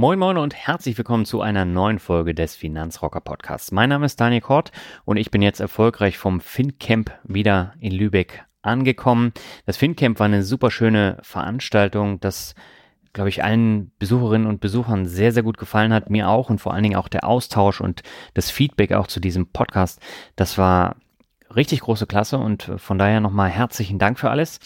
Moin Moin und herzlich willkommen zu einer neuen Folge des Finanzrocker Podcasts. Mein Name ist Daniel Kort und ich bin jetzt erfolgreich vom FinCamp wieder in Lübeck angekommen. Das FinCamp war eine super schöne Veranstaltung, das glaube ich allen Besucherinnen und Besuchern sehr, sehr gut gefallen hat, mir auch und vor allen Dingen auch der Austausch und das Feedback auch zu diesem Podcast. Das war richtig große Klasse und von daher nochmal herzlichen Dank für alles.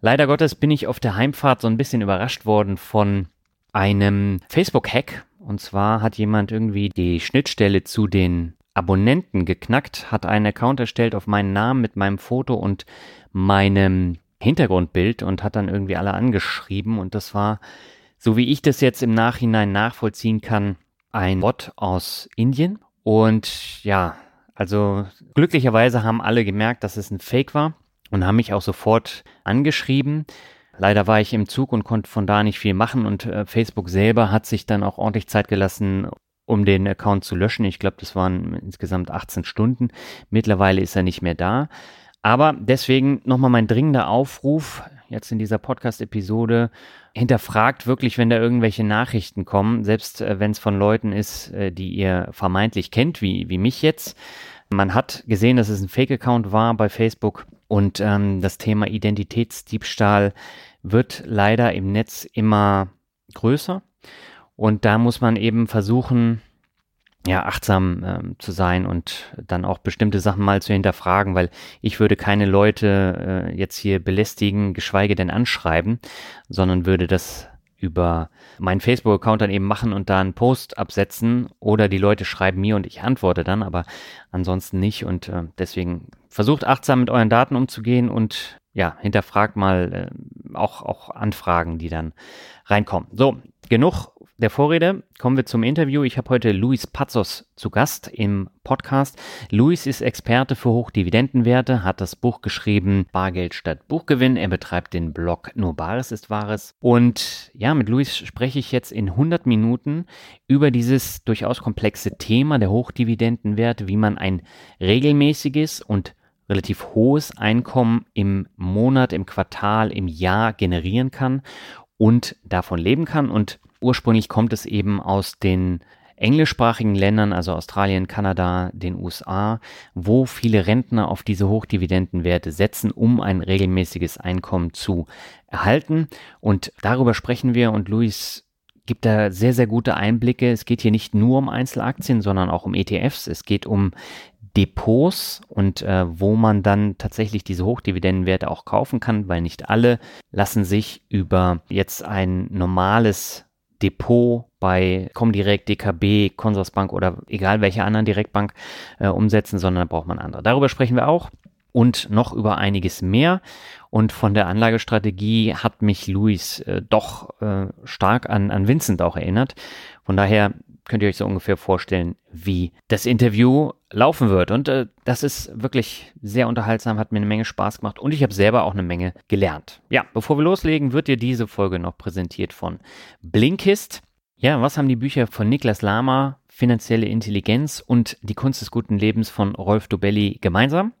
Leider Gottes bin ich auf der Heimfahrt so ein bisschen überrascht worden von einem Facebook-Hack. Und zwar hat jemand irgendwie die Schnittstelle zu den Abonnenten geknackt, hat einen Account erstellt auf meinen Namen mit meinem Foto und meinem Hintergrundbild und hat dann irgendwie alle angeschrieben. Und das war, so wie ich das jetzt im Nachhinein nachvollziehen kann, ein Bot aus Indien. Und ja, also glücklicherweise haben alle gemerkt, dass es ein Fake war und haben mich auch sofort angeschrieben. Leider war ich im Zug und konnte von da nicht viel machen und äh, Facebook selber hat sich dann auch ordentlich Zeit gelassen, um den Account zu löschen. Ich glaube, das waren insgesamt 18 Stunden. Mittlerweile ist er nicht mehr da. Aber deswegen nochmal mein dringender Aufruf jetzt in dieser Podcast-Episode. Hinterfragt wirklich, wenn da irgendwelche Nachrichten kommen, selbst äh, wenn es von Leuten ist, äh, die ihr vermeintlich kennt, wie, wie mich jetzt. Man hat gesehen, dass es ein Fake-Account war bei Facebook und ähm, das Thema Identitätsdiebstahl wird leider im Netz immer größer. Und da muss man eben versuchen, ja, achtsam ähm, zu sein und dann auch bestimmte Sachen mal zu hinterfragen, weil ich würde keine Leute äh, jetzt hier belästigen, geschweige denn anschreiben, sondern würde das über meinen Facebook-Account dann eben machen und da einen Post absetzen oder die Leute schreiben mir und ich antworte dann, aber ansonsten nicht und äh, deswegen versucht achtsam mit euren Daten umzugehen und ja, hinterfragt mal äh, auch, auch Anfragen, die dann reinkommen. So, genug der Vorrede. Kommen wir zum Interview. Ich habe heute Luis Pazos zu Gast im Podcast. Luis ist Experte für Hochdividendenwerte, hat das Buch geschrieben Bargeld statt Buchgewinn. Er betreibt den Blog Nur Bares ist Wahres. Und ja, mit Luis spreche ich jetzt in 100 Minuten über dieses durchaus komplexe Thema der Hochdividendenwerte, wie man ein regelmäßiges und relativ hohes Einkommen im Monat, im Quartal, im Jahr generieren kann und davon leben kann. Und ursprünglich kommt es eben aus den englischsprachigen Ländern, also Australien, Kanada, den USA, wo viele Rentner auf diese Hochdividendenwerte setzen, um ein regelmäßiges Einkommen zu erhalten. Und darüber sprechen wir und Luis gibt da sehr, sehr gute Einblicke. Es geht hier nicht nur um Einzelaktien, sondern auch um ETFs. Es geht um Depots und äh, wo man dann tatsächlich diese Hochdividendenwerte auch kaufen kann, weil nicht alle lassen sich über jetzt ein normales Depot bei Comdirect, DKB, Consorsbank oder egal welche anderen Direktbank äh, umsetzen, sondern da braucht man andere. Darüber sprechen wir auch und noch über einiges mehr. Und von der Anlagestrategie hat mich Luis äh, doch äh, stark an, an Vincent auch erinnert. Von daher könnt ihr euch so ungefähr vorstellen, wie das Interview laufen wird. Und äh, das ist wirklich sehr unterhaltsam, hat mir eine Menge Spaß gemacht und ich habe selber auch eine Menge gelernt. Ja, bevor wir loslegen, wird dir diese Folge noch präsentiert von Blinkist. Ja, was haben die Bücher von Niklas Lama, Finanzielle Intelligenz und Die Kunst des guten Lebens von Rolf Dobelli gemeinsam?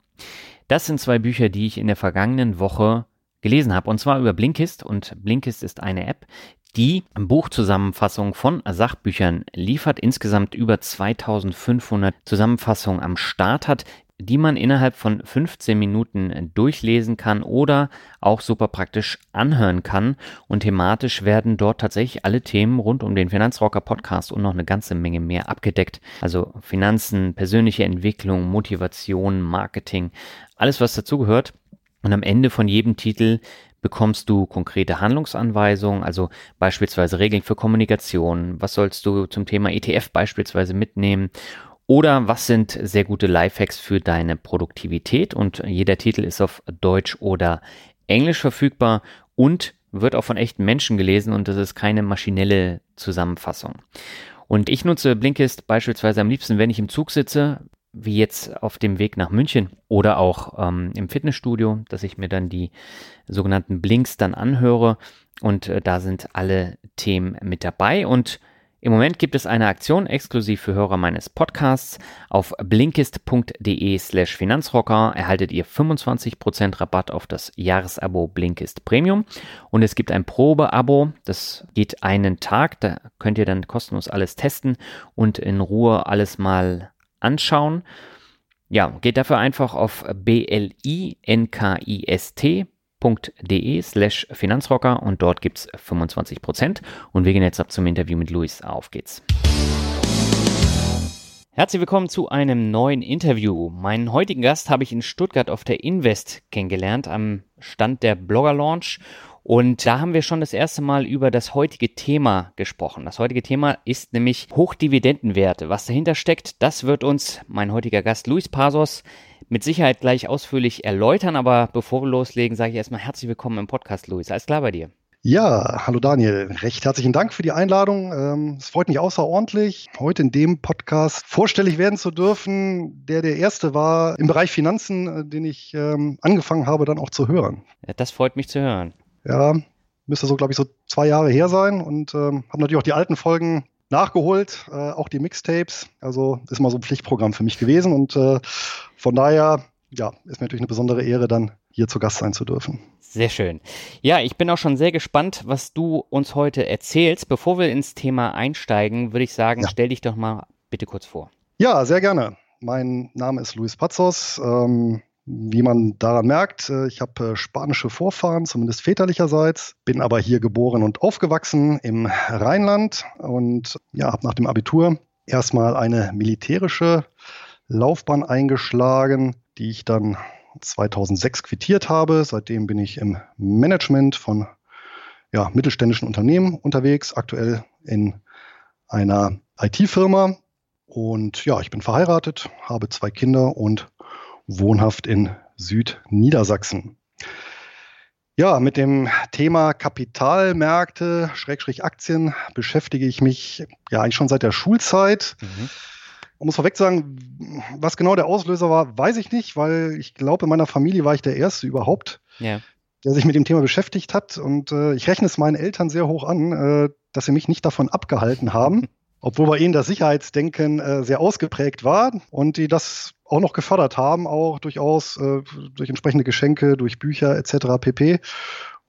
Das sind zwei Bücher, die ich in der vergangenen Woche gelesen habe, und zwar über Blinkist. Und Blinkist ist eine App, die Buchzusammenfassung von Sachbüchern liefert, insgesamt über 2500 Zusammenfassungen am Start hat, die man innerhalb von 15 Minuten durchlesen kann oder auch super praktisch anhören kann. Und thematisch werden dort tatsächlich alle Themen rund um den Finanzrocker Podcast und noch eine ganze Menge mehr abgedeckt. Also Finanzen, persönliche Entwicklung, Motivation, Marketing, alles was dazugehört. Und am Ende von jedem Titel bekommst du konkrete Handlungsanweisungen, also beispielsweise Regeln für Kommunikation, was sollst du zum Thema ETF beispielsweise mitnehmen? Oder was sind sehr gute Lifehacks für deine Produktivität? Und jeder Titel ist auf Deutsch oder Englisch verfügbar und wird auch von echten Menschen gelesen und das ist keine maschinelle Zusammenfassung. Und ich nutze Blinkist beispielsweise am liebsten, wenn ich im Zug sitze, wie jetzt auf dem Weg nach München oder auch ähm, im Fitnessstudio, dass ich mir dann die sogenannten Blinks dann anhöre und äh, da sind alle Themen mit dabei und im Moment gibt es eine Aktion exklusiv für Hörer meines Podcasts. Auf blinkist.de slash Finanzrocker erhaltet ihr 25% Rabatt auf das Jahresabo Blinkist Premium. Und es gibt ein Probeabo, das geht einen Tag. Da könnt ihr dann kostenlos alles testen und in Ruhe alles mal anschauen. Ja, geht dafür einfach auf blinkist.de slash Finanzrocker und dort gibt es 25%. Und wir gehen jetzt ab zum Interview mit Luis. Auf geht's. Herzlich willkommen zu einem neuen Interview. Meinen heutigen Gast habe ich in Stuttgart auf der Invest kennengelernt am Stand der Blogger Launch und da haben wir schon das erste Mal über das heutige Thema gesprochen. Das heutige Thema ist nämlich Hochdividendenwerte. Was dahinter steckt, das wird uns mein heutiger Gast Luis Pasos mit Sicherheit gleich ausführlich erläutern. Aber bevor wir loslegen, sage ich erstmal herzlich willkommen im Podcast, Luis. Alles klar bei dir? Ja, hallo Daniel. Recht herzlichen Dank für die Einladung. Ähm, es freut mich außerordentlich, heute in dem Podcast vorstellig werden zu dürfen, der der erste war im Bereich Finanzen, äh, den ich ähm, angefangen habe, dann auch zu hören. Das freut mich zu hören ja, müsste so, glaube ich, so zwei Jahre her sein und ähm, habe natürlich auch die alten Folgen nachgeholt, äh, auch die Mixtapes. Also ist mal so ein Pflichtprogramm für mich gewesen und äh, von daher, ja, ist mir natürlich eine besondere Ehre, dann hier zu Gast sein zu dürfen. Sehr schön. Ja, ich bin auch schon sehr gespannt, was du uns heute erzählst. Bevor wir ins Thema einsteigen, würde ich sagen, ja. stell dich doch mal bitte kurz vor. Ja, sehr gerne. Mein Name ist Luis Pazos. Ähm, wie man daran merkt, äh, ich habe äh, spanische Vorfahren, zumindest väterlicherseits, bin aber hier geboren und aufgewachsen im Rheinland und ja, habe nach dem Abitur erstmal eine militärische Laufbahn eingeschlagen, die ich dann 2006 quittiert habe. Seitdem bin ich im Management von ja, mittelständischen Unternehmen unterwegs, aktuell in einer IT-Firma. Und ja, ich bin verheiratet, habe zwei Kinder und wohnhaft in Südniedersachsen. Ja, mit dem Thema Kapitalmärkte, Schrägstrich Aktien, beschäftige ich mich ja eigentlich schon seit der Schulzeit. Mhm. Man muss vorweg sagen, was genau der Auslöser war, weiß ich nicht, weil ich glaube, in meiner Familie war ich der Erste überhaupt, ja. der sich mit dem Thema beschäftigt hat. Und äh, ich rechne es meinen Eltern sehr hoch an, äh, dass sie mich nicht davon abgehalten haben, obwohl bei ihnen das Sicherheitsdenken äh, sehr ausgeprägt war und die das auch noch gefördert haben, auch durchaus äh, durch entsprechende Geschenke, durch Bücher etc. pp.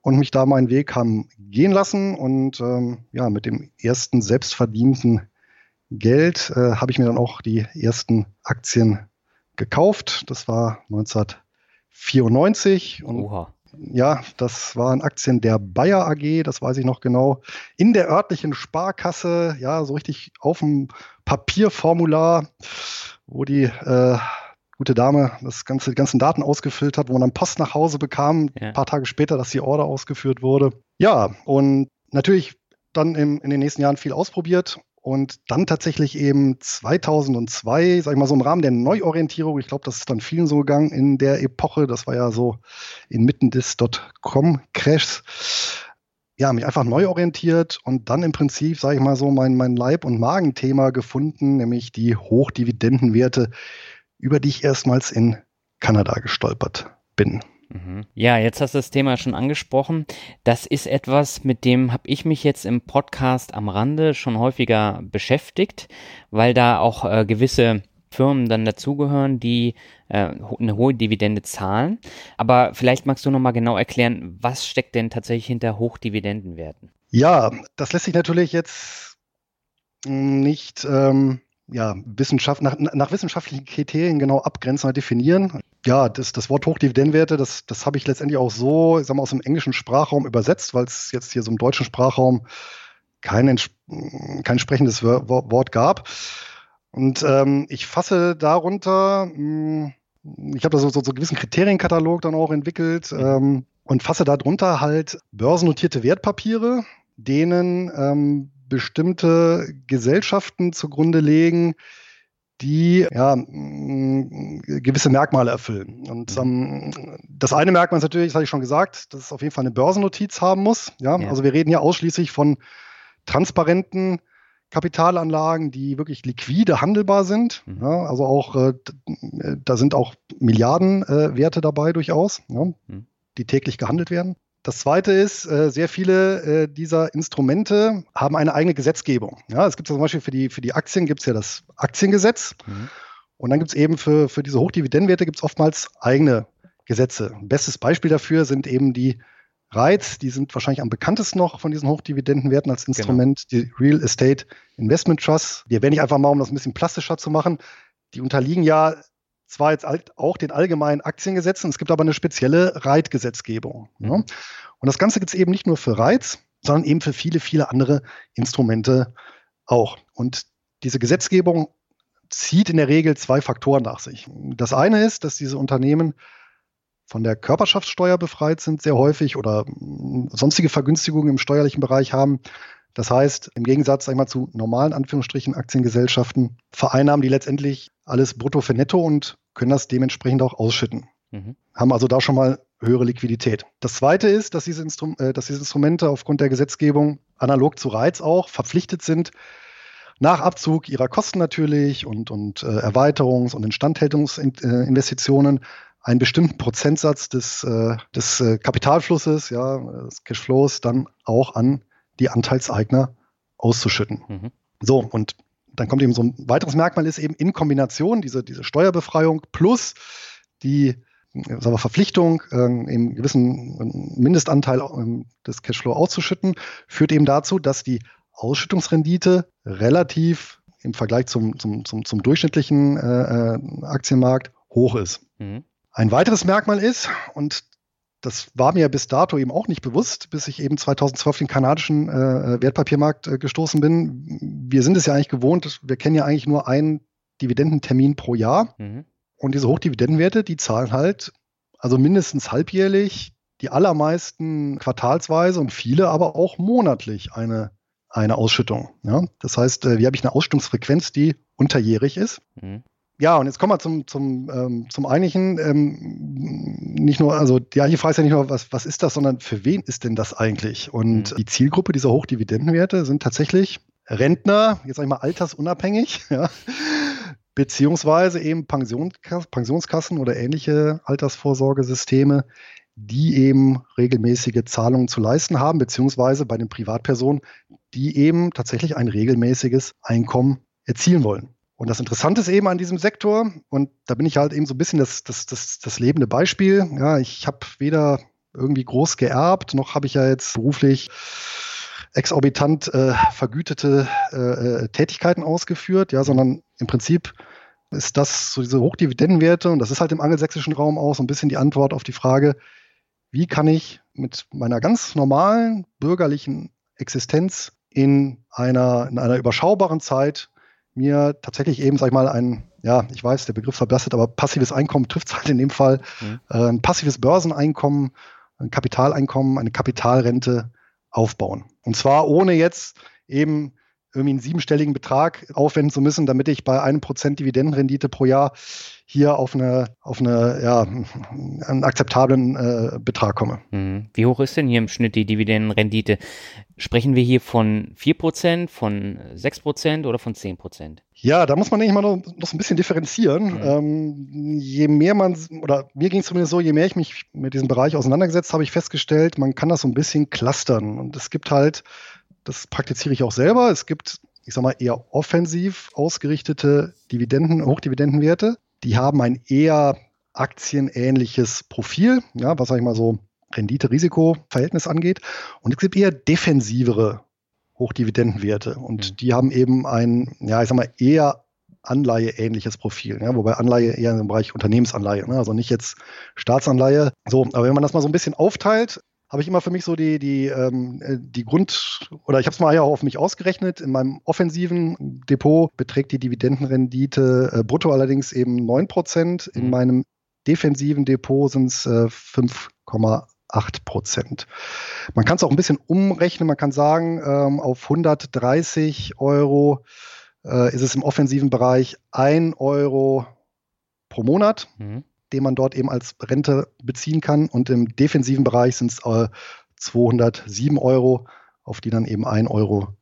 Und mich da meinen Weg haben gehen lassen. Und ähm, ja, mit dem ersten selbstverdienten Geld äh, habe ich mir dann auch die ersten Aktien gekauft. Das war 1994. Und Oha. Ja, das waren Aktien der Bayer AG, das weiß ich noch genau. In der örtlichen Sparkasse, ja, so richtig auf dem Papierformular wo die äh, gute Dame das ganze, die ganzen Daten ausgefüllt hat, wo man dann Post nach Hause bekam, ja. ein paar Tage später, dass die Order ausgeführt wurde. Ja, und natürlich dann im, in den nächsten Jahren viel ausprobiert und dann tatsächlich eben 2002, sag ich mal so im Rahmen der Neuorientierung, ich glaube, das ist dann vielen so gegangen in der Epoche, das war ja so inmitten des Dotcom-Crashs, ja, mich einfach neu orientiert und dann im Prinzip, sage ich mal so, mein, mein Leib- und Magenthema gefunden, nämlich die Hochdividendenwerte, über die ich erstmals in Kanada gestolpert bin. Mhm. Ja, jetzt hast du das Thema schon angesprochen. Das ist etwas, mit dem habe ich mich jetzt im Podcast am Rande schon häufiger beschäftigt, weil da auch äh, gewisse Firmen dann dazugehören, die äh, eine hohe Dividende zahlen. Aber vielleicht magst du nochmal genau erklären, was steckt denn tatsächlich hinter Hochdividendenwerten? Ja, das lässt sich natürlich jetzt nicht ähm, ja, Wissenschaft, nach, nach wissenschaftlichen Kriterien genau abgrenzen und definieren. Ja, das, das Wort Hochdividendenwerte, das, das habe ich letztendlich auch so, ich sag mal, aus dem englischen Sprachraum übersetzt, weil es jetzt hier so im deutschen Sprachraum kein, kein entsprechendes Wort gab. Und ähm, ich fasse darunter, mh, hm, ich habe da so, so, so einen gewissen Kriterienkatalog dann auch entwickelt ähm, und fasse darunter halt börsennotierte Wertpapiere, denen ähm, bestimmte Gesellschaften zugrunde legen, die ja, gewisse Merkmale erfüllen. Und ähm, das eine Merkmal ist natürlich, das hatte ich schon gesagt, dass es auf jeden Fall eine Börsennotiz haben muss. Ja? ja. Also wir reden hier ausschließlich von transparenten Kapitalanlagen, die wirklich liquide handelbar sind. Mhm. Ja? Also auch, äh, da sind auch Milliardenwerte äh, dabei durchaus, ja? mhm. die täglich gehandelt werden. Das zweite ist, äh, sehr viele äh, dieser Instrumente haben eine eigene Gesetzgebung. Ja, es gibt zum Beispiel für die, für die Aktien gibt es ja das Aktiengesetz. Mhm. Und dann gibt es eben für, für diese Hochdividendenwerte gibt es oftmals eigene Gesetze. Bestes Beispiel dafür sind eben die REITs, die sind wahrscheinlich am bekanntesten noch von diesen Hochdividendenwerten als. Instrument, genau. die Real Estate Investment Trust. Die erwähne ich einfach mal, um das ein bisschen plastischer zu machen. Die unterliegen ja zwar jetzt auch den allgemeinen Aktiengesetzen, es gibt aber eine spezielle Reitgesetzgebung. Mhm. Und das Ganze gibt es eben nicht nur für Reiz, sondern eben für viele, viele andere Instrumente auch. Und diese Gesetzgebung zieht in der Regel zwei Faktoren nach sich. Das eine ist, dass diese Unternehmen von der Körperschaftssteuer befreit sind, sehr häufig oder sonstige Vergünstigungen im steuerlichen Bereich haben. Das heißt, im Gegensatz sag ich mal, zu normalen Anführungsstrichen Aktiengesellschaften vereinnahmen die letztendlich alles brutto für netto und können das dementsprechend auch ausschütten. Mhm. Haben also da schon mal höhere Liquidität. Das zweite ist, dass diese, Instrum äh, dass diese Instrumente aufgrund der Gesetzgebung analog zu Reiz auch verpflichtet sind, nach Abzug ihrer Kosten natürlich und, und äh, Erweiterungs- und Instandhaltungsinvestitionen einen bestimmten Prozentsatz des, äh, des äh, Kapitalflusses, ja, des Cashflows dann auch an die Anteilseigner auszuschütten. Mhm. So, und dann kommt eben so ein weiteres Merkmal, ist eben in Kombination diese, diese Steuerbefreiung plus die sagen wir, Verpflichtung, äh, einen gewissen Mindestanteil äh, des Cashflow auszuschütten, führt eben dazu, dass die Ausschüttungsrendite relativ im Vergleich zum, zum, zum, zum durchschnittlichen äh, äh Aktienmarkt hoch ist. Mhm. Ein weiteres Merkmal ist, und das war mir bis dato eben auch nicht bewusst, bis ich eben 2012 den kanadischen äh, Wertpapiermarkt äh, gestoßen bin. Wir sind es ja eigentlich gewohnt, wir kennen ja eigentlich nur einen Dividendentermin pro Jahr. Mhm. Und diese Hochdividendenwerte, die zahlen halt also mindestens halbjährlich, die allermeisten quartalsweise und viele aber auch monatlich eine, eine Ausschüttung. Ja? Das heißt, äh, habe ich eine Ausschüttungsfrequenz, die unterjährig ist. Mhm. Ja, und jetzt kommen wir zum, zum, ähm, zum eigentlichen, ähm, nicht nur, also die eigentliche Frage ist ja nicht nur, was, was ist das, sondern für wen ist denn das eigentlich? Und mhm. die Zielgruppe dieser Hochdividendenwerte sind tatsächlich Rentner, jetzt sag ich mal altersunabhängig, ja, beziehungsweise eben Pensionskass, Pensionskassen oder ähnliche Altersvorsorgesysteme, die eben regelmäßige Zahlungen zu leisten haben, beziehungsweise bei den Privatpersonen, die eben tatsächlich ein regelmäßiges Einkommen erzielen wollen. Und das Interessante ist eben an diesem Sektor, und da bin ich halt eben so ein bisschen das, das, das, das lebende Beispiel. Ja, ich habe weder irgendwie groß geerbt, noch habe ich ja jetzt beruflich exorbitant äh, vergütete äh, äh, Tätigkeiten ausgeführt, ja, sondern im Prinzip ist das so diese Hochdividendenwerte, und das ist halt im angelsächsischen Raum auch so ein bisschen die Antwort auf die Frage, wie kann ich mit meiner ganz normalen bürgerlichen Existenz in einer, in einer überschaubaren Zeit mir tatsächlich eben, sag ich mal, ein, ja, ich weiß, der Begriff verblasset, aber passives Einkommen trifft es halt in dem Fall. Mhm. Äh, ein passives Börseneinkommen, ein Kapitaleinkommen, eine Kapitalrente aufbauen. Und zwar ohne jetzt eben irgendwie einen siebenstelligen Betrag aufwenden zu müssen, damit ich bei einem Prozent Dividendenrendite pro Jahr hier auf eine, auf eine, ja, einen akzeptablen äh, Betrag komme. Mhm. Wie hoch ist denn hier im Schnitt die Dividendenrendite? Sprechen wir hier von 4%, von 6% oder von 10%? Ja, da muss man eigentlich mal noch, noch so ein bisschen differenzieren. Mhm. Ähm, je mehr man, oder mir ging es zumindest so, je mehr ich mich mit diesem Bereich auseinandergesetzt habe, ich festgestellt, man kann das so ein bisschen clustern. Und es gibt halt das praktiziere ich auch selber. Es gibt, ich sag mal, eher offensiv ausgerichtete Dividenden, Hochdividendenwerte. Die haben ein eher aktienähnliches Profil, ja, was sag ich mal so Rendite-Risiko-Verhältnis angeht. Und es gibt eher defensivere Hochdividendenwerte. Und mhm. die haben eben ein, ja, ich sag mal, eher Anleihe-ähnliches Profil, ja, wobei Anleihe eher im Bereich Unternehmensanleihe, ne, also nicht jetzt Staatsanleihe. So, aber wenn man das mal so ein bisschen aufteilt, habe ich immer für mich so die, die, ähm, äh, die Grund, oder ich habe es mal ja auch auf mich ausgerechnet. In meinem offensiven Depot beträgt die Dividendenrendite äh, brutto allerdings eben 9%. In mhm. meinem defensiven Depot sind es äh, 5,8 Prozent. Man kann es auch ein bisschen umrechnen. Man kann sagen, ähm, auf 130 Euro äh, ist es im offensiven Bereich 1 Euro pro Monat. Mhm den man dort eben als Rente beziehen kann. Und im defensiven Bereich sind es äh, 207 Euro, auf die dann eben 1 Euro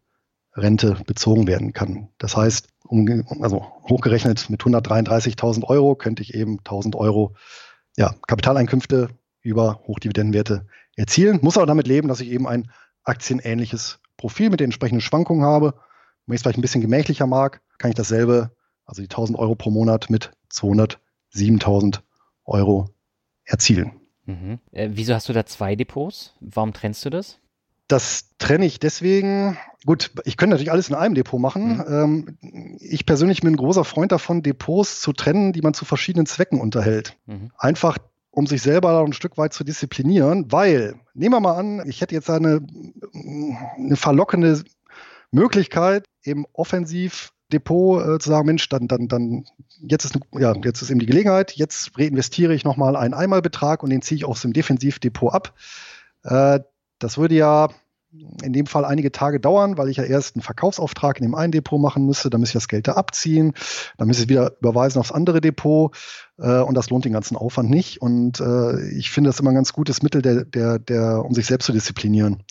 Rente bezogen werden kann. Das heißt, um, also hochgerechnet mit 133.000 Euro könnte ich eben 1.000 Euro ja, Kapitaleinkünfte über Hochdividendenwerte erzielen. Muss aber damit leben, dass ich eben ein aktienähnliches Profil mit den entsprechenden Schwankungen habe. Wenn ich es vielleicht ein bisschen gemächlicher mag, kann ich dasselbe, also die 1000 Euro pro Monat mit 207.000 Euro erzielen. Mhm. Äh, wieso hast du da zwei Depots? Warum trennst du das? Das trenne ich deswegen. Gut, ich könnte natürlich alles in einem Depot machen. Mhm. Ähm, ich persönlich bin ein großer Freund davon, Depots zu trennen, die man zu verschiedenen Zwecken unterhält. Mhm. Einfach um sich selber ein Stück weit zu disziplinieren, weil, nehmen wir mal an, ich hätte jetzt eine, eine verlockende Möglichkeit, eben offensiv Depot äh, zu sagen, Mensch, dann, dann, dann, jetzt ist, ja, jetzt ist eben die Gelegenheit, jetzt reinvestiere ich nochmal einen Einmalbetrag und den ziehe ich aus dem Defensivdepot ab. Äh, das würde ja in dem Fall einige Tage dauern, weil ich ja erst einen Verkaufsauftrag in dem einen Depot machen müsste, dann müsste ich das Geld da abziehen, dann müsste ich wieder überweisen aufs andere Depot äh, und das lohnt den ganzen Aufwand nicht. Und äh, ich finde das immer ein ganz gutes Mittel, der, der, der, um sich selbst zu disziplinieren.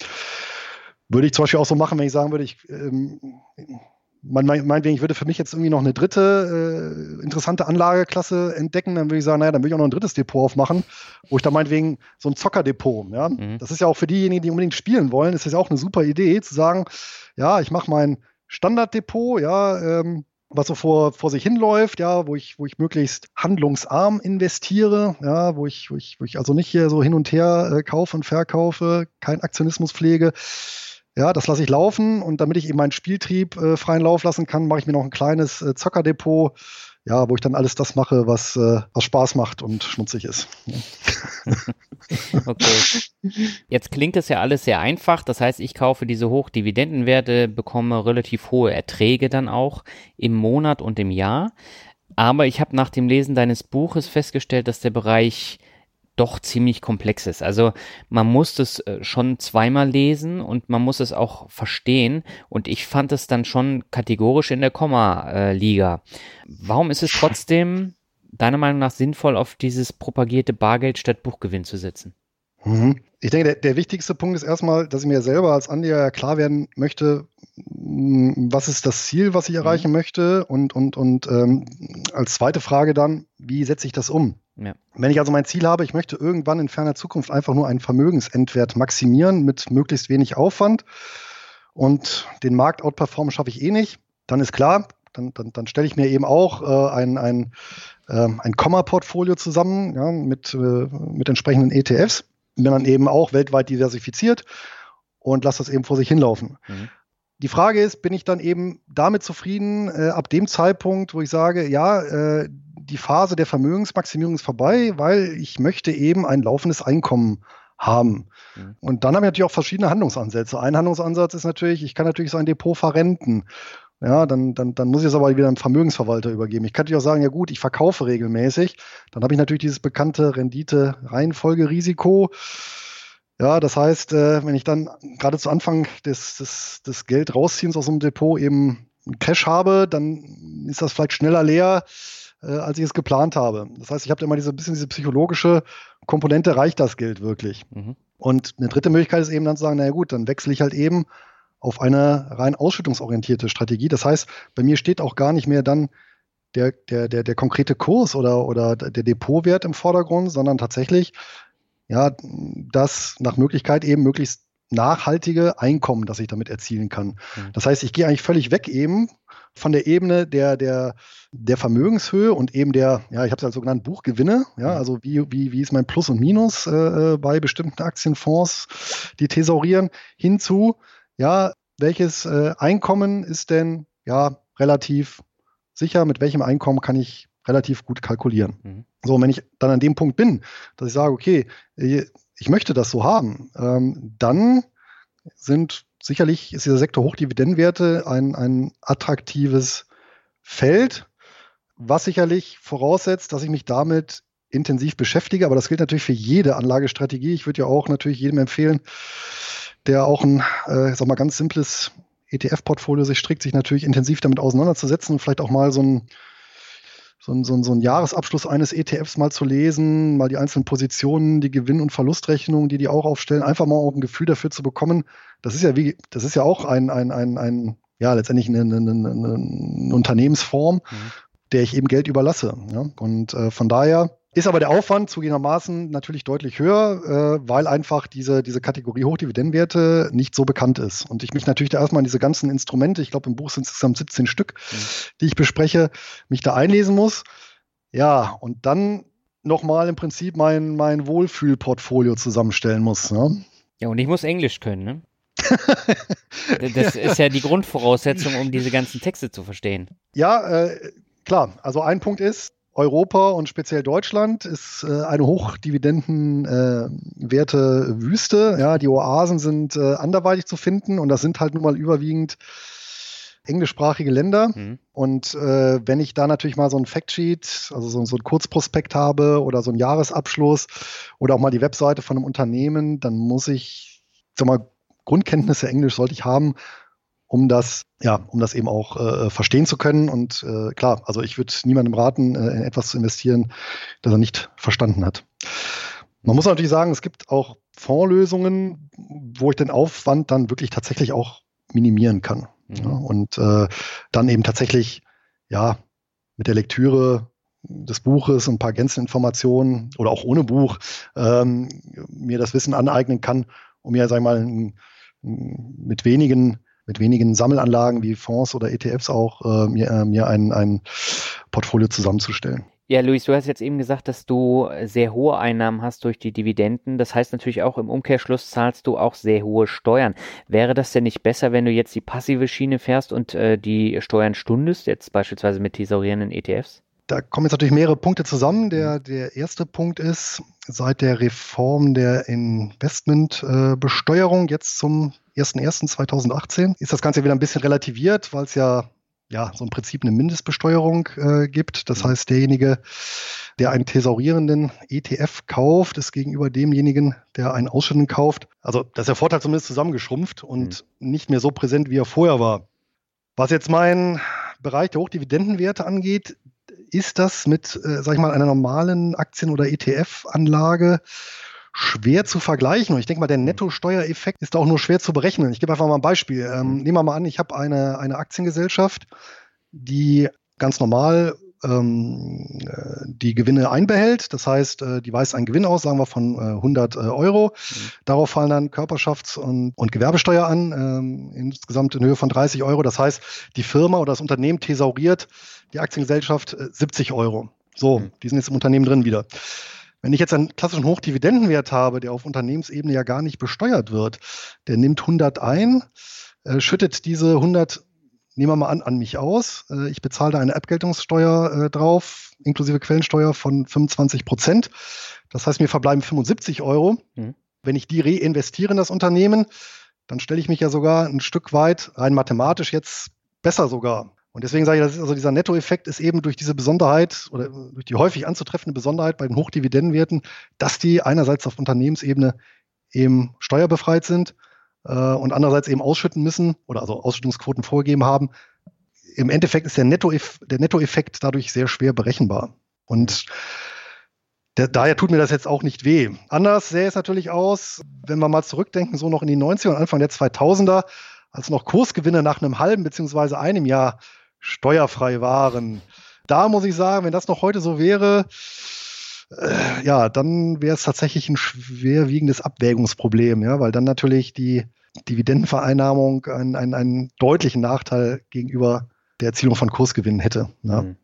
Würde ich zum Beispiel auch so machen, wenn ich sagen würde, ich ähm, man meinetwegen, ich würde für mich jetzt irgendwie noch eine dritte äh, interessante Anlageklasse entdecken, dann würde ich sagen, naja, dann würde ich auch noch ein drittes Depot aufmachen, wo ich dann meinetwegen so ein Zockerdepot, ja. Mhm. Das ist ja auch für diejenigen, die unbedingt spielen wollen, ist das ja auch eine super Idee, zu sagen, ja, ich mache mein Standarddepot, ja, ähm, was so vor, vor sich hinläuft, ja, wo ich, wo ich möglichst handlungsarm investiere, ja, wo ich, wo ich, wo ich also nicht hier so hin und her äh, kaufe und verkaufe, kein Aktionismus pflege ja, das lasse ich laufen und damit ich eben meinen Spieltrieb äh, freien Lauf lassen kann, mache ich mir noch ein kleines äh, Zockerdepot, ja, wo ich dann alles das mache, was, äh, was Spaß macht und schmutzig ist. okay. Jetzt klingt es ja alles sehr einfach. Das heißt, ich kaufe diese Hochdividendenwerte, bekomme relativ hohe Erträge dann auch im Monat und im Jahr. Aber ich habe nach dem Lesen deines Buches festgestellt, dass der Bereich doch ziemlich komplex ist. Also man muss das äh, schon zweimal lesen und man muss es auch verstehen. Und ich fand es dann schon kategorisch in der Komma-Liga. Warum ist es trotzdem deiner Meinung nach sinnvoll, auf dieses propagierte Bargeld statt Buchgewinn zu setzen? Mhm. Ich denke, der, der, wichtigste Punkt ist erstmal, dass ich mir selber als Anleger klar werden möchte, mm, was ist das Ziel, was ich mhm. erreichen mhm. möchte und, und, und ähm, als zweite Frage dann, wie setze ich das um? Ja. Wenn ich also mein Ziel habe, ich möchte irgendwann in ferner Zukunft einfach nur einen Vermögensendwert maximieren mit möglichst wenig Aufwand und den Markt outperformen schaffe ich eh nicht, dann ist klar, dann, dann, dann stelle ich mir eben auch äh, ein, ein, äh, ein Komma-Portfolio zusammen ja, mit, äh, mit entsprechenden ETFs, bin dann eben auch weltweit diversifiziert und lasse das eben vor sich hinlaufen. Mhm. Die Frage ist, bin ich dann eben damit zufrieden, äh, ab dem Zeitpunkt, wo ich sage, ja, äh, die Phase der Vermögensmaximierung ist vorbei, weil ich möchte eben ein laufendes Einkommen haben. Mhm. Und dann haben wir natürlich auch verschiedene Handlungsansätze. Ein Handlungsansatz ist natürlich, ich kann natürlich so ein Depot verrenten. Ja, dann, dann, dann muss ich es aber wieder einem Vermögensverwalter übergeben. Ich kann natürlich auch sagen, ja gut, ich verkaufe regelmäßig. Dann habe ich natürlich dieses bekannte Rendite-Reihenfolgerisiko. Ja, das heißt, äh, wenn ich dann gerade zu Anfang des, des, des Geld rausziehens aus einem Depot eben Cash habe, dann ist das vielleicht schneller leer, äh, als ich es geplant habe. Das heißt, ich habe immer diese bisschen diese psychologische Komponente, reicht das Geld wirklich? Mhm. Und eine dritte Möglichkeit ist eben dann zu sagen, naja gut, dann wechsle ich halt eben auf eine rein ausschüttungsorientierte Strategie. Das heißt, bei mir steht auch gar nicht mehr dann der, der, der, der konkrete Kurs oder, oder der Depotwert im Vordergrund, sondern tatsächlich ja, das nach Möglichkeit eben möglichst nachhaltige Einkommen, das ich damit erzielen kann. Mhm. Das heißt, ich gehe eigentlich völlig weg eben von der Ebene der, der, der Vermögenshöhe und eben der, ja, ich habe es ja so genannt, Buchgewinne, ja, mhm. also wie, wie, wie ist mein Plus und Minus äh, äh, bei bestimmten Aktienfonds, die thesaurieren, hinzu, ja, welches äh, Einkommen ist denn ja relativ sicher, mit welchem Einkommen kann ich relativ gut kalkulieren. Mhm. So, und wenn ich dann an dem Punkt bin, dass ich sage, okay, ich möchte das so haben, ähm, dann sind sicherlich ist dieser Sektor Hochdividendenwerte ein, ein attraktives Feld, was sicherlich voraussetzt, dass ich mich damit intensiv beschäftige. Aber das gilt natürlich für jede Anlagestrategie. Ich würde ja auch natürlich jedem empfehlen, der auch ein, äh, sag mal, ganz simples ETF-Portfolio sich strickt, sich natürlich intensiv damit auseinanderzusetzen und vielleicht auch mal so ein so ein, so, ein, so ein Jahresabschluss eines ETFs mal zu lesen, mal die einzelnen Positionen, die Gewinn- und Verlustrechnungen, die die auch aufstellen, einfach mal auch ein Gefühl dafür zu bekommen. Das ist ja wie, das ist ja auch ein, ein, ein, ein ja, letztendlich eine, eine, eine, eine Unternehmensform, mhm. der ich eben Geld überlasse. Ja? Und äh, von daher ist aber der Aufwand zugegebenermaßen natürlich deutlich höher, äh, weil einfach diese, diese Kategorie Hochdividendenwerte nicht so bekannt ist. Und ich mich natürlich da erstmal in diese ganzen Instrumente, ich glaube im Buch sind es insgesamt 17 Stück, mhm. die ich bespreche, mich da einlesen muss. Ja, und dann nochmal im Prinzip mein, mein Wohlfühlportfolio zusammenstellen muss. Ne? Ja, und ich muss Englisch können, ne? das ist ja die Grundvoraussetzung, um diese ganzen Texte zu verstehen. Ja, äh, klar. Also ein Punkt ist, Europa und speziell Deutschland ist äh, eine hochdividendenwerte äh, Wüste. Ja, die Oasen sind äh, anderweitig zu finden und das sind halt nun mal überwiegend englischsprachige Länder. Mhm. Und äh, wenn ich da natürlich mal so ein Factsheet, also so, so ein Kurzprospekt habe oder so ein Jahresabschluss oder auch mal die Webseite von einem Unternehmen, dann muss ich, sag mal, Grundkenntnisse Englisch sollte ich haben, um das, ja, um das eben auch äh, verstehen zu können. Und äh, klar, also ich würde niemandem raten, äh, in etwas zu investieren, das er nicht verstanden hat. Man muss natürlich sagen, es gibt auch Fondslösungen, wo ich den Aufwand dann wirklich tatsächlich auch minimieren kann. Mhm. Ja, und äh, dann eben tatsächlich, ja, mit der Lektüre des Buches und ein paar Gänseninformationen oder auch ohne Buch ähm, mir das Wissen aneignen kann, um mir, sag ich mal, mit wenigen mit wenigen Sammelanlagen wie Fonds oder ETFs auch äh, mir, äh, mir ein, ein Portfolio zusammenzustellen. Ja, Luis, du hast jetzt eben gesagt, dass du sehr hohe Einnahmen hast durch die Dividenden. Das heißt natürlich auch im Umkehrschluss zahlst du auch sehr hohe Steuern. Wäre das denn nicht besser, wenn du jetzt die passive Schiene fährst und äh, die Steuern stundest, jetzt beispielsweise mit tesorierenden ETFs? Da kommen jetzt natürlich mehrere Punkte zusammen. Der, der erste Punkt ist, seit der Reform der Investmentbesteuerung äh, jetzt zum 1.1.2018 ist das Ganze wieder ein bisschen relativiert, weil es ja ja, so im Prinzip eine Mindestbesteuerung äh, gibt. Das mhm. heißt, derjenige, der einen thesaurierenden ETF kauft, ist gegenüber demjenigen, der einen ausschüttenden kauft. Also, das ist der Vorteil zumindest zusammengeschrumpft und mhm. nicht mehr so präsent, wie er vorher war. Was jetzt mein Bereich der Hochdividendenwerte angeht, ist das mit, äh, sag ich mal, einer normalen Aktien- oder ETF-Anlage schwer zu vergleichen. Und ich denke mal, der Nettosteuereffekt ist auch nur schwer zu berechnen. Ich gebe einfach mal ein Beispiel. Ähm, mhm. nehmen wir mal an, ich habe eine, eine Aktiengesellschaft, die ganz normal ähm, äh, die Gewinne einbehält. Das heißt, äh, die weist einen Gewinn aus, sagen wir von äh, 100 äh, Euro. Mhm. Darauf fallen dann Körperschafts- und, und Gewerbesteuer an, ähm, insgesamt in Höhe von 30 Euro. Das heißt, die Firma oder das Unternehmen thesauriert die Aktiengesellschaft 70 äh, Euro. So, mhm. die sind jetzt im Unternehmen drin wieder. Wenn ich jetzt einen klassischen Hochdividendenwert habe, der auf Unternehmensebene ja gar nicht besteuert wird, der nimmt 100 ein, äh, schüttet diese 100, nehmen wir mal an, an mich aus. Äh, ich bezahle da eine Abgeltungssteuer äh, drauf, inklusive Quellensteuer von 25 Prozent. Das heißt, mir verbleiben 75 Euro. Mhm. Wenn ich die reinvestiere in das Unternehmen, dann stelle ich mich ja sogar ein Stück weit rein mathematisch jetzt besser sogar und deswegen sage ich, das ist also dieser Nettoeffekt ist eben durch diese Besonderheit oder durch die häufig anzutreffende Besonderheit bei den Hochdividendenwerten, dass die einerseits auf Unternehmensebene eben steuerbefreit sind äh, und andererseits eben ausschütten müssen oder also Ausschüttungsquoten vorgegeben haben. Im Endeffekt ist der, Nettoeff der Nettoeffekt dadurch sehr schwer berechenbar. Und der, daher tut mir das jetzt auch nicht weh. Anders sähe es natürlich aus, wenn wir mal zurückdenken, so noch in die 90er und Anfang der 2000er, als noch Kursgewinne nach einem halben beziehungsweise einem Jahr steuerfrei waren. Da muss ich sagen, wenn das noch heute so wäre, äh, ja, dann wäre es tatsächlich ein schwerwiegendes Abwägungsproblem, ja, weil dann natürlich die Dividendenvereinnahmung einen, einen, einen deutlichen Nachteil gegenüber der Erzielung von Kursgewinnen hätte. Ja. Hm.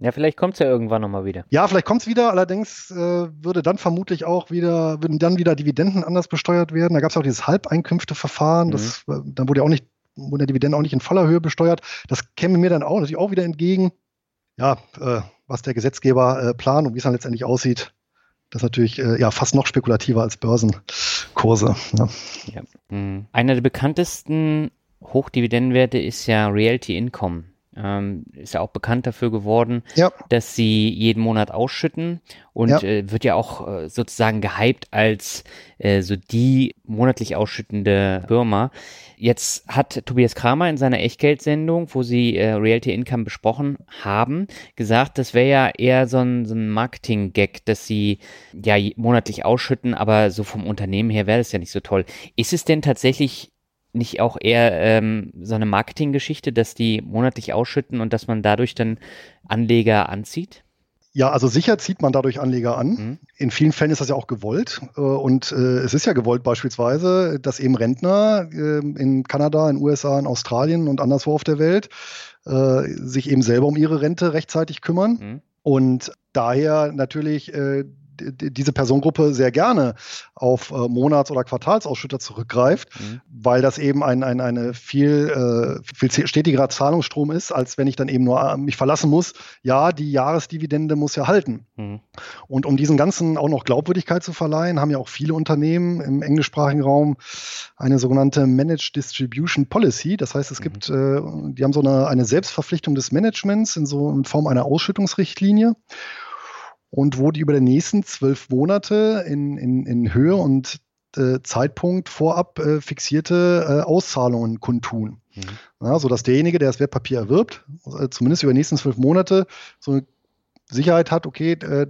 Ja, vielleicht kommt es ja irgendwann nochmal wieder. Ja, vielleicht kommt es wieder, allerdings äh, würde dann vermutlich auch wieder, würden dann wieder Dividenden anders besteuert werden. Da gab es auch dieses Halbeinkünfteverfahren, mhm. äh, dann wurde ja auch nicht Dividende auch nicht in voller Höhe besteuert. Das käme mir dann auch natürlich auch wieder entgegen. ja, äh, was der Gesetzgeber äh, plant und wie es dann letztendlich aussieht, das ist natürlich äh, ja fast noch spekulativer als Börsenkurse. Ne? Ja. Mhm. Einer der bekanntesten Hochdividendenwerte ist ja Realty Income ähm, ist ja auch bekannt dafür geworden, ja. dass sie jeden Monat ausschütten und ja. Äh, wird ja auch äh, sozusagen gehypt als äh, so die monatlich ausschüttende Firma. Jetzt hat Tobias Kramer in seiner Echtgeldsendung, wo sie äh, Realty Income besprochen haben, gesagt, das wäre ja eher so ein, so ein Marketing-Gag, dass sie ja monatlich ausschütten, aber so vom Unternehmen her wäre das ja nicht so toll. Ist es denn tatsächlich nicht auch eher ähm, so eine Marketinggeschichte, dass die monatlich ausschütten und dass man dadurch dann Anleger anzieht? Ja, also sicher zieht man dadurch Anleger an. Mhm. In vielen Fällen ist das ja auch gewollt. Äh, und äh, es ist ja gewollt beispielsweise, dass eben Rentner äh, in Kanada, in USA, in Australien und anderswo auf der Welt äh, sich eben selber um ihre Rente rechtzeitig kümmern. Mhm. Und daher natürlich diese Personengruppe sehr gerne auf äh, Monats- oder Quartalsausschütter zurückgreift, mhm. weil das eben ein, ein eine viel, äh, viel stetigerer Zahlungsstrom ist, als wenn ich dann eben nur äh, mich verlassen muss. Ja, die Jahresdividende muss ja halten. Mhm. Und um diesen ganzen auch noch Glaubwürdigkeit zu verleihen, haben ja auch viele Unternehmen im englischsprachigen Raum eine sogenannte Managed Distribution Policy. Das heißt, es mhm. gibt, äh, die haben so eine, eine Selbstverpflichtung des Managements in so in Form einer Ausschüttungsrichtlinie und wo die über die nächsten zwölf Monate in, in, in Höhe und äh, Zeitpunkt vorab äh, fixierte äh, Auszahlungen kundtun. Mhm. Ja, sodass derjenige, der das Wertpapier erwirbt, äh, zumindest über die nächsten zwölf Monate so eine Sicherheit hat, okay, äh,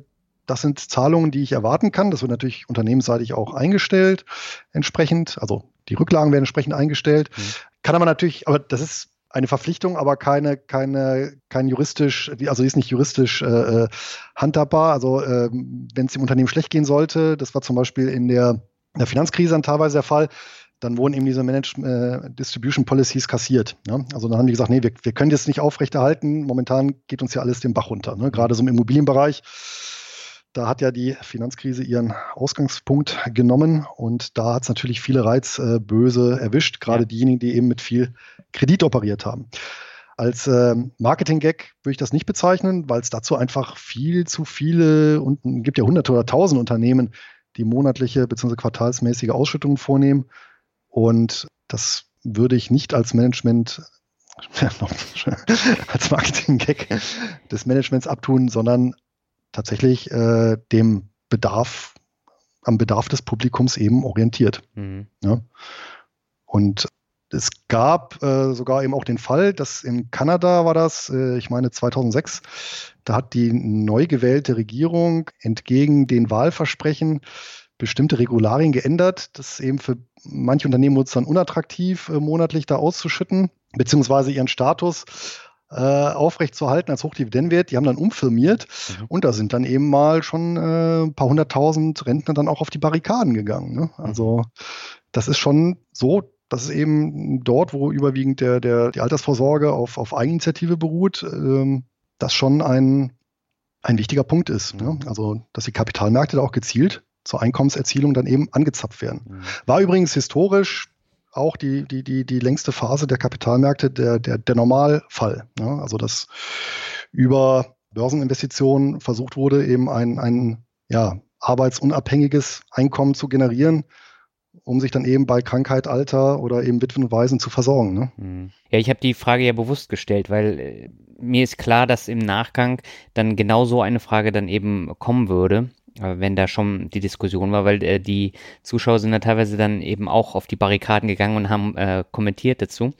das sind Zahlungen, die ich erwarten kann. Das wird natürlich unternehmensseitig auch eingestellt, entsprechend. Also die Rücklagen werden entsprechend eingestellt. Mhm. Kann aber natürlich, aber das ist eine Verpflichtung, aber keine, keine, kein juristisch, also die ist nicht juristisch äh, äh handhabbar. Also äh, wenn es dem Unternehmen schlecht gehen sollte, das war zum Beispiel in der, in der Finanzkrise dann teilweise der Fall, dann wurden eben diese Managed äh, Distribution Policies kassiert. Ne? Also dann haben die gesagt, nee, wir, wir können das nicht aufrechterhalten. Momentan geht uns ja alles den Bach runter. Ne? Gerade so im Immobilienbereich da hat ja die Finanzkrise ihren Ausgangspunkt genommen und da hat es natürlich viele Reizböse äh, erwischt, gerade diejenigen, die eben mit viel Kredit operiert haben. Als äh, Marketing-Gag würde ich das nicht bezeichnen, weil es dazu einfach viel zu viele und gibt ja hunderte oder tausend Unternehmen, die monatliche bzw. quartalsmäßige Ausschüttungen vornehmen. Und das würde ich nicht als Management als Marketing-Gag des Managements abtun, sondern tatsächlich äh, dem Bedarf, am Bedarf des Publikums eben orientiert. Mhm. Ja. Und es gab äh, sogar eben auch den Fall, dass in Kanada war das, äh, ich meine 2006, da hat die neu gewählte Regierung entgegen den Wahlversprechen bestimmte Regularien geändert, das eben für manche Unternehmen wurde es dann unattraktiv, äh, monatlich da auszuschütten, beziehungsweise ihren Status äh, aufrechtzuerhalten als Hochdividendenwert. Die haben dann umfirmiert mhm. und da sind dann eben mal schon äh, ein paar hunderttausend Rentner dann auch auf die Barrikaden gegangen. Ne? Mhm. Also das ist schon so, dass es eben dort, wo überwiegend der, der, die Altersvorsorge auf, auf Eigeninitiative beruht, ähm, das schon ein, ein wichtiger Punkt ist. Ne? Mhm. Also, dass die Kapitalmärkte da auch gezielt zur Einkommenserzielung dann eben angezapft werden. Mhm. War übrigens historisch auch die, die, die, die längste Phase der Kapitalmärkte der, der, der Normalfall. Ja? Also dass über Börseninvestitionen versucht wurde, eben ein, ein ja, arbeitsunabhängiges Einkommen zu generieren, um sich dann eben bei Krankheit, Alter oder eben Witwen und Waisen zu versorgen. Ne? Hm. Ja, ich habe die Frage ja bewusst gestellt, weil äh, mir ist klar, dass im Nachgang dann genau so eine Frage dann eben kommen würde wenn da schon die Diskussion war, weil äh, die Zuschauer sind da teilweise dann eben auch auf die Barrikaden gegangen und haben äh, kommentiert dazu.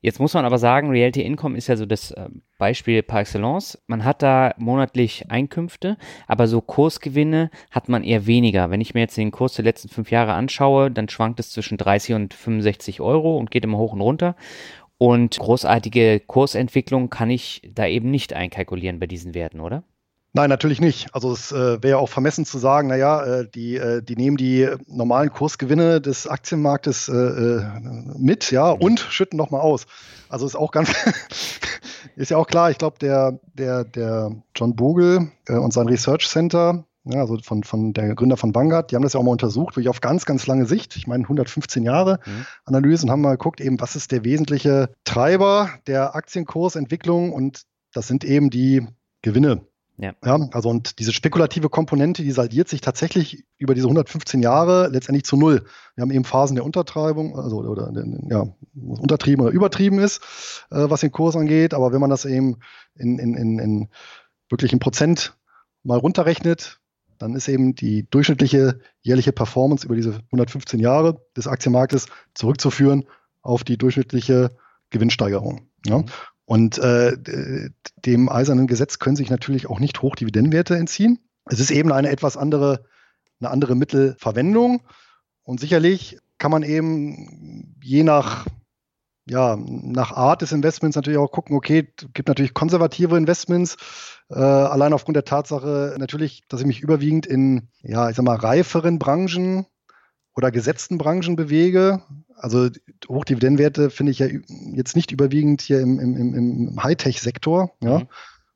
Jetzt muss man aber sagen, Reality Income ist ja so das äh, Beispiel par excellence. Man hat da monatlich Einkünfte, aber so Kursgewinne hat man eher weniger. Wenn ich mir jetzt den Kurs der letzten fünf Jahre anschaue, dann schwankt es zwischen 30 und 65 Euro und geht immer hoch und runter. Und großartige Kursentwicklung kann ich da eben nicht einkalkulieren bei diesen Werten, oder? Nein, natürlich nicht. Also es äh, wäre auch vermessen zu sagen, naja, äh, die, äh, die nehmen die normalen Kursgewinne des Aktienmarktes äh, äh mit, ja, und schütten nochmal aus. Also ist auch ganz, ist ja auch klar, ich glaube, der, der, der John Bogle äh, und sein Research Center, ja, also von, von der Gründer von Vanguard, die haben das ja auch mal untersucht, wirklich auf ganz, ganz lange Sicht. Ich meine 115 Jahre mhm. Analyse und haben mal geguckt, eben, was ist der wesentliche Treiber der Aktienkursentwicklung und das sind eben die Gewinne. Ja. ja. Also und diese spekulative Komponente, die saldiert sich tatsächlich über diese 115 Jahre letztendlich zu null. Wir haben eben Phasen der Untertreibung, also oder ja, untertrieben oder übertrieben ist, äh, was den Kurs angeht. Aber wenn man das eben in, in, in, in wirklich in Prozent mal runterrechnet, dann ist eben die durchschnittliche jährliche Performance über diese 115 Jahre des Aktienmarktes zurückzuführen auf die durchschnittliche Gewinnsteigerung. Ja? Und äh, dem eisernen Gesetz können sich natürlich auch nicht Hochdividendenwerte entziehen. Es ist eben eine etwas andere, eine andere Mittelverwendung. Und sicherlich kann man eben je nach, ja, nach Art des Investments natürlich auch gucken, okay, es gibt natürlich konservative Investments, äh, allein aufgrund der Tatsache natürlich, dass ich mich überwiegend in, ja, ich sag mal, reiferen Branchen oder gesetzten Branchen bewege. Also Hochdividendenwerte finde ich ja jetzt nicht überwiegend hier im, im, im Hightech-Sektor, ja, mhm.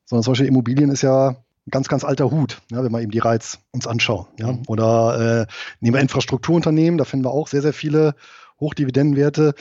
sondern zum Beispiel Immobilien ist ja ein ganz, ganz alter Hut, ja, wenn wir eben die Reiz uns anschauen. Ja. Mhm. Oder äh, nehmen wir Infrastrukturunternehmen, da finden wir auch sehr, sehr viele Hochdividendenwerte,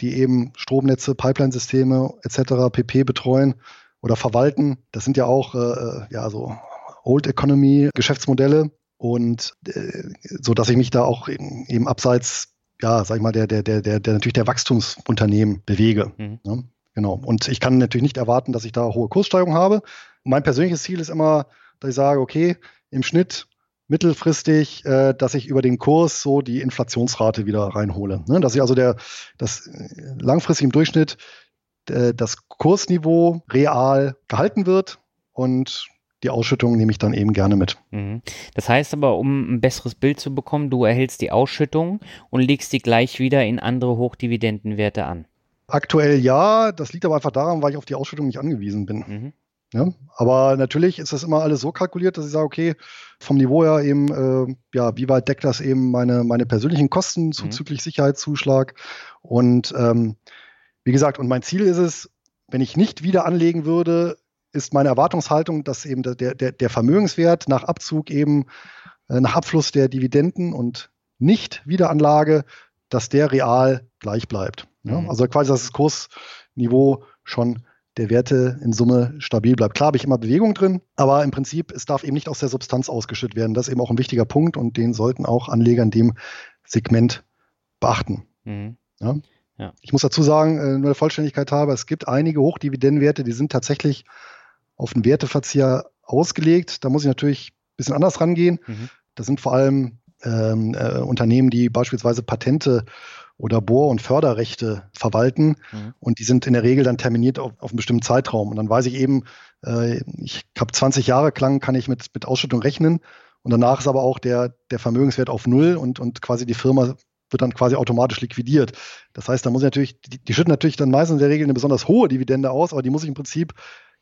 die eben Stromnetze, Pipeline-Systeme etc. pp. betreuen oder verwalten. Das sind ja auch äh, äh ja so Old Economy Geschäftsmodelle, und äh, so dass ich mich da auch eben, eben abseits, ja, sag ich mal, der, der, der, der, der natürlich der Wachstumsunternehmen bewege. Mhm. Ja, genau. Und ich kann natürlich nicht erwarten, dass ich da hohe Kurssteigerungen habe. mein persönliches Ziel ist immer, dass ich sage, okay, im Schnitt mittelfristig, äh, dass ich über den Kurs so die Inflationsrate wieder reinhole. Ne? Dass ich also der, das äh, langfristig im Durchschnitt äh, das Kursniveau real gehalten wird und die Ausschüttung nehme ich dann eben gerne mit. Mhm. Das heißt aber, um ein besseres Bild zu bekommen, du erhältst die Ausschüttung und legst die gleich wieder in andere Hochdividendenwerte an. Aktuell ja, das liegt aber einfach daran, weil ich auf die Ausschüttung nicht angewiesen bin. Mhm. Ja, aber natürlich ist das immer alles so kalkuliert, dass ich sage, okay, vom Niveau her eben, äh, ja, wie weit deckt das eben meine, meine persönlichen Kosten mhm. zuzüglich Sicherheitszuschlag? Und ähm, wie gesagt, und mein Ziel ist es, wenn ich nicht wieder anlegen würde, ist meine Erwartungshaltung, dass eben der, der, der Vermögenswert nach Abzug eben, äh, nach Abfluss der Dividenden und nicht Wiederanlage, dass der real gleich bleibt. Ja? Mhm. Also quasi, dass das Kursniveau schon der Werte in Summe stabil bleibt. Klar habe ich immer Bewegung drin, aber im Prinzip, es darf eben nicht aus der Substanz ausgeschüttet werden. Das ist eben auch ein wichtiger Punkt und den sollten auch Anleger in dem Segment beachten. Mhm. Ja? Ja. Ich muss dazu sagen, äh, nur der Vollständigkeit habe, es gibt einige Hochdividendenwerte, die sind tatsächlich auf den Werteverzieher ausgelegt. Da muss ich natürlich ein bisschen anders rangehen. Mhm. Das sind vor allem ähm, äh, Unternehmen, die beispielsweise Patente oder Bohr- und Förderrechte verwalten. Mhm. Und die sind in der Regel dann terminiert auf, auf einen bestimmten Zeitraum. Und dann weiß ich eben, äh, ich habe 20 Jahre lang, kann ich mit, mit Ausschüttung rechnen. Und danach ist aber auch der, der Vermögenswert auf Null und, und quasi die Firma wird dann quasi automatisch liquidiert. Das heißt, da muss ich natürlich, die, die schütten natürlich dann meistens in der Regel eine besonders hohe Dividende aus, aber die muss ich im Prinzip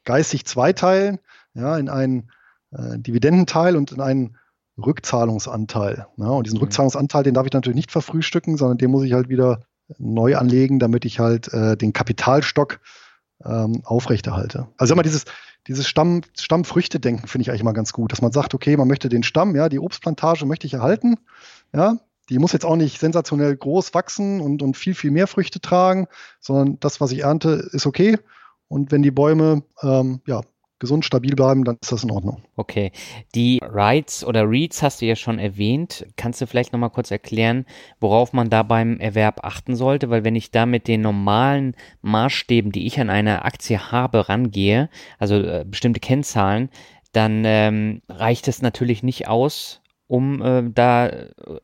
geistig zweiteilen, ja, in einen äh, Dividendenteil und in einen Rückzahlungsanteil. Ja, und diesen mhm. Rückzahlungsanteil, den darf ich natürlich nicht verfrühstücken, sondern den muss ich halt wieder neu anlegen, damit ich halt äh, den Kapitalstock ähm, aufrechterhalte. Also immer dieses, dieses Stamm, Stammfrüchte-Denken finde ich eigentlich mal ganz gut, dass man sagt, okay, man möchte den Stamm, ja, die Obstplantage möchte ich erhalten, ja, die muss jetzt auch nicht sensationell groß wachsen und, und viel, viel mehr Früchte tragen, sondern das, was ich ernte, ist okay. Und wenn die Bäume ähm, ja, gesund, stabil bleiben, dann ist das in Ordnung. Okay. Die Rights oder Reads hast du ja schon erwähnt. Kannst du vielleicht nochmal kurz erklären, worauf man da beim Erwerb achten sollte? Weil wenn ich da mit den normalen Maßstäben, die ich an eine Aktie habe, rangehe, also äh, bestimmte Kennzahlen, dann ähm, reicht es natürlich nicht aus, um äh, da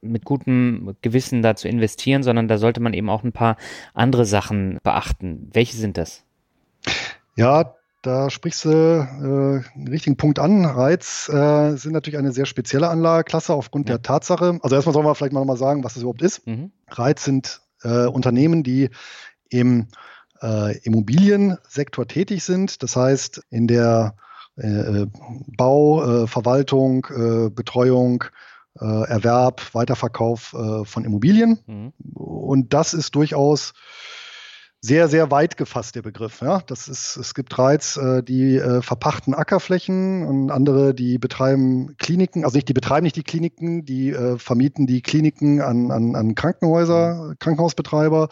mit gutem Gewissen da zu investieren, sondern da sollte man eben auch ein paar andere Sachen beachten. Welche sind das? Ja, da sprichst du äh, einen richtigen Punkt an. Reiz äh, sind natürlich eine sehr spezielle Anlageklasse aufgrund ja. der Tatsache. Also erstmal sollen wir vielleicht mal nochmal sagen, was das überhaupt ist. Mhm. Reiz sind äh, Unternehmen, die im äh, Immobiliensektor tätig sind. Das heißt, in der äh, Bau, äh, Verwaltung, Betreuung, Erwerb, Weiterverkauf von Immobilien. Mhm. Und das ist durchaus sehr, sehr weit gefasst, der Begriff. Ja, das ist, es gibt Reiz, äh, die äh, verpachten Ackerflächen und andere, die betreiben Kliniken, also nicht, die betreiben nicht die Kliniken, die äh, vermieten die Kliniken an, an, an Krankenhäuser, Krankenhausbetreiber.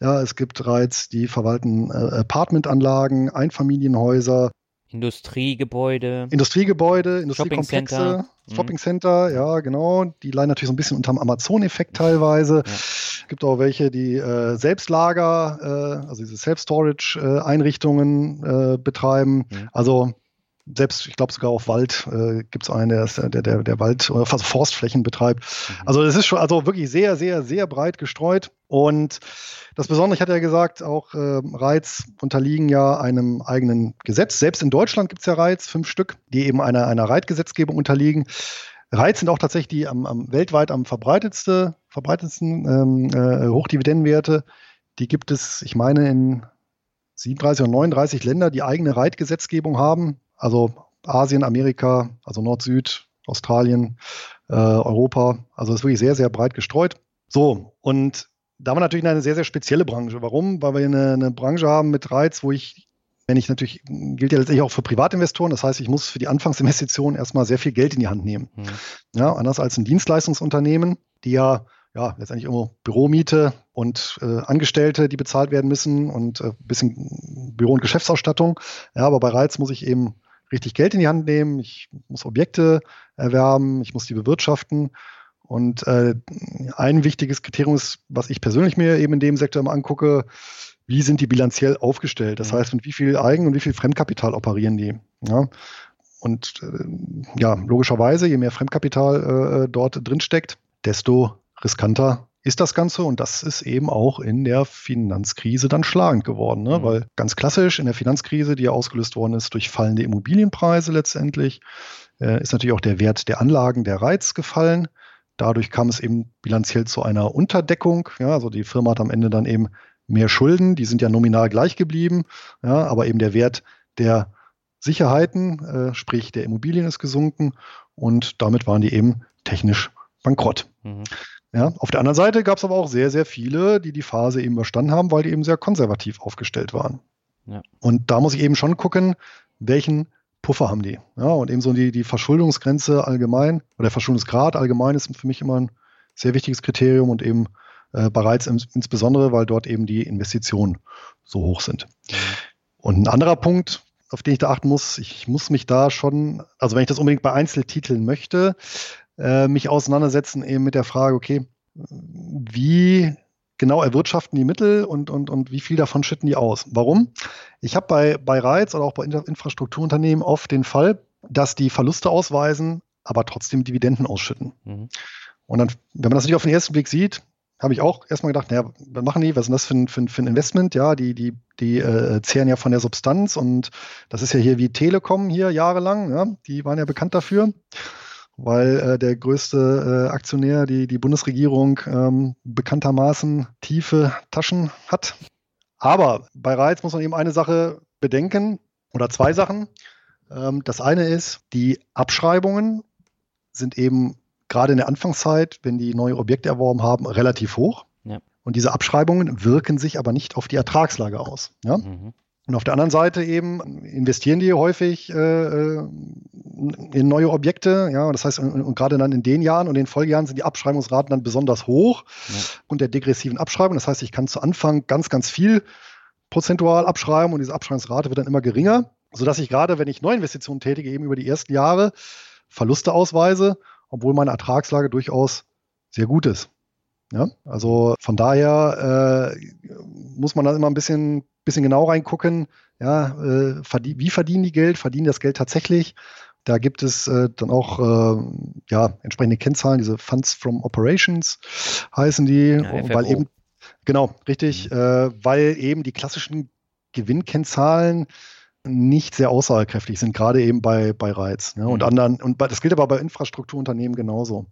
Ja, es gibt Reiz, die verwalten äh, Apartmentanlagen, Einfamilienhäuser, Industriegebäude. Industriegebäude, Industriekomplexe, Shopping Center, mhm. Shopping Center ja, genau. Die leiden natürlich so ein bisschen unter dem Amazon-Effekt teilweise. Ja. gibt auch welche, die äh, Selbstlager, äh, also diese Self-Storage-Einrichtungen äh, betreiben. Mhm. Also selbst, ich glaube sogar auf Wald äh, gibt es einen, der, der, der, der Wald- oder fast Forstflächen betreibt. Mhm. Also es ist schon also wirklich sehr, sehr, sehr breit gestreut. Und das Besondere, ich hatte ja gesagt, auch äh, Reiz unterliegen ja einem eigenen Gesetz. Selbst in Deutschland gibt es ja Reiz, fünf Stück, die eben einer, einer Reitgesetzgebung unterliegen. Reiz sind auch tatsächlich die am, am weltweit am verbreitetste, verbreitetsten ähm, äh, Hochdividendenwerte. Die gibt es, ich meine, in 37 oder 39 Länder, die eigene Reitgesetzgebung haben. Also Asien, Amerika, also Nord-Süd, Australien, äh, Europa. Also es ist wirklich sehr, sehr breit gestreut. So, und da haben wir natürlich eine sehr, sehr spezielle Branche. Warum? Weil wir eine, eine Branche haben mit Reiz, wo ich, wenn ich natürlich, gilt ja letztendlich auch für Privatinvestoren, das heißt, ich muss für die Anfangsinvestition erstmal sehr viel Geld in die Hand nehmen. Mhm. Ja, anders als ein Dienstleistungsunternehmen, die ja ja, letztendlich irgendwo Büromiete und äh, Angestellte, die bezahlt werden müssen und ein äh, bisschen Büro- und Geschäftsausstattung. Ja, aber bei Reiz muss ich eben richtig Geld in die Hand nehmen, ich muss Objekte erwerben, ich muss die bewirtschaften. Und äh, ein wichtiges Kriterium ist, was ich persönlich mir eben in dem Sektor immer angucke, wie sind die bilanziell aufgestellt? Das mhm. heißt, mit wie viel Eigen- und wie viel Fremdkapital operieren die? Ja? Und äh, ja, logischerweise, je mehr Fremdkapital äh, dort drin steckt, desto riskanter ist das Ganze und das ist eben auch in der Finanzkrise dann schlagend geworden, ne? Mhm. weil ganz klassisch in der Finanzkrise, die ja ausgelöst worden ist durch fallende Immobilienpreise letztendlich, äh, ist natürlich auch der Wert der Anlagen, der Reiz gefallen. Dadurch kam es eben bilanziell zu einer Unterdeckung. Ja, also die Firma hat am Ende dann eben mehr Schulden, die sind ja nominal gleich geblieben, ja, aber eben der Wert der Sicherheiten, äh, sprich der Immobilien ist gesunken und damit waren die eben technisch bankrott. Mhm. Ja, auf der anderen Seite gab es aber auch sehr, sehr viele, die die Phase eben überstanden haben, weil die eben sehr konservativ aufgestellt waren. Ja. Und da muss ich eben schon gucken, welchen Puffer haben die. Ja, und eben so die, die Verschuldungsgrenze allgemein oder der Verschuldungsgrad allgemein ist für mich immer ein sehr wichtiges Kriterium und eben äh, bereits im, insbesondere, weil dort eben die Investitionen so hoch sind. Mhm. Und ein anderer Punkt, auf den ich da achten muss, ich muss mich da schon, also wenn ich das unbedingt bei Einzeltiteln möchte, äh, mich auseinandersetzen eben mit der Frage, okay, wie genau erwirtschaften die Mittel und, und, und wie viel davon schütten die aus? Warum? Ich habe bei, bei Reiz oder auch bei Infrastrukturunternehmen oft den Fall, dass die Verluste ausweisen, aber trotzdem Dividenden ausschütten. Mhm. Und dann, wenn man das nicht auf den ersten Blick sieht, habe ich auch erstmal gedacht, naja, was machen die? Was ist denn das für ein, für für ein Investment? Ja, die, die, die äh, zehren ja von der Substanz und das ist ja hier wie Telekom hier jahrelang, ja, die waren ja bekannt dafür weil äh, der größte äh, Aktionär, die, die Bundesregierung, ähm, bekanntermaßen tiefe Taschen hat. Aber bei Reiz muss man eben eine Sache bedenken oder zwei Sachen. Ähm, das eine ist, die Abschreibungen sind eben gerade in der Anfangszeit, wenn die neue Objekte erworben haben, relativ hoch. Ja. Und diese Abschreibungen wirken sich aber nicht auf die Ertragslage aus. Ja? Mhm. Und auf der anderen Seite eben investieren die häufig äh, äh, in neue Objekte. Ja, das heißt, und, und, gerade dann in den Jahren und den Folgejahren sind die Abschreibungsraten dann besonders hoch ja. und der degressiven Abschreibung. Das heißt, ich kann zu Anfang ganz, ganz viel prozentual abschreiben und diese Abschreibungsrate wird dann immer geringer, sodass ich gerade, wenn ich Neuinvestitionen tätige, eben über die ersten Jahre Verluste ausweise, obwohl meine Ertragslage durchaus sehr gut ist. Ja, also von daher äh, muss man da immer ein bisschen, bisschen genau reingucken. Ja, äh, verdien, wie verdienen die Geld? Verdienen das Geld tatsächlich? Da gibt es äh, dann auch äh, ja, entsprechende Kennzahlen, diese Funds from Operations heißen die, ja, weil eben, genau, richtig, mhm. äh, weil eben die klassischen Gewinnkennzahlen nicht sehr aussagekräftig sind, gerade eben bei, bei Reiz. Ne? Und mhm. anderen, und das gilt aber bei Infrastrukturunternehmen genauso.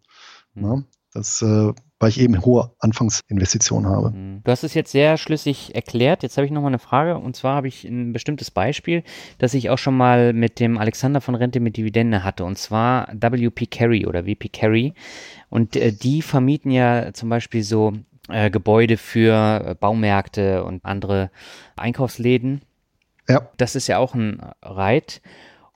Mhm. Ne? Das, äh, weil ich eben hohe Anfangsinvestitionen habe. Mhm. Du hast es jetzt sehr schlüssig erklärt. Jetzt habe ich noch mal eine Frage. Und zwar habe ich ein bestimmtes Beispiel, das ich auch schon mal mit dem Alexander von Rente mit Dividende hatte. Und zwar WP Carry oder WP Carry. Und äh, die vermieten ja zum Beispiel so äh, Gebäude für Baumärkte und andere Einkaufsläden. Ja. Das ist ja auch ein Reit.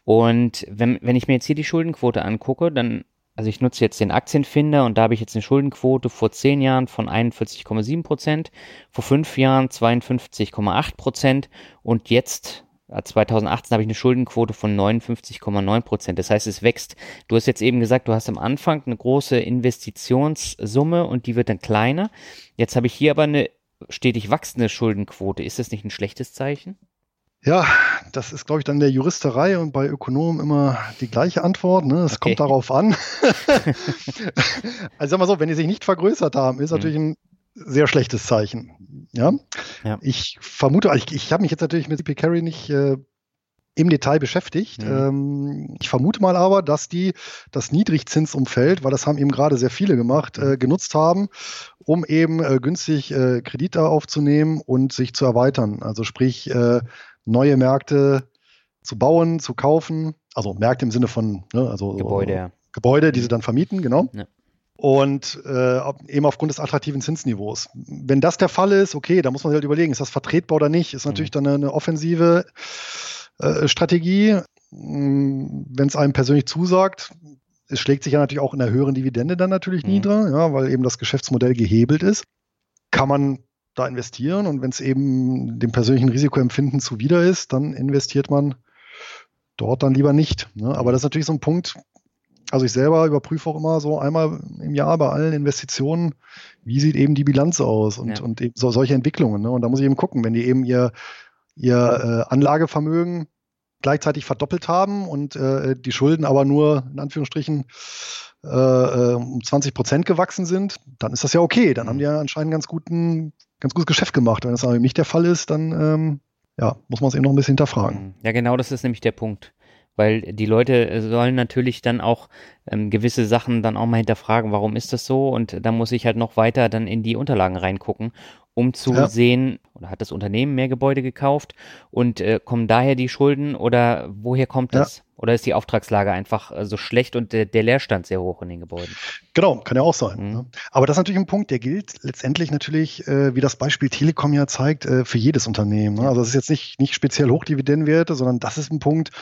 Und wenn, wenn ich mir jetzt hier die Schuldenquote angucke, dann also ich nutze jetzt den Aktienfinder und da habe ich jetzt eine Schuldenquote vor zehn Jahren von 41,7 Prozent, vor fünf Jahren 52,8 Prozent und jetzt 2018 habe ich eine Schuldenquote von 59,9 Prozent. Das heißt, es wächst. Du hast jetzt eben gesagt, du hast am Anfang eine große Investitionssumme und die wird dann kleiner. Jetzt habe ich hier aber eine stetig wachsende Schuldenquote. Ist das nicht ein schlechtes Zeichen? Ja, das ist, glaube ich, dann der Juristerei und bei Ökonomen immer die gleiche Antwort. Ne? Es okay. kommt darauf an. also sag mal so, wenn die sich nicht vergrößert haben, ist mhm. natürlich ein sehr schlechtes Zeichen. Ja. ja. Ich vermute, ich, ich habe mich jetzt natürlich mit CP Carry nicht äh, im Detail beschäftigt. Mhm. Ähm, ich vermute mal aber, dass die das Niedrigzinsumfeld, weil das haben eben gerade sehr viele gemacht, mhm. äh, genutzt haben, um eben äh, günstig äh, Kredite aufzunehmen und sich zu erweitern. Also sprich, äh, neue Märkte zu bauen, zu kaufen. Also Märkte im Sinne von ne, also, Gebäude, ja. Gebäude, die sie dann vermieten, genau. Ja und äh, eben aufgrund des attraktiven Zinsniveaus. Wenn das der Fall ist, okay, da muss man sich halt überlegen, ist das vertretbar oder nicht? Ist natürlich mhm. dann eine, offensive äh, Strategie. Wenn es einem persönlich zusagt, es schlägt sich ja natürlich auch in der höheren Dividende dann natürlich mhm. nieder, ja, weil eben das Geschäftsmodell gehebelt ist. Kann man da investieren und wenn es eben dem persönlichen Risikoempfinden zuwider ist, dann investiert man dort dann lieber nicht. Ne? Aber das ist natürlich so ein Punkt, also ich selber überprüfe auch immer so einmal im Jahr bei allen Investitionen, wie sieht eben die Bilanz aus und, ja. und eben so, solche Entwicklungen. Ne? Und da muss ich eben gucken, wenn die eben ihr, ihr äh, Anlagevermögen gleichzeitig verdoppelt haben und äh, die Schulden aber nur in Anführungsstrichen äh, äh um 20 Prozent gewachsen sind, dann ist das ja okay. Dann haben die ja anscheinend ganz guten, ganz gutes Geschäft gemacht. Wenn das aber nicht der Fall ist, dann ähm, ja, muss man es eben noch ein bisschen hinterfragen. Ja, genau, das ist nämlich der Punkt weil die Leute sollen natürlich dann auch ähm, gewisse Sachen dann auch mal hinterfragen, warum ist das so? Und da muss ich halt noch weiter dann in die Unterlagen reingucken, um zu ja. sehen, oder hat das Unternehmen mehr Gebäude gekauft und äh, kommen daher die Schulden oder woher kommt das? Ja. Oder ist die Auftragslage einfach äh, so schlecht und der, der, Leerstand sehr hoch in den Gebäuden? Genau, kann ja auch sein. Mhm. Ne? Aber das ist natürlich ein Punkt, der gilt letztendlich natürlich, äh, wie das Beispiel Telekom ja zeigt, äh, für jedes Unternehmen. Ne? Also das ist jetzt nicht, nicht speziell Hochdividendenwerte, sondern das ist ein Punkt,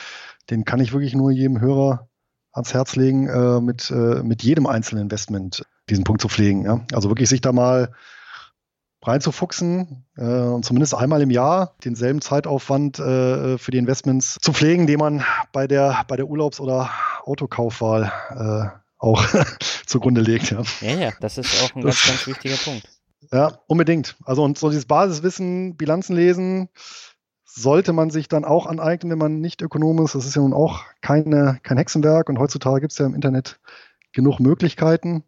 den kann ich wirklich nur jedem Hörer ans Herz legen, äh, mit, äh, mit jedem einzelnen Investment diesen Punkt zu pflegen. Ja? Also wirklich sich da mal reinzufuchsen äh, und zumindest einmal im Jahr denselben Zeitaufwand äh, für die Investments zu pflegen, den man bei der, bei der Urlaubs- oder Autokaufwahl äh, auch zugrunde legt. Ja. ja, ja, das ist auch ein das, ganz, ganz wichtiger Punkt. Ja, unbedingt. Also und so dieses Basiswissen, Bilanzen lesen, sollte man sich dann auch aneignen, wenn man nicht Ökonom ist. Das ist ja nun auch keine, kein Hexenwerk und heutzutage gibt es ja im Internet genug Möglichkeiten.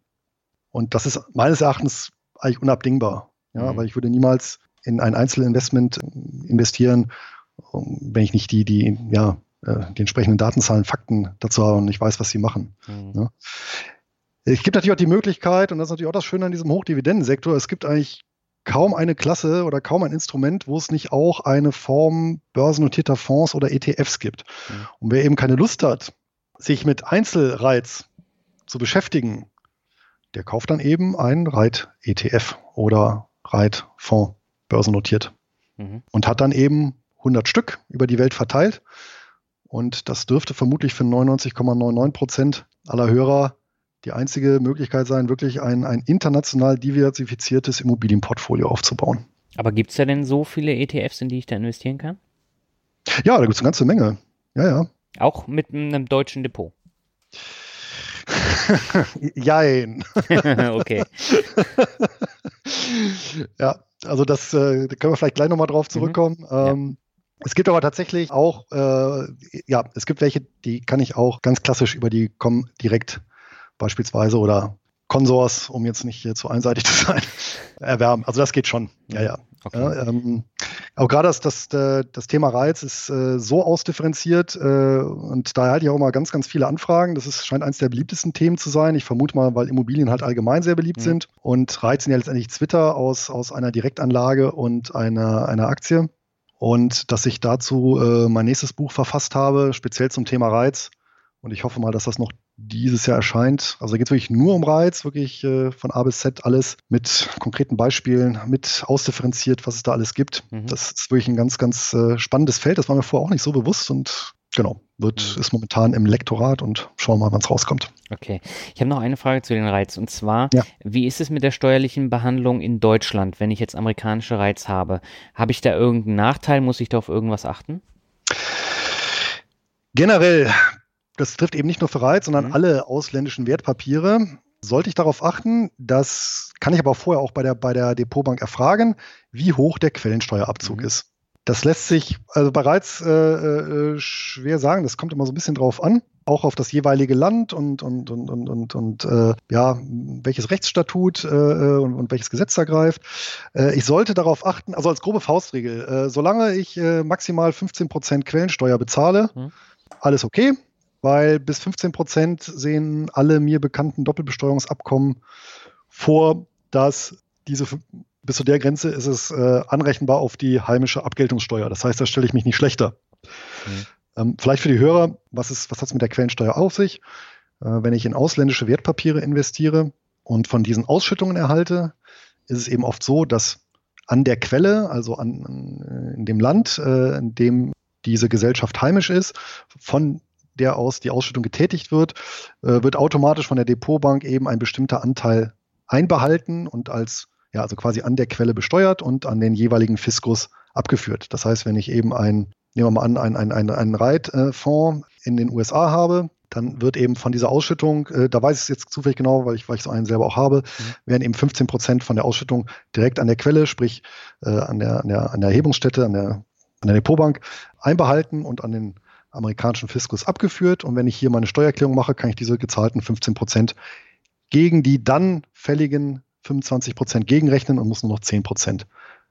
Und das ist meines Erachtens eigentlich unabdingbar. Ja, mhm. weil ich würde niemals in ein Einzelinvestment investieren, wenn ich nicht die, die, ja, äh, die entsprechenden Datenzahlen, Fakten dazu habe und ich weiß, was sie machen. Mhm. Ja. Es gibt natürlich auch die Möglichkeit, und das ist natürlich auch das Schöne an diesem Hochdividendensektor, es gibt eigentlich kaum eine Klasse oder kaum ein Instrument, wo es nicht auch eine Form börsennotierter Fonds oder ETFs gibt. Mhm. Und wer eben keine Lust hat, sich mit Einzelreiz zu beschäftigen, der kauft dann eben einen Reit-ETF oder Reit-Fonds börsennotiert mhm. und hat dann eben 100 Stück über die Welt verteilt. Und das dürfte vermutlich für 99,99 Prozent aller Hörer die einzige Möglichkeit sein, wirklich ein, ein international diversifiziertes Immobilienportfolio aufzubauen. Aber gibt es da denn so viele ETFs, in die ich da investieren kann? Ja, da gibt es eine ganze Menge. Ja, ja. Auch mit einem deutschen Depot. Jein. okay. ja, also das äh, können wir vielleicht gleich nochmal drauf mhm. zurückkommen. Mhm. Ähm, Es gibt aber tatsächlich auch, äh, ja, es gibt welche, die kann ich auch ganz klassisch über die kommen direkt beispielsweise oder Consors, um jetzt nicht hier zu einseitig zu sein, erwerben. Also das geht schon. Ja, ja. Okay. ja ähm, aber gerade das, das, äh, das Thema Reiz ist äh, so ausdifferenziert äh, und da halte ich auch mal ganz, ganz viele Anfragen. Das ist, scheint eines der beliebtesten Themen zu sein. Ich vermute mal, weil Immobilien halt allgemein sehr beliebt mhm. sind und Reiz sind ja letztendlich Twitter aus, aus einer Direktanlage und einer, einer Aktie. Und dass ich dazu äh, mein nächstes Buch verfasst habe, speziell zum Thema Reiz. Und ich hoffe mal, dass das noch dieses Jahr erscheint. Also da geht es wirklich nur um Reiz, wirklich äh, von A bis Z alles mit konkreten Beispielen, mit ausdifferenziert, was es da alles gibt. Mhm. Das ist wirklich ein ganz, ganz äh, spannendes Feld. Das war mir vorher auch nicht so bewusst und genau, wird, mhm. ist momentan im Lektorat und schauen wir mal, wann es rauskommt. Okay. Ich habe noch eine Frage zu den Reiz und zwar, ja. wie ist es mit der steuerlichen Behandlung in Deutschland, wenn ich jetzt amerikanische Reiz habe? Habe ich da irgendeinen Nachteil? Muss ich da auf irgendwas achten? Generell, das trifft eben nicht nur für Reiz, sondern mhm. alle ausländischen Wertpapiere. Sollte ich darauf achten, das kann ich aber vorher auch bei der, bei der Depotbank erfragen, wie hoch der Quellensteuerabzug mhm. ist. Das lässt sich also bereits äh, äh, schwer sagen. Das kommt immer so ein bisschen drauf an, auch auf das jeweilige Land und und und und und, und äh, ja welches Rechtsstatut äh, äh und, und, welches Gesetz da greift. Äh, ich sollte darauf achten, also als grobe Faustregel, äh, solange ich äh, maximal 15 Prozent Quellensteuer bezahle, mhm. alles okay, weil bis 15 Prozent sehen alle mir bekannten Doppelbesteuerungsabkommen vor, dass diese bis zu der Grenze ist es äh, anrechenbar auf die heimische Abgeltungssteuer. Das heißt, da stelle ich mich nicht schlechter. Mhm. Ähm, vielleicht für die Hörer, was, ist, was hat es mit der Quellensteuer auf sich? Äh, wenn ich in ausländische Wertpapiere investiere und von diesen Ausschüttungen erhalte, ist es eben oft so, dass an der Quelle, also an, in dem Land, äh, in dem diese Gesellschaft heimisch ist, von der aus die Ausschüttung getätigt wird, äh, wird automatisch von der Depotbank eben ein bestimmter Anteil einbehalten und als ja, also quasi an der Quelle besteuert und an den jeweiligen Fiskus abgeführt. Das heißt, wenn ich eben ein, nehmen wir mal an, einen ein, ein, ein Reitfonds in den USA habe, dann wird eben von dieser Ausschüttung, äh, da weiß ich es jetzt zufällig genau, weil ich, weil ich so einen selber auch habe, mhm. werden eben 15 Prozent von der Ausschüttung direkt an der Quelle, sprich äh, an, der, an, der, an der Erhebungsstätte, an der, an der Depotbank einbehalten und an den amerikanischen Fiskus abgeführt. Und wenn ich hier meine Steuererklärung mache, kann ich diese gezahlten 15 Prozent gegen die dann fälligen 25 Prozent gegenrechnen und muss nur noch 10 Prozent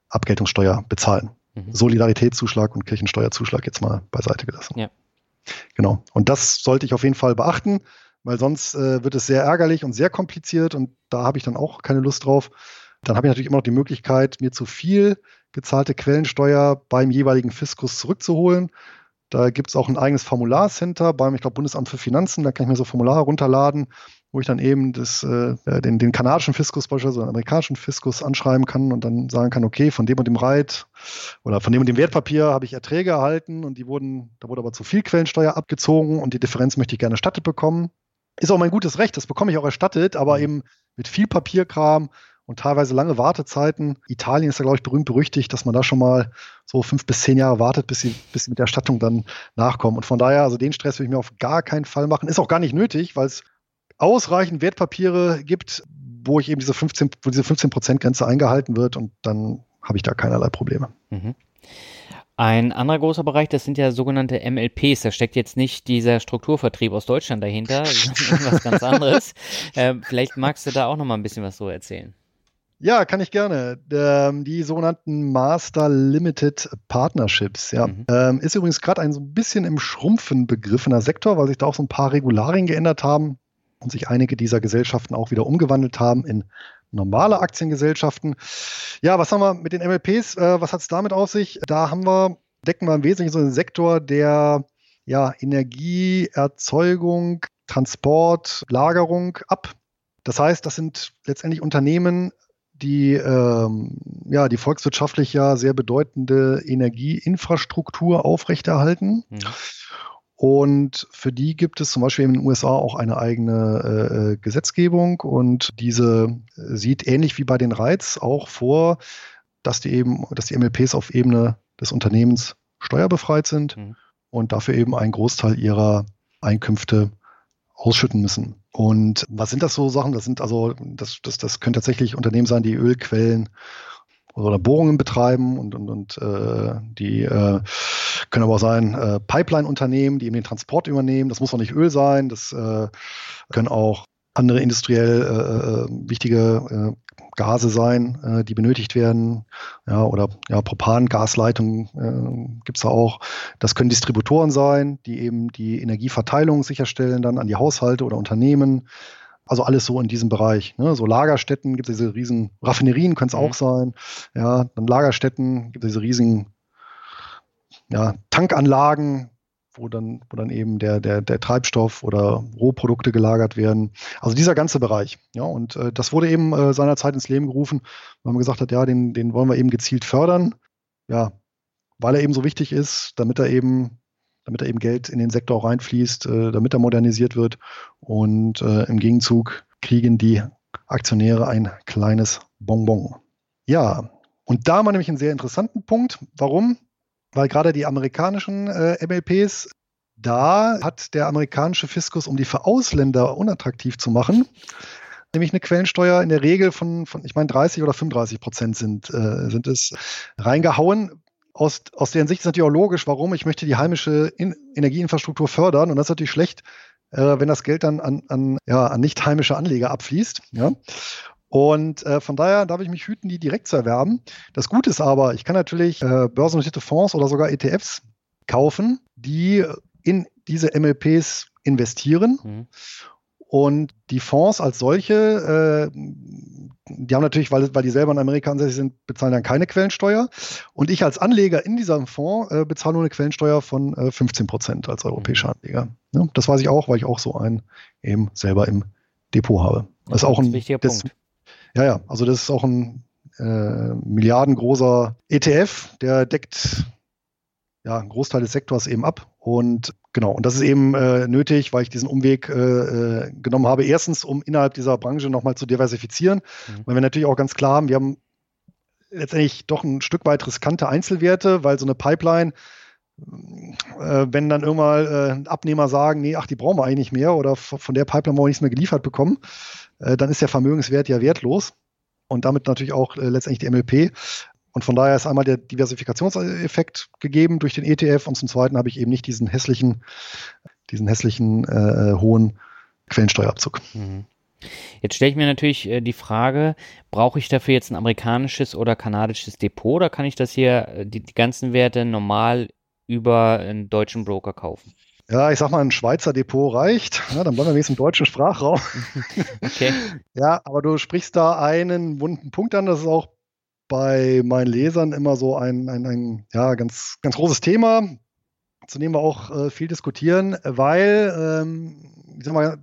Abgeltungssteuer bezahlen. Mhm. Solidaritätszuschlag und Kirchensteuerzuschlag jetzt mal beiseite gelassen. Ja. Genau. Und das sollte ich auf jeden Fall beachten, weil sonst äh, wird es sehr ärgerlich und sehr kompliziert und da habe ich dann auch keine Lust drauf. Dann habe ich natürlich immer noch die Möglichkeit, mir zu viel gezahlte Quellensteuer beim jeweiligen Fiskus zurückzuholen. Da gibt es auch ein eigenes Formularcenter beim, ich glaube, Bundesamt für Finanzen. Da kann ich mir so Formulare runterladen wo ich dann eben das, äh, den, den kanadischen Fiskus beispielsweise, den amerikanischen Fiskus anschreiben kann und dann sagen kann, okay, von dem und dem Reit oder von dem und dem Wertpapier habe ich Erträge erhalten und die wurden, da wurde aber zu viel Quellensteuer abgezogen und die Differenz möchte ich gerne erstattet bekommen. Ist auch mein gutes Recht, das bekomme ich auch erstattet, aber mhm. eben mit viel Papierkram und teilweise lange Wartezeiten. Italien ist ja, glaube ich, berühmt berüchtigt, dass man da schon mal so fünf bis zehn Jahre wartet, bis sie, bis sie mit der Erstattung dann nachkommen. Und von daher, also den Stress will ich mir auf gar keinen Fall machen. Ist auch gar nicht nötig, weil es ausreichend Wertpapiere gibt, wo ich eben diese 15, wo diese 15%-Grenze eingehalten wird und dann habe ich da keinerlei Probleme. Mhm. Ein anderer großer Bereich, das sind ja sogenannte MLPs. Da steckt jetzt nicht dieser Strukturvertrieb aus Deutschland dahinter, sondern irgendwas ganz anderes. Äh, vielleicht magst du da auch noch mal ein bisschen was so erzählen. Ja, kann ich gerne. Ähm, die sogenannten Master Limited Partnerships, ja. Mhm. Ähm, ist übrigens gerade ein so ein bisschen im Schrumpfen begriffener Sektor, weil sich da auch so ein paar Regularien geändert haben und sich einige dieser Gesellschaften auch wieder umgewandelt haben in normale Aktiengesellschaften. Ja, was haben wir mit den MLPs? Äh, was hat es damit auf sich? Da haben wir, decken wir im Wesentlichen so einen Sektor der ja, Energieerzeugung, Transport, Lagerung ab. Das heißt, das sind letztendlich Unternehmen, die ähm, ja die volkswirtschaftlich ja sehr bedeutende Energieinfrastruktur aufrechterhalten. Mhm. Und für die gibt es zum Beispiel in den USA auch eine eigene äh, Gesetzgebung und diese sieht ähnlich wie bei den Reiz auch vor, dass die eben, dass die MLPs auf Ebene des Unternehmens steuerbefreit sind mhm. und dafür eben einen Großteil ihrer Einkünfte ausschütten müssen. Und was sind das so Sachen? Das sind also, das, das, das können tatsächlich Unternehmen sein, die Ölquellen oder Bohrungen betreiben und, und, und äh, die äh, können aber auch sein äh, Pipeline-Unternehmen, die eben den Transport übernehmen. Das muss auch nicht Öl sein, das äh, können auch andere industriell äh, äh wichtige Gase sein, äh, die benötigt werden. Ja, oder ja, Propan-Gasleitungen äh, gibt es da auch. Das können Distributoren sein, die eben die Energieverteilung sicherstellen dann an die Haushalte oder Unternehmen. Also alles so in diesem Bereich. Ne? So Lagerstätten gibt es diese riesen Raffinerien, können es mhm. auch sein. Ja, dann Lagerstätten gibt es diese riesigen ja, Tankanlagen, wo dann, wo dann eben der, der, der Treibstoff oder Rohprodukte gelagert werden. Also dieser ganze Bereich. Ja, und äh, das wurde eben äh, seinerzeit ins Leben gerufen, weil man gesagt hat, ja, den, den wollen wir eben gezielt fördern. Ja, weil er eben so wichtig ist, damit er eben damit da eben Geld in den Sektor reinfließt, äh, damit er modernisiert wird. Und äh, im Gegenzug kriegen die Aktionäre ein kleines Bonbon. Ja, und da haben wir nämlich einen sehr interessanten Punkt. Warum? Weil gerade die amerikanischen äh, MLPs, da hat der amerikanische Fiskus, um die für Ausländer unattraktiv zu machen, nämlich eine Quellensteuer in der Regel von, von ich meine, 30 oder 35 Prozent sind, äh, sind es reingehauen. Aus, aus deren Sicht ist natürlich auch logisch, warum ich möchte die heimische in Energieinfrastruktur fördern und das ist natürlich schlecht, äh, wenn das Geld dann an, an, ja, an nicht heimische Anleger abfließt. Ja? Und äh, von daher darf ich mich hüten, die direkt zu erwerben. Das Gute ist aber, ich kann natürlich äh, börsennotierte Fonds oder sogar ETFs kaufen, die in diese MLPs investieren. Mhm. Und die Fonds als solche, äh, die haben natürlich, weil, weil die selber in Amerika ansässig sind, bezahlen dann keine Quellensteuer. Und ich als Anleger in diesem Fonds äh, bezahle nur eine Quellensteuer von äh, 15 Prozent als europäischer mhm. Anleger. Ja, das weiß ich auch, weil ich auch so einen eben selber im Depot habe. Das, das ist auch ein wichtiger das, Punkt. Ja, ja, also das ist auch ein äh, milliardengroßer ETF, der deckt ja, einen Großteil des Sektors eben ab. Und genau, und das ist eben äh, nötig, weil ich diesen Umweg äh, äh genommen habe. Erstens, um innerhalb dieser Branche nochmal zu diversifizieren, mhm. weil wir natürlich auch ganz klar haben, wir haben letztendlich doch ein Stück weit riskante Einzelwerte, weil so eine Pipeline, äh, wenn dann irgendwann äh, Abnehmer sagen, nee, ach, die brauchen wir eigentlich nicht mehr oder von der Pipeline wollen wir nichts mehr geliefert bekommen, äh, dann ist der Vermögenswert ja wertlos und damit natürlich auch äh, letztendlich die MLP. Und von daher ist einmal der Diversifikationseffekt gegeben durch den ETF und zum Zweiten habe ich eben nicht diesen hässlichen, diesen hässlichen äh, hohen Quellensteuerabzug. Mhm. Jetzt stelle ich mir natürlich äh, die Frage, brauche ich dafür jetzt ein amerikanisches oder kanadisches Depot oder kann ich das hier, äh, die, die ganzen Werte normal über einen deutschen Broker kaufen? Ja, ich sag mal, ein Schweizer Depot reicht. Ja, dann bleiben wir wenigstens im deutschen Sprachraum. Okay. ja, aber du sprichst da einen wunden Punkt an. Das ist auch bei meinen Lesern immer so ein, ein, ein ja, ganz, ganz großes Thema, zu dem wir auch äh, viel diskutieren, weil ähm, ich sag mal,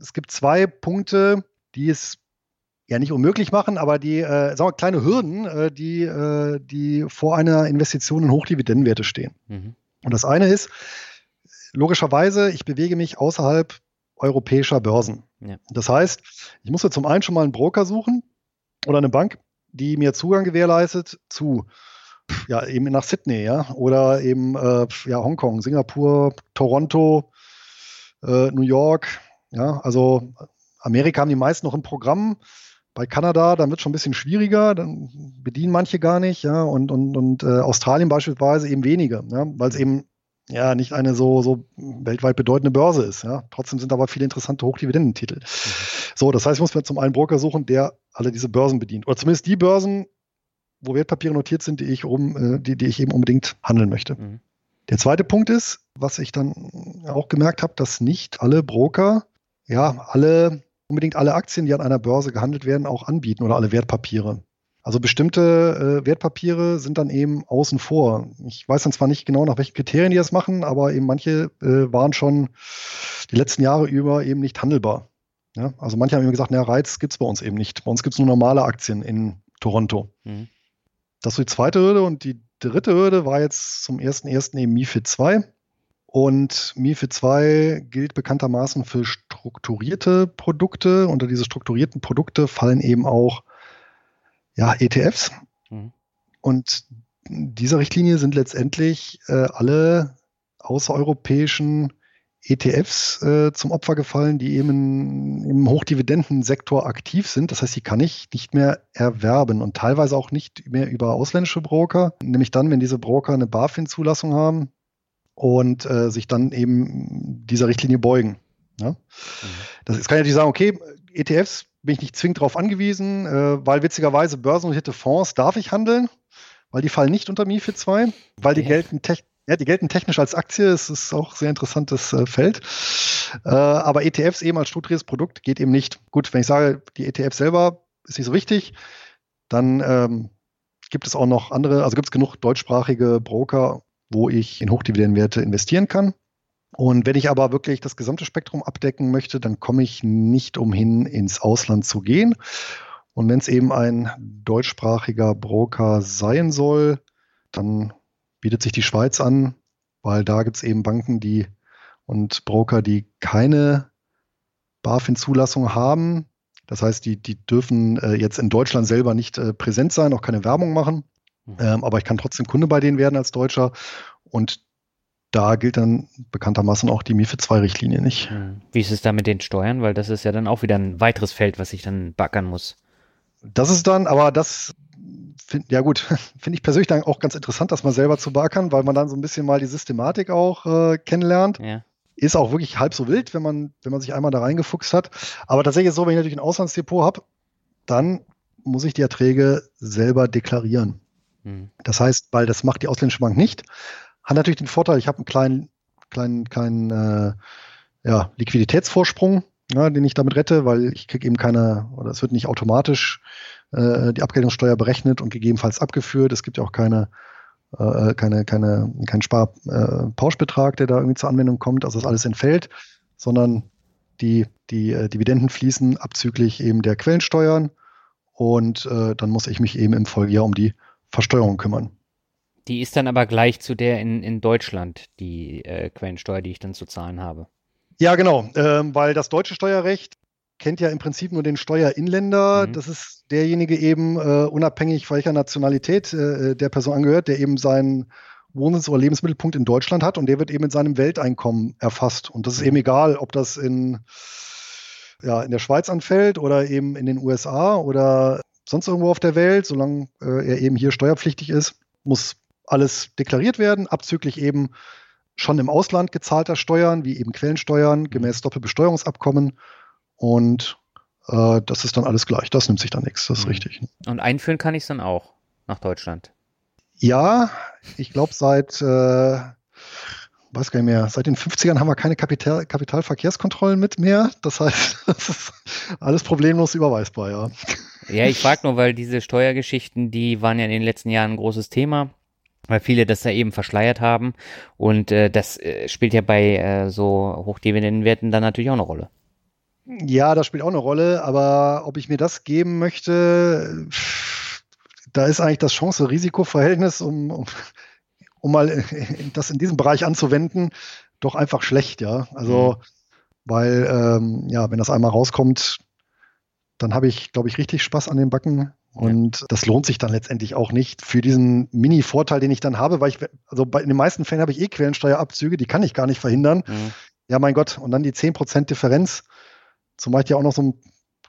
es gibt zwei Punkte, die es ja nicht unmöglich machen, aber die, äh, sagen wir, kleine Hürden, äh, die, äh, die vor einer Investition in Hochdividendenwerte stehen. Mhm. Und das eine ist, logischerweise, ich bewege mich außerhalb europäischer Börsen. Ja. Das heißt, ich muss mir zum einen schon mal einen Broker suchen oder eine Bank, die mir Zugang gewährleistet zu ja, eben nach Sydney, ja, oder eben äh, ja, Hongkong, Singapur, Toronto, äh, New York, ja, also Amerika haben die meisten noch im Programm. Bei Kanada, dann wird es schon ein bisschen schwieriger, dann bedienen manche gar nicht, ja, und, und, und äh, Australien beispielsweise eben weniger, ja, weil es eben ja nicht eine so, so weltweit bedeutende Börse ist. Ja. Trotzdem sind aber viele interessante Hochdividendentitel. Mhm. So, das heißt, ich muss mir zum einen Broker suchen, der alle diese Börsen bedient. Oder zumindest die Börsen, wo Wertpapiere notiert sind, die ich, um, äh, die, die ich eben unbedingt handeln möchte. Mhm. Der zweite Punkt ist, was ich dann auch gemerkt habe, dass nicht alle Broker, ja, alle, unbedingt alle Aktien, die an einer Börse gehandelt werden, auch anbieten oder alle Wertpapiere. Also bestimmte äh, Wertpapiere sind dann eben außen vor. Ich weiß dann zwar nicht genau, nach welchen Kriterien die das machen, aber eben manche äh, waren schon die letzten Jahre über eben nicht handelbar. Ja? Also manche haben immer gesagt, naja, Reiz gibt es bei uns eben nicht. Bei uns gibt es nur normale Aktien in Toronto. Mhm. Das ist die zweite Hürde und die dritte Hürde war jetzt zum 1.1. eben MIFID 2. Und MIFID 2 gilt bekanntermaßen für strukturierte Produkte. Unter diese strukturierten Produkte fallen eben auch ja, ETFs. Mhm. Und dieser Richtlinie sind letztendlich äh, alle außereuropäischen ETFs äh, zum Opfer gefallen, die eben im Hochdividendensektor aktiv sind. Das heißt, die kann ich nicht mehr erwerben und teilweise auch nicht mehr über ausländische Broker, nämlich dann, wenn diese Broker eine BaFin-Zulassung haben und äh, sich dann eben dieser Richtlinie beugen. Ja? Mhm. Das ist, kann ich natürlich sagen, okay, ETFs bin ich nicht zwingend darauf angewiesen, äh, weil witzigerweise börsennotierte Fonds darf ich handeln, weil die fallen nicht unter MIFID 2, weil die gelten, ja, die gelten technisch als Aktie, es ist auch ein sehr interessantes äh, Feld. Äh, aber ETFs eben als strukturiertes Produkt geht eben nicht. Gut, wenn ich sage, die ETF selber ist nicht so wichtig, dann ähm, gibt es auch noch andere, also gibt es genug deutschsprachige Broker, wo ich in Hochdividendenwerte investieren kann. Und wenn ich aber wirklich das gesamte Spektrum abdecken möchte, dann komme ich nicht umhin, ins Ausland zu gehen. Und wenn es eben ein deutschsprachiger Broker sein soll, dann bietet sich die Schweiz an, weil da gibt es eben Banken, die und Broker, die keine BaFin-Zulassung haben. Das heißt, die, die dürfen äh, jetzt in Deutschland selber nicht äh, präsent sein, auch keine Werbung machen. Mhm. Ähm, aber ich kann trotzdem Kunde bei denen werden als Deutscher. Und da gilt dann bekanntermaßen auch die MIFID 2 Richtlinie nicht. Mhm. Wie ist es da mit den Steuern? Weil das ist ja dann auch wieder ein weiteres Feld, was ich dann backern muss. Das ist dann, aber das find, ja gut, finde ich persönlich dann auch ganz interessant, das mal selber zu backern, weil man dann so ein bisschen mal die Systematik auch äh, kennenlernt. Ja. Ist auch wirklich halb so wild, wenn man, wenn man sich einmal da reingefuchst hat. Aber tatsächlich ist es so, wenn ich natürlich ein Auslandsdepot habe, dann muss ich die Erträge selber deklarieren. Hm. Das heißt, weil das macht die ausländische Bank nicht, hat natürlich den Vorteil, ich habe einen kleinen, kleinen, kleinen äh, ja, Liquiditätsvorsprung, ja, den ich damit rette, weil ich kriege eben keine, oder es wird nicht automatisch äh, die Abgeltungssteuer berechnet und gegebenenfalls abgeführt. Es gibt ja auch keine, äh, keine, keine, keinen Sparpauschbetrag, äh, der da irgendwie zur Anwendung kommt. Also das alles entfällt, sondern die, die äh, Dividenden fließen abzüglich eben der Quellensteuern und äh, dann muss ich mich eben im Folgejahr um die Versteuerung kümmern. Die ist dann aber gleich zu der in, in Deutschland, die äh, Quellensteuer, die ich dann zu zahlen habe. Ja, genau, ähm, weil das deutsche Steuerrecht kennt ja im Prinzip nur den Steuerinländer. Mhm. Das ist derjenige eben, äh, unabhängig welcher Nationalität äh, der Person angehört, der eben seinen Wohnsitz oder Lebensmittelpunkt in Deutschland hat und der wird eben in seinem Welteinkommen erfasst. Und das ist eben egal, ob das in, ja, in der Schweiz anfällt oder eben in den USA oder sonst irgendwo auf der Welt, solange äh, er eben hier steuerpflichtig ist, muss alles deklariert werden, abzüglich eben schon im Ausland gezahlter Steuern, wie eben Quellensteuern mhm. gemäß Doppelbesteuerungsabkommen. Und äh, das ist dann alles gleich. Das nimmt sich dann nichts. Das ist mhm. richtig. Und einführen kann ich es dann auch nach Deutschland. Ja, ich glaube seit, äh, weiß gar nicht mehr, seit den 50ern haben wir keine Kapital Kapitalverkehrskontrollen mit mehr. Das heißt, das ist alles problemlos überweisbar, ja. Ja, ich frage nur, weil diese Steuergeschichten, die waren ja in den letzten Jahren ein großes Thema weil viele das da eben verschleiert haben. Und äh, das äh, spielt ja bei äh, so Hochdividendenwerten dann natürlich auch eine Rolle. Ja, das spielt auch eine Rolle, aber ob ich mir das geben möchte, da ist eigentlich das Chance-Risiko-Verhältnis, um, um, um, mal das in diesem Bereich anzuwenden, doch einfach schlecht, ja. Also, mhm. weil, ähm, ja, wenn das einmal rauskommt, dann habe ich, glaube ich, richtig Spaß an den Backen. Und ja. das lohnt sich dann letztendlich auch nicht für diesen Mini-Vorteil, den ich dann habe, weil ich, also bei, in den meisten Fällen habe ich eh Quellensteuerabzüge, die kann ich gar nicht verhindern. Mhm. Ja, mein Gott, und dann die 10% Differenz, zumal ich ja auch noch so ein,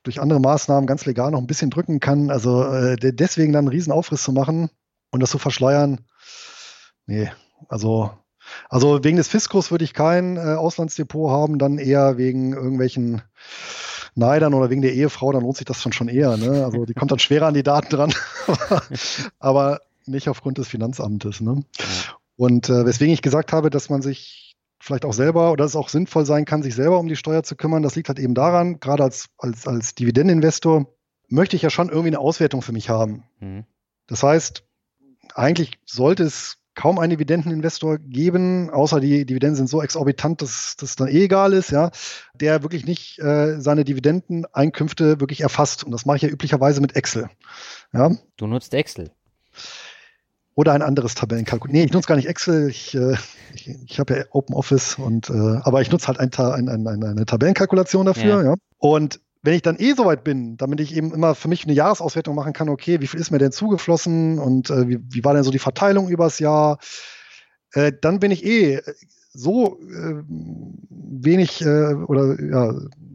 durch andere Maßnahmen ganz legal noch ein bisschen drücken kann. Also äh, deswegen dann einen riesen Aufriss zu machen und das zu verschleiern, nee, also also wegen des Fiskus würde ich kein äh, Auslandsdepot haben, dann eher wegen irgendwelchen Neidern oder wegen der Ehefrau, dann lohnt sich das schon schon eher. Ne? Also die kommt dann schwerer an die Daten dran, aber nicht aufgrund des Finanzamtes. Ne? Und äh, weswegen ich gesagt habe, dass man sich vielleicht auch selber oder es auch sinnvoll sein kann, sich selber um die Steuer zu kümmern, das liegt halt eben daran, gerade als, als, als Dividendeninvestor möchte ich ja schon irgendwie eine Auswertung für mich haben. Mhm. Das heißt, eigentlich sollte es kaum einen Dividendeninvestor geben, außer die Dividenden sind so exorbitant, dass das dann eh egal ist, ja, der wirklich nicht äh, seine Dividendeneinkünfte wirklich erfasst. Und das mache ich ja üblicherweise mit Excel. Ja. Du nutzt Excel. Oder ein anderes Tabellenkalkulator. Nee, ich nutze gar nicht Excel. Ich, äh, ich, ich habe ja Open Office und äh, aber ich nutze halt ein, ein, ein, eine Tabellenkalkulation dafür, ja. ja. Und wenn ich dann eh soweit bin, damit ich eben immer für mich eine Jahresauswertung machen kann, okay, wie viel ist mir denn zugeflossen und äh, wie, wie, war denn so die Verteilung übers Jahr, äh, dann bin ich eh so äh, wenig äh, oder ja,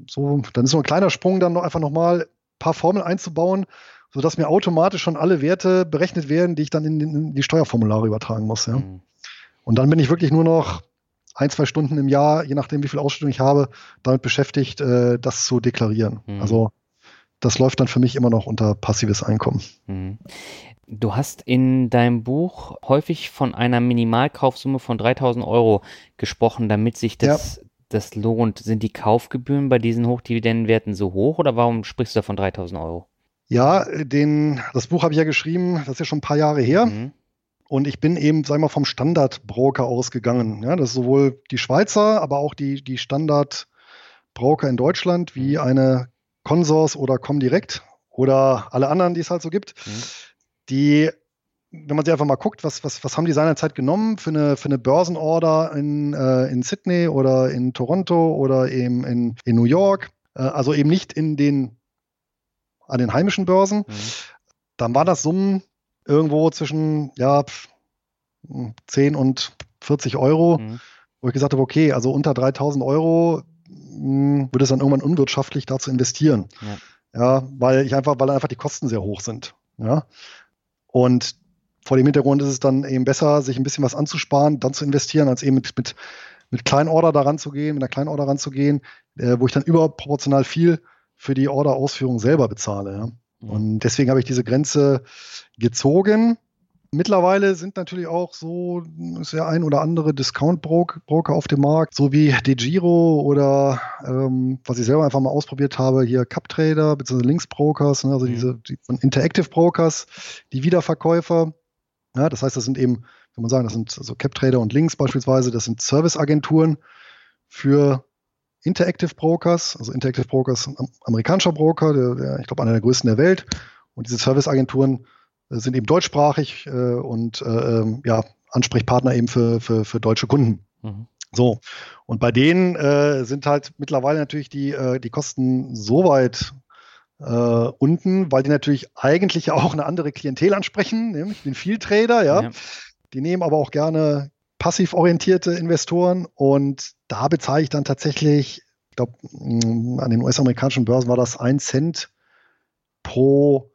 so, dann ist so ein kleiner Sprung dann noch einfach nochmal ein paar Formeln einzubauen, sodass mir automatisch schon alle Werte berechnet werden, die ich dann in, in die Steuerformulare übertragen muss. Ja. Mhm. Und dann bin ich wirklich nur noch ein, zwei Stunden im Jahr, je nachdem, wie viel Ausstattung ich habe, damit beschäftigt, äh, das zu deklarieren. Mhm. Also das läuft dann für mich immer noch unter passives Einkommen. Mhm. Du hast in deinem Buch häufig von einer Minimalkaufsumme von 3000 Euro gesprochen, damit sich das, ja. das lohnt. Sind die Kaufgebühren bei diesen Hochdividendenwerten so hoch oder warum sprichst du da von 3000 Euro? Ja, den, das Buch habe ich ja geschrieben, das ist ja schon ein paar Jahre her. Mhm. Und ich bin eben, sag mal, vom Standardbroker ausgegangen. Ja, das ist sowohl die Schweizer, aber auch die, die Standardbroker in Deutschland, wie mhm. eine Consors oder Comdirect oder alle anderen, die es halt so gibt, mhm. die, wenn man sich einfach mal guckt, was, was, was haben die seinerzeit genommen für eine, für eine Börsenorder in, äh, in Sydney oder in Toronto oder eben in, in New York, äh, also eben nicht in den, an den heimischen Börsen, mhm. dann war das Summen irgendwo zwischen ja, 10 und 40 Euro, mhm. wo ich gesagt habe, okay, also unter 3000 Euro mh, hm, wird es dann irgendwann unwirtschaftlich, da zu investieren. Ja. ja, weil ich einfach, weil einfach die Kosten sehr hoch sind. Ja. Und vor dem Hintergrund ist es dann eben besser, sich ein bisschen was anzusparen, dann zu investieren, als eben mit, mit, mit Kleinorder daran zu gehen, mit einer Kleinorder ranzugehen, äh, wo ich dann überproportional viel für die Order-Ausführung selber bezahle. Ja. Mhm. Und deswegen habe ich diese Grenze gezogen. Mittlerweile sind natürlich auch so ist ja ein oder andere Discount-Broker auf dem Markt, so wie DeGiro oder ähm, was ich selber einfach mal ausprobiert habe, hier CupTrader bzw. Linksbrokers, ne, also mhm. diese die, Interactive Brokers, die Wiederverkäufer. Ja, das heißt, das sind eben, kann man sagen, das sind so CapTrader und Links beispielsweise, das sind Serviceagenturen für Interactive Brokers. Also Interactive Brokers ein amerikanischer Broker, der, der ich glaube, einer der größten der Welt. Und diese Serviceagenturen äh, sind eben deutschsprachig äh, und äh, ähm, ja, Ansprechpartner eben für, für, für deutsche Kunden. Mhm. So, und bei denen äh, sind halt mittlerweile natürlich die, äh, die Kosten so weit äh, unten, weil die natürlich eigentlich auch eine andere Klientel ansprechen, nämlich den Vieltrader, ja. ja. Die nehmen aber auch gerne passiv orientierte Investoren und da bezahle ich dann tatsächlich, ich glaube, mm, an den US-amerikanischen Börsen war das ein Cent pro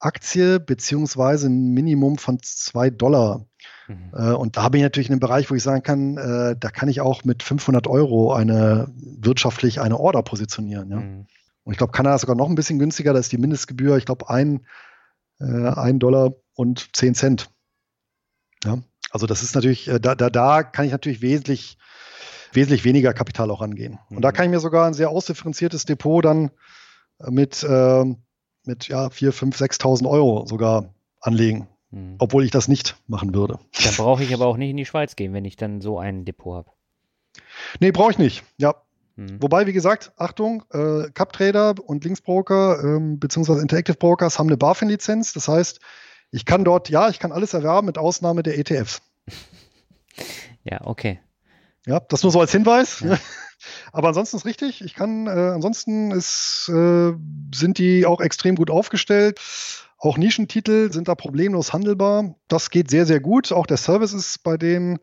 Aktie beziehungsweise ein Minimum von zwei Dollar. Mhm. Äh, und da bin ich natürlich in einem Bereich, wo ich sagen kann, äh, da kann ich auch mit 500 Euro eine wirtschaftlich eine Order positionieren. Ja? Mhm. Und ich glaube, Kanada ist sogar noch ein bisschen günstiger. Da ist die Mindestgebühr, ich glaube, ein, äh, ein Dollar und zehn Cent. Ja? Also das ist natürlich, äh, da, da, da kann ich natürlich wesentlich, wesentlich weniger Kapital auch angehen. Mhm. Und da mhm. kann ich mir sogar ein sehr ausdifferenziertes Depot dann mit, äh, mit ja, 4, 5, 6.000 Euro sogar anlegen. Mhm. Obwohl ich das nicht machen würde. Dann brauche ich aber auch nicht in die Schweiz gehen, wenn ich dann so ein Depot habe. Nee, brauche ich nicht. Ja. Mhm. Wobei, wie gesagt, Achtung, äh, Cup-Trader und Linksbroker ähm, beziehungsweise Interactive Brokers haben eine BaFin-Lizenz. Das heißt, ich kann dort, ja, ich kann alles erwerben mit Ausnahme der ETFs. Ja, okay. Ja, das nur so als Hinweis. Ja. Aber ansonsten ist richtig. Ich kann, äh, ansonsten ist, äh, sind die auch extrem gut aufgestellt. Auch Nischentitel sind da problemlos handelbar. Das geht sehr, sehr gut. Auch der Service ist bei denen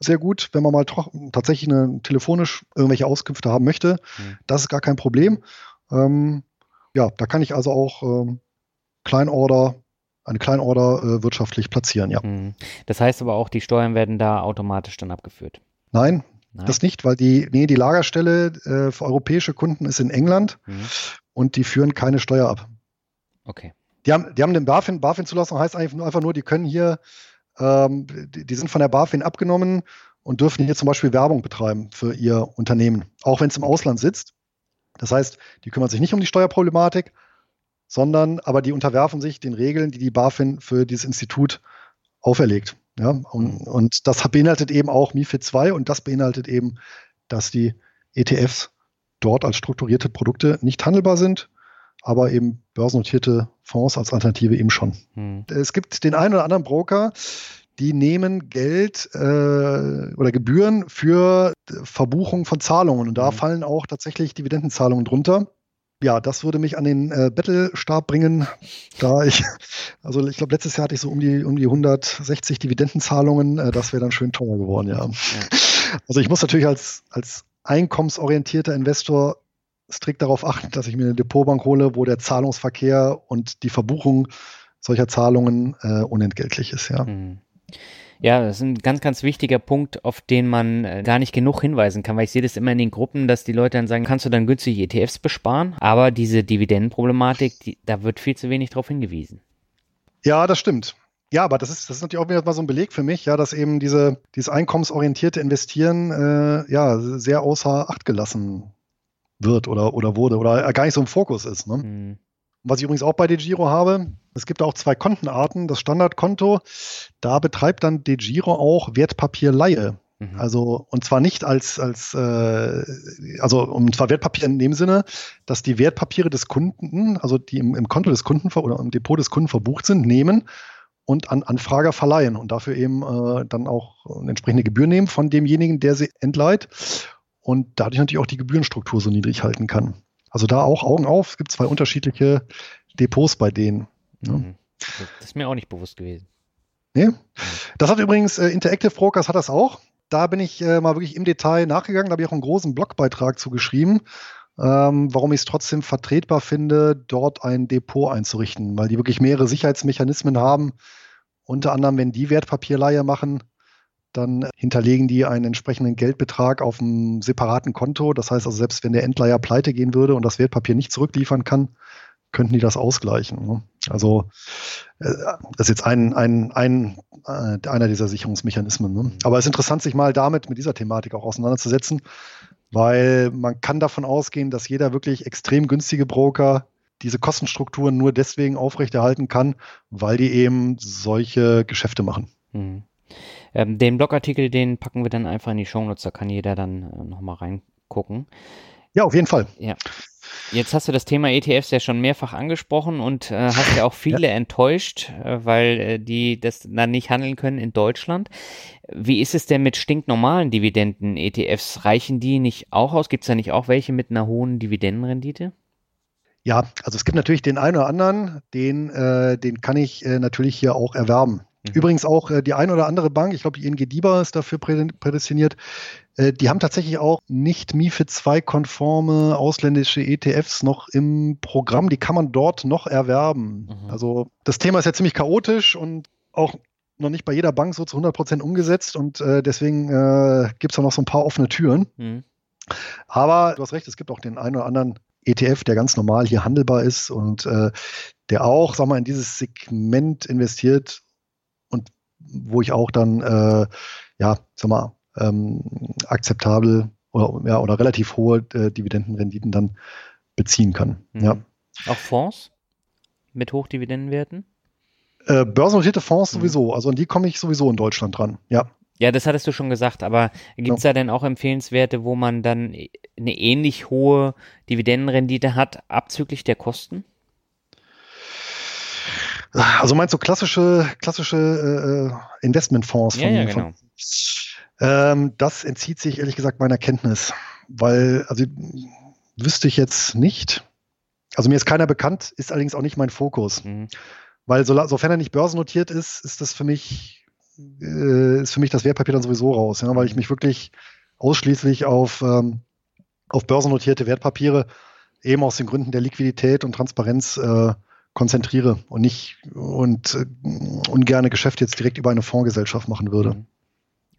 sehr gut, wenn man mal tatsächlich eine, telefonisch irgendwelche Auskünfte haben möchte. Mhm. Das ist gar kein Problem. Ähm, ja, da kann ich also auch ähm, Kleinorder eine Kleinorder äh, wirtschaftlich platzieren, ja. Mhm. Das heißt aber auch, die Steuern werden da automatisch dann abgeführt. Nein, Nein. das nicht, weil die, nee, die Lagerstelle äh, für europäische Kunden ist in England mhm. und die führen keine Steuer ab. Okay. Die haben, die haben den BaFin, BaFin-Zulassung heißt einfach nur, die können hier, ähm, die, die sind von der BaFin abgenommen und dürfen hier zum Beispiel Werbung betreiben für ihr Unternehmen, auch wenn es im Ausland sitzt. Das heißt, die kümmern sich nicht um die Steuerproblematik, sondern aber die unterwerfen sich den Regeln, die die BaFin für dieses Institut auferlegt. Ja, und, und das beinhaltet eben auch MIFID 2 und das beinhaltet eben, dass die ETFs dort als strukturierte Produkte nicht handelbar sind, aber eben börsennotierte Fonds als Alternative eben schon. Hm. Es gibt den einen oder anderen Broker, die nehmen Geld äh, oder Gebühren für Verbuchung von Zahlungen und da hm. fallen auch tatsächlich Dividendenzahlungen drunter ja, das würde mich an den äh, Battlestab bringen, da ich, also ich glaube, letztes Jahr hatte ich so um die, um die 160 Dividendenzahlungen. Äh, das wäre dann schön teuer geworden, ja. ja. Also ich muss natürlich als, als einkommensorientierter Investor strikt darauf achten, dass ich mir eine Depotbank hole, wo der Zahlungsverkehr und die Verbuchung solcher Zahlungen äh, unentgeltlich ist, ja. Mhm. Ja, das ist ein ganz, ganz wichtiger Punkt, auf den man äh, gar nicht genug hinweisen kann, weil ich sehe das immer in den Gruppen, dass die Leute dann sagen, kannst du dann günstig ETFs besparen? Aber diese Dividendenproblematik, die, da wird viel zu wenig drauf hingewiesen. Ja, das stimmt. Ja, aber das ist, das ist natürlich auch wieder mal so ein Beleg für mich, ja, dass eben diese, dieses einkommensorientierte Investieren äh, ja sehr außer Acht gelassen wird oder, oder wurde oder gar nicht so im Fokus ist. Ne? Mhm. Was ich übrigens auch bei DeGiro habe, es gibt auch zwei Kontenarten. Das Standardkonto, da betreibt dann DeGiro auch Wertpapierleihe. Mhm. Also, und zwar nicht als, als äh, also und zwar Wertpapier in dem Sinne, dass die Wertpapiere des Kunden, also die im, im Konto des Kunden oder im Depot des Kunden verbucht sind, nehmen und an Anfrager verleihen und dafür eben äh, dann auch eine entsprechende Gebühr nehmen von demjenigen, der sie entleiht und dadurch natürlich auch die Gebührenstruktur so niedrig halten kann. Also da auch Augen auf, es gibt zwei unterschiedliche Depots bei denen. Ne? Mhm. Das ist mir auch nicht bewusst gewesen. Nee. Das hat übrigens äh, Interactive Brokers hat das auch. Da bin ich äh, mal wirklich im Detail nachgegangen, da habe ich auch einen großen Blogbeitrag zugeschrieben, ähm, warum ich es trotzdem vertretbar finde, dort ein Depot einzurichten, weil die wirklich mehrere Sicherheitsmechanismen haben. Unter anderem, wenn die Wertpapierleihe machen, dann hinterlegen die einen entsprechenden Geldbetrag auf einem separaten Konto. Das heißt also, selbst wenn der Endleiher pleite gehen würde und das Wertpapier nicht zurückliefern kann, könnten die das ausgleichen. Ne? Also äh, das ist jetzt ein, ein, ein, äh, einer dieser Sicherungsmechanismen. Ne? Aber es ist interessant, sich mal damit, mit dieser Thematik auch auseinanderzusetzen, weil man kann davon ausgehen, dass jeder wirklich extrem günstige Broker diese Kostenstrukturen nur deswegen aufrechterhalten kann, weil die eben solche Geschäfte machen. Mhm. Ähm, den Blogartikel, den packen wir dann einfach in die Shownotes, da kann jeder dann äh, nochmal reingucken. Ja, auf jeden Fall. Ja. Jetzt hast du das Thema ETFs ja schon mehrfach angesprochen und äh, hast ja auch viele ja. enttäuscht, äh, weil äh, die das dann nicht handeln können in Deutschland. Wie ist es denn mit stinknormalen Dividenden-ETFs? Reichen die nicht auch aus? Gibt es da nicht auch welche mit einer hohen Dividendenrendite? Ja, also es gibt natürlich den einen oder anderen, den, äh, den kann ich äh, natürlich hier auch erwerben. Mhm. Übrigens auch äh, die ein oder andere Bank, ich glaube, die ING DIBA ist dafür prädestiniert, äh, die haben tatsächlich auch nicht MIFID 2-konforme ausländische ETFs noch im Programm. Die kann man dort noch erwerben. Mhm. Also das Thema ist ja ziemlich chaotisch und auch noch nicht bei jeder Bank so zu 100 Prozent umgesetzt und äh, deswegen äh, gibt es da noch so ein paar offene Türen. Mhm. Aber du hast recht, es gibt auch den einen oder anderen ETF, der ganz normal hier handelbar ist und äh, der auch, sag mal, in dieses Segment investiert wo ich auch dann, äh, ja, sag mal, ähm, akzeptabel oder, ja, oder relativ hohe äh, Dividendenrenditen dann beziehen kann. Mhm. Ja. Auch Fonds mit Hochdividendenwerten? Äh, börsennotierte Fonds mhm. sowieso. Also an die komme ich sowieso in Deutschland dran. Ja. Ja, das hattest du schon gesagt, aber gibt es ja. da denn auch Empfehlenswerte, wo man dann eine ähnlich hohe Dividendenrendite hat, abzüglich der Kosten? Also meinst du klassische, klassische äh, äh Investmentfonds? Von, ja, ja, genau. Von, ähm, das entzieht sich ehrlich gesagt meiner Kenntnis, weil, also wüsste ich jetzt nicht. Also mir ist keiner bekannt, ist allerdings auch nicht mein Fokus. Mhm. Weil so, sofern er nicht börsennotiert ist, ist das für mich, äh, ist für mich das Wertpapier dann sowieso raus, ja, weil ich mhm. mich wirklich ausschließlich auf, ähm, auf börsennotierte Wertpapiere eben aus den Gründen der Liquidität und Transparenz äh, konzentriere und nicht und äh, ungerne Geschäfte jetzt direkt über eine Fondsgesellschaft machen würde. Mhm.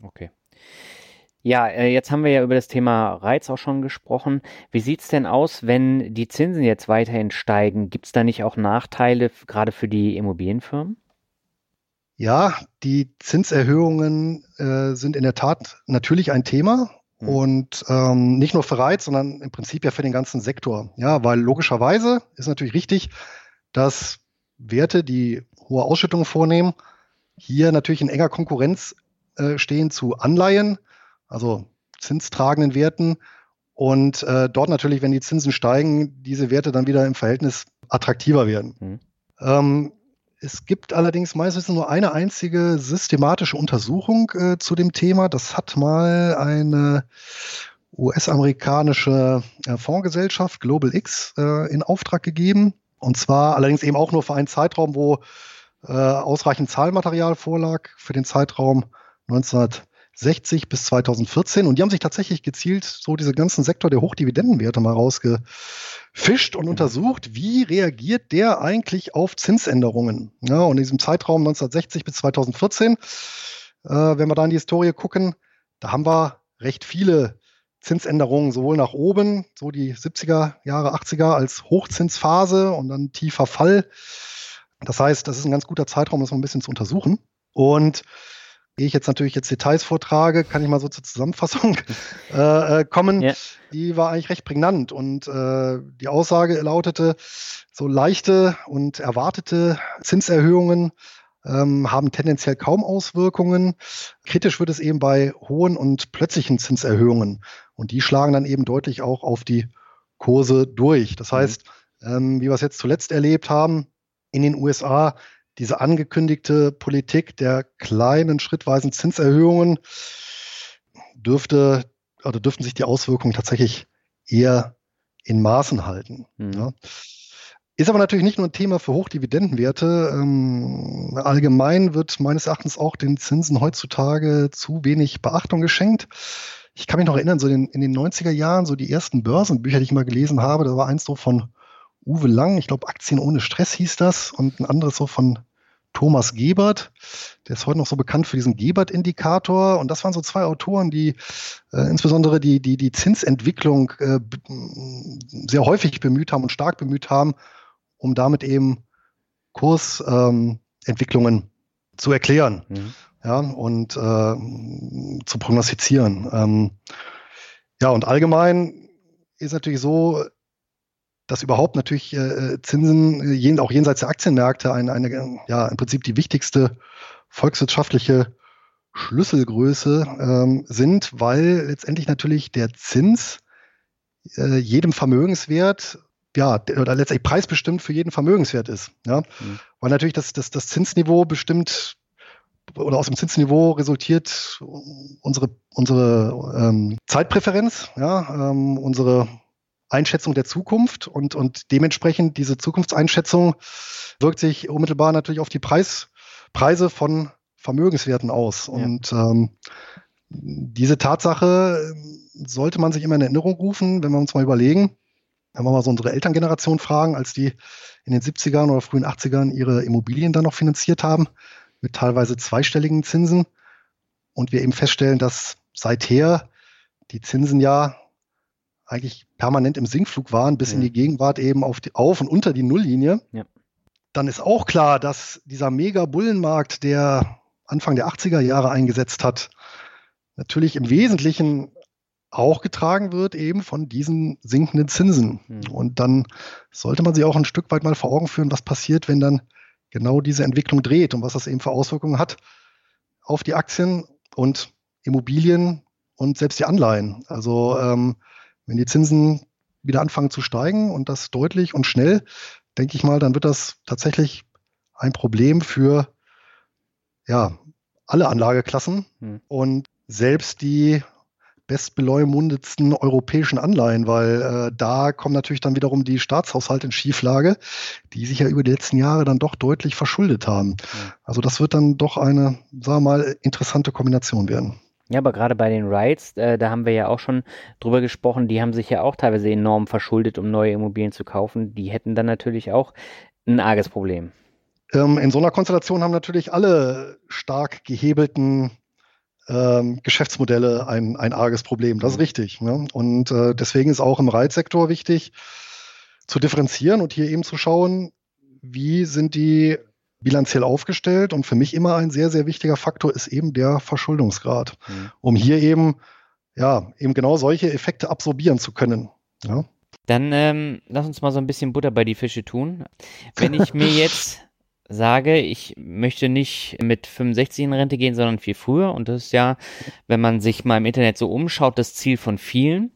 Okay. Ja, äh, jetzt haben wir ja über das Thema Reiz auch schon gesprochen. Wie sieht es denn aus, wenn die Zinsen jetzt weiterhin steigen? Gibt es da nicht auch Nachteile gerade für die Immobilienfirmen? Ja, die Zinserhöhungen äh, sind in der Tat natürlich ein Thema hm. und ähm, nicht nur für Reiz, sondern im Prinzip ja für den ganzen Sektor. Ja, weil logischerweise ist natürlich richtig, dass Werte, die hohe Ausschüttungen vornehmen, hier natürlich in enger Konkurrenz äh, stehen zu Anleihen, also zinstragenden Werten. Und äh, dort natürlich, wenn die Zinsen steigen, diese Werte dann wieder im Verhältnis attraktiver werden. Mhm. Ähm, es gibt allerdings meistens nur eine einzige systematische Untersuchung äh, zu dem Thema. Das hat mal eine US-amerikanische äh, Fondsgesellschaft Global X äh, in Auftrag gegeben. Und zwar allerdings eben auch nur für einen Zeitraum, wo äh, ausreichend Zahlmaterial vorlag für den Zeitraum 1960 bis 2014. Und die haben sich tatsächlich gezielt so diese ganzen Sektor der Hochdividendenwerte mal rausgefischt und mhm. untersucht, wie reagiert der eigentlich auf Zinsänderungen. Ja, und in diesem Zeitraum 1960 bis 2014, äh, wenn wir da in die Historie gucken, da haben wir recht viele Zinsänderungen sowohl nach oben, so die 70er Jahre, 80er als Hochzinsphase und dann tiefer Fall. Das heißt, das ist ein ganz guter Zeitraum, das mal ein bisschen zu untersuchen. Und Ehe ich jetzt natürlich jetzt Details vortrage, kann ich mal so zur Zusammenfassung äh, äh, kommen. Yeah. Die war eigentlich recht prägnant und äh, die Aussage lautete, so leichte und erwartete Zinserhöhungen ähm, haben tendenziell kaum Auswirkungen. Kritisch wird es eben bei hohen und plötzlichen Zinserhöhungen und die schlagen dann eben deutlich auch auf die Kurse durch. Das mhm. heißt, ähm, wie wir es jetzt zuletzt erlebt haben, in den USA diese angekündigte Politik der kleinen schrittweisen Zinserhöhungen dürfte oder dürften sich die Auswirkungen tatsächlich eher in Maßen halten. Mhm. Ja. Ist aber natürlich nicht nur ein Thema für Hochdividendenwerte. Ähm, allgemein wird meines Erachtens auch den Zinsen heutzutage zu wenig Beachtung geschenkt. Ich kann mich noch erinnern, so in, in den 90er Jahren, so die ersten Börsenbücher, die ich mal gelesen habe, da war eins so von Uwe Lang, ich glaube Aktien ohne Stress hieß das, und ein anderes so von Thomas Gebert. Der ist heute noch so bekannt für diesen Gebert-Indikator. Und das waren so zwei Autoren, die äh, insbesondere die, die, die Zinsentwicklung äh, sehr häufig bemüht haben und stark bemüht haben, um damit eben Kursentwicklungen ähm, zu erklären mhm. ja, und äh, zu prognostizieren. Ähm, ja, und allgemein ist natürlich so, dass überhaupt natürlich äh, Zinsen jen, auch jenseits der Aktienmärkte eine, eine, ja, im Prinzip die wichtigste volkswirtschaftliche Schlüsselgröße ähm, sind, weil letztendlich natürlich der Zins äh, jedem Vermögenswert ja, oder letztendlich preisbestimmt für jeden Vermögenswert ist. Ja? Mhm. Weil natürlich das, das, das Zinsniveau bestimmt oder aus dem Zinsniveau resultiert unsere, unsere ähm, Zeitpräferenz, ja, ähm, unsere Einschätzung der Zukunft und, und dementsprechend diese Zukunftseinschätzung wirkt sich unmittelbar natürlich auf die Preis, Preise von Vermögenswerten aus. Ja. Und ähm, diese Tatsache sollte man sich immer in Erinnerung rufen, wenn wir uns mal überlegen, wenn wir mal so unsere Elterngeneration fragen, als die in den 70ern oder frühen 80ern ihre Immobilien dann noch finanziert haben, mit teilweise zweistelligen Zinsen. Und wir eben feststellen, dass seither die Zinsen ja eigentlich permanent im Sinkflug waren, bis ja. in die Gegenwart eben auf, die, auf und unter die Nulllinie. Ja. Dann ist auch klar, dass dieser Mega-Bullenmarkt, der Anfang der 80er Jahre eingesetzt hat, natürlich im Wesentlichen auch getragen wird eben von diesen sinkenden Zinsen. Mhm. Und dann sollte man sich auch ein Stück weit mal vor Augen führen, was passiert, wenn dann genau diese Entwicklung dreht und was das eben für Auswirkungen hat auf die Aktien und Immobilien und selbst die Anleihen. Also ähm, wenn die Zinsen wieder anfangen zu steigen und das deutlich und schnell, denke ich mal, dann wird das tatsächlich ein Problem für ja, alle Anlageklassen mhm. und selbst die bestbeleumundetsten europäischen Anleihen, weil äh, da kommen natürlich dann wiederum die Staatshaushalte in Schieflage, die sich ja über die letzten Jahre dann doch deutlich verschuldet haben. Mhm. Also das wird dann doch eine, sagen wir mal, interessante Kombination werden. Ja, aber gerade bei den Rights, äh, da haben wir ja auch schon drüber gesprochen, die haben sich ja auch teilweise enorm verschuldet, um neue Immobilien zu kaufen. Die hätten dann natürlich auch ein arges Problem. Ähm, in so einer Konstellation haben natürlich alle stark gehebelten ähm, Geschäftsmodelle ein, ein arges Problem. Das ist richtig. Ne? Und äh, deswegen ist auch im Reitsektor wichtig zu differenzieren und hier eben zu schauen, wie sind die bilanziell aufgestellt. Und für mich immer ein sehr, sehr wichtiger Faktor ist eben der Verschuldungsgrad, mhm. um hier eben, ja, eben genau solche Effekte absorbieren zu können. Ja. Dann ähm, lass uns mal so ein bisschen Butter bei die Fische tun. Wenn ich mir jetzt sage, ich möchte nicht mit 65 in Rente gehen, sondern viel früher. Und das ist ja, wenn man sich mal im Internet so umschaut, das Ziel von vielen.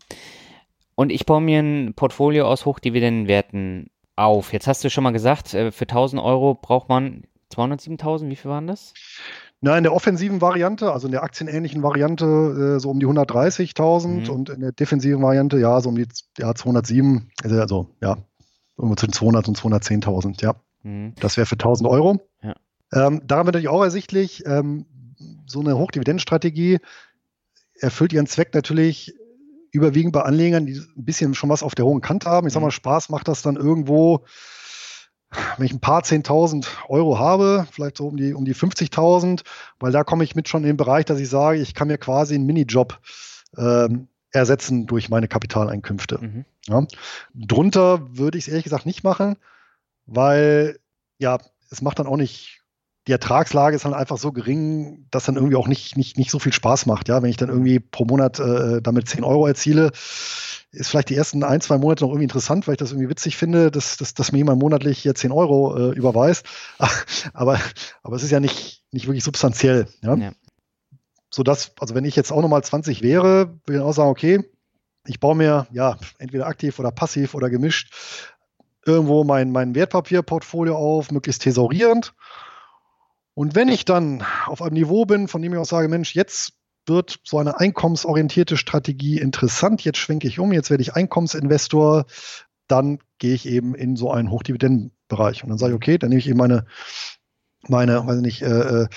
Und ich baue mir ein Portfolio aus Hochdividendenwerten auf. Jetzt hast du schon mal gesagt, äh, für 1000 Euro braucht man 207.000. Wie viel waren das? Na, in der offensiven Variante, also in der aktienähnlichen Variante, äh, so um die 130.000 mhm. und in der defensiven Variante, ja, so um die ja, 207, also, also ja, irgendwo zwischen 200 und 210.000, ja. Mhm. Das wäre für 1000 Euro. Ja. Ähm, daran wird natürlich auch ersichtlich, ähm, so eine Hochdividendenstrategie erfüllt ihren Zweck natürlich überwiegend bei Anlegern, die ein bisschen schon was auf der hohen Kante haben. Ich sag mhm. mal, Spaß macht das dann irgendwo, wenn ich ein paar 10.000 Euro habe, vielleicht so um die, um die 50.000, weil da komme ich mit schon in den Bereich, dass ich sage, ich kann mir quasi einen Minijob ähm, ersetzen durch meine Kapitaleinkünfte. Mhm. Ja. Drunter würde ich es ehrlich gesagt nicht machen, weil ja, es macht dann auch nicht die Ertragslage ist dann einfach so gering, dass dann irgendwie auch nicht, nicht, nicht so viel Spaß macht. Ja, wenn ich dann irgendwie pro Monat äh, damit 10 Euro erziele, ist vielleicht die ersten ein, zwei Monate noch irgendwie interessant, weil ich das irgendwie witzig finde, dass, dass, dass mir jemand monatlich hier 10 Euro äh, überweist. aber, aber es ist ja nicht, nicht wirklich substanziell. Ja? ja. So dass, also wenn ich jetzt auch nochmal 20 wäre, würde ich auch sagen, okay, ich baue mir ja entweder aktiv oder passiv oder gemischt irgendwo mein, mein Wertpapierportfolio auf, möglichst thesaurierend und wenn ich dann auf einem Niveau bin, von dem ich auch sage, Mensch, jetzt wird so eine einkommensorientierte Strategie interessant, jetzt schwenke ich um, jetzt werde ich Einkommensinvestor, dann gehe ich eben in so einen Hochdividendenbereich. Und dann sage ich, okay, dann nehme ich eben meine, meine, weiß nicht, äh,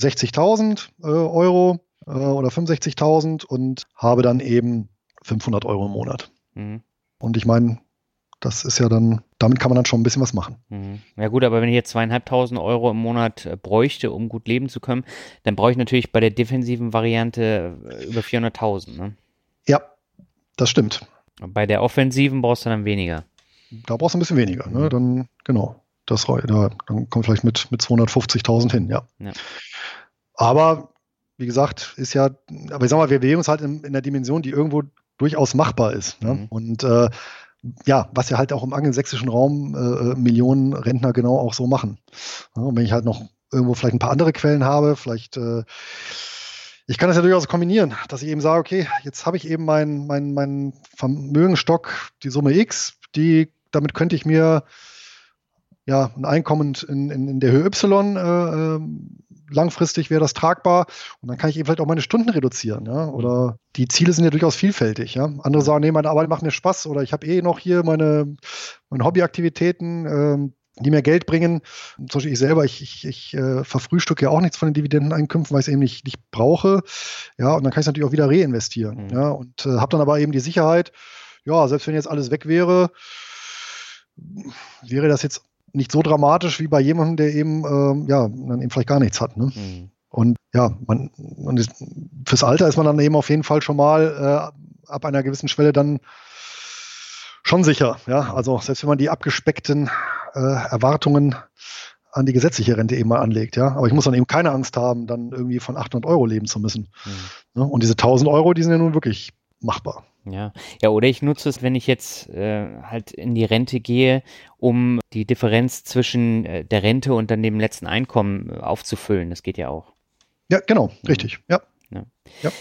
60.000 äh, Euro äh, oder 65.000 und habe dann eben 500 Euro im Monat. Mhm. Und ich meine, das ist ja dann, damit kann man dann schon ein bisschen was machen. Mhm. Ja gut, aber wenn ich jetzt zweieinhalbtausend Euro im Monat äh, bräuchte, um gut leben zu können, dann brauche ich natürlich bei der defensiven Variante äh, über 400.000. Ne? Ja, das stimmt. Bei der offensiven brauchst du dann weniger. Da brauchst du ein bisschen weniger. Ne? Dann, genau, das, da, dann kommt vielleicht mit, mit 250.000 hin, ja. ja. Aber wie gesagt, ist ja, aber ich sag mal, wir bewegen uns halt in, in der Dimension, die irgendwo durchaus machbar ist. Ne? Mhm. Und äh, ja, was ja halt auch im angelsächsischen Raum äh, äh, Millionen Rentner genau auch so machen. Ja, und wenn ich halt noch irgendwo vielleicht ein paar andere Quellen habe, vielleicht äh, ich kann das ja durchaus kombinieren, dass ich eben sage, okay, jetzt habe ich eben meinen mein, mein Vermögenstock, die Summe X, die, damit könnte ich mir ja ein Einkommen in, in, in der Höhe Y äh, ähm, langfristig wäre das tragbar und dann kann ich eben vielleicht auch meine Stunden reduzieren. Ja? Oder die Ziele sind ja durchaus vielfältig. Ja? Andere sagen, nee, meine Arbeit macht mir Spaß oder ich habe eh noch hier meine, meine Hobbyaktivitäten. Ähm, die mir Geld bringen. Zum Beispiel ich selber, ich, ich, ich äh, verfrühstücke ja auch nichts von den Dividendeneinkünften, weil ich es eben nicht, nicht brauche. Ja, und dann kann ich es natürlich auch wieder reinvestieren. Mhm. Ja, und äh, habe dann aber eben die Sicherheit, ja, selbst wenn jetzt alles weg wäre, wäre das jetzt nicht so dramatisch wie bei jemandem, der eben, äh, ja, dann eben vielleicht gar nichts hat. Ne? Mhm. Und ja, man, man ist, fürs Alter ist man dann eben auf jeden Fall schon mal äh, ab einer gewissen Schwelle dann schon sicher. Ja, also selbst wenn man die abgespeckten äh, Erwartungen an die gesetzliche Rente eben mal anlegt, ja. Aber ich muss dann eben keine Angst haben, dann irgendwie von 800 Euro leben zu müssen. Mhm. Ne? Und diese 1000 Euro, die sind ja nun wirklich machbar. Ja, ja, oder ich nutze es, wenn ich jetzt äh, halt in die Rente gehe, um die Differenz zwischen äh, der Rente und dann dem letzten Einkommen äh, aufzufüllen. Das geht ja auch. Ja, genau, richtig. Ja. ja. ja.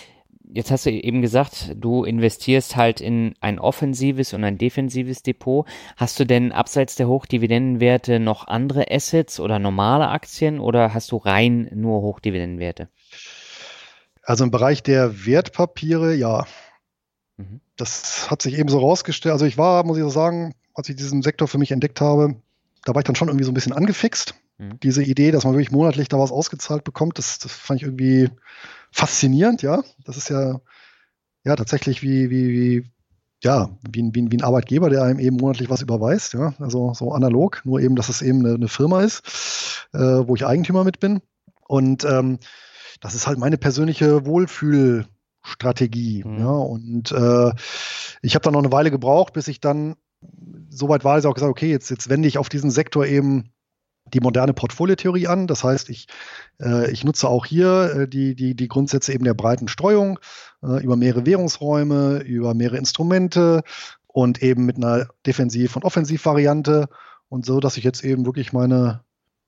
Jetzt hast du eben gesagt, du investierst halt in ein offensives und ein defensives Depot. Hast du denn abseits der Hochdividendenwerte noch andere Assets oder normale Aktien oder hast du rein nur Hochdividendenwerte? Also im Bereich der Wertpapiere, ja, Mhm. Das hat sich eben so rausgestellt. Also ich war, muss ich so sagen, als ich diesen Sektor für mich entdeckt habe, da war ich dann schon irgendwie so ein bisschen angefixt. Mhm. Diese Idee, dass man wirklich monatlich da was ausgezahlt bekommt, das, das fand ich irgendwie faszinierend, ja. Das ist ja, ja tatsächlich wie, wie, wie ja, wie, wie, wie ein Arbeitgeber, der einem eben monatlich was überweist, ja, also so analog, nur eben, dass es eben eine, eine Firma ist, äh, wo ich Eigentümer mit bin. Und ähm, das ist halt meine persönliche Wohlfühl, Strategie. Mhm. Ja, und äh, ich habe dann noch eine Weile gebraucht, bis ich dann soweit war, dass ich auch gesagt okay, jetzt, jetzt wende ich auf diesen Sektor eben die moderne Portfoliotheorie an. Das heißt, ich, äh, ich nutze auch hier äh, die, die, die Grundsätze eben der breiten Streuung äh, über mehrere Währungsräume, über mehrere Instrumente und eben mit einer Defensiv- und Offensivvariante und so, dass ich jetzt eben wirklich meine,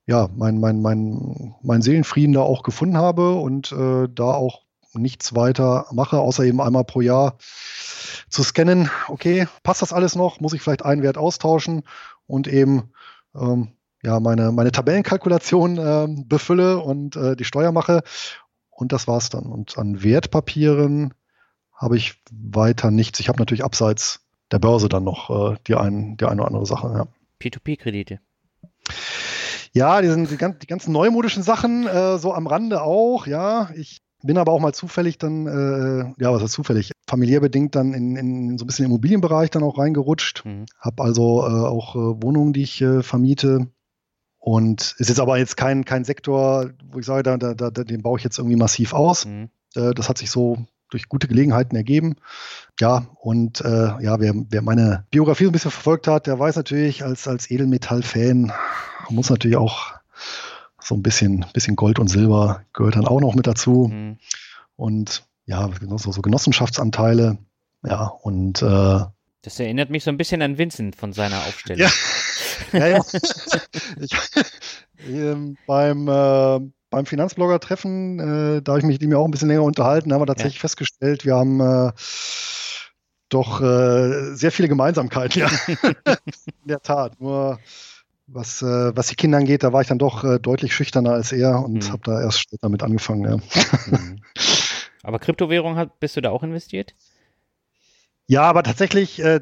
ja, mein, mein, mein, mein Seelenfrieden da auch gefunden habe und äh, da auch nichts weiter mache, außer eben einmal pro Jahr zu scannen, okay, passt das alles noch? Muss ich vielleicht einen Wert austauschen und eben ähm, ja, meine, meine Tabellenkalkulation äh, befülle und äh, die Steuer mache. Und das war's dann. Und an Wertpapieren habe ich weiter nichts. Ich habe natürlich abseits der Börse dann noch äh, die, ein, die eine oder andere Sache. Ja. P2P-Kredite. Ja, die, sind, die, die ganzen neumodischen Sachen, äh, so am Rande auch, ja. Ich bin aber auch mal zufällig dann, äh, ja, was heißt zufällig, familiär bedingt dann in, in so ein bisschen Immobilienbereich dann auch reingerutscht. Mhm. Habe also äh, auch äh, Wohnungen, die ich äh, vermiete. Und ist jetzt aber jetzt kein, kein Sektor, wo ich sage, da, da, da, den baue ich jetzt irgendwie massiv aus. Mhm. Äh, das hat sich so durch gute Gelegenheiten ergeben. Ja, und äh, ja, wer, wer meine Biografie so ein bisschen verfolgt hat, der weiß natürlich, als, als Edelmetall-Fan muss natürlich auch so ein bisschen, bisschen Gold und Silber gehört dann auch noch mit dazu. Mhm. Und ja, so, so Genossenschaftsanteile. Ja, und äh, das erinnert mich so ein bisschen an Vincent von seiner Aufstellung. Ja, ja, ja. ich, ähm, beim, äh, beim Finanzblogger-Treffen, äh, da habe ich mich mit ihm auch ein bisschen länger unterhalten, haben wir tatsächlich ja. festgestellt, wir haben äh, doch äh, sehr viele Gemeinsamkeiten, ja. In der Tat. Nur was, äh, was die Kinder angeht, da war ich dann doch äh, deutlich schüchterner als er und mhm. habe da erst später damit angefangen. Ja. Mhm. Aber Kryptowährung hat, bist du da auch investiert? Ja, aber tatsächlich äh,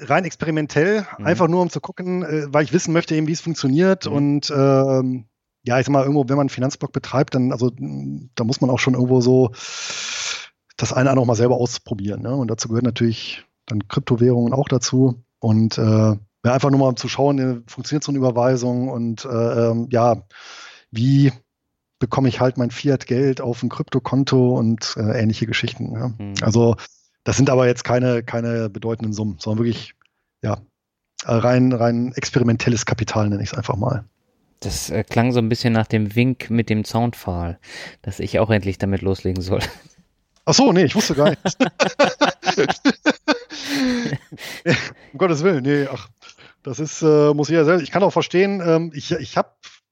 rein experimentell, mhm. einfach nur um zu gucken, äh, weil ich wissen möchte, eben, wie es funktioniert. Mhm. Und ähm, ja, ich sag mal, irgendwo, wenn man einen Finanzblock betreibt, dann, also da muss man auch schon irgendwo so das eine auch mal selber ausprobieren. Ne? Und dazu gehört natürlich dann Kryptowährungen auch dazu. Und äh, ja, einfach nur mal um zu schauen, äh, funktioniert so eine Überweisung und äh, ähm, ja, wie bekomme ich halt mein Fiat-Geld auf ein Kryptokonto und äh, ähnliche Geschichten. Ja? Mhm. Also das sind aber jetzt keine, keine bedeutenden Summen, sondern wirklich, ja, rein, rein experimentelles Kapital nenne ich es einfach mal. Das äh, klang so ein bisschen nach dem Wink mit dem Soundpfahl, dass ich auch endlich damit loslegen soll. Ach so, nee, ich wusste gar nicht. um Gottes Willen, nee, ach, das ist, äh, muss ich ja selbst, ich kann auch verstehen, ähm, ich, ich habe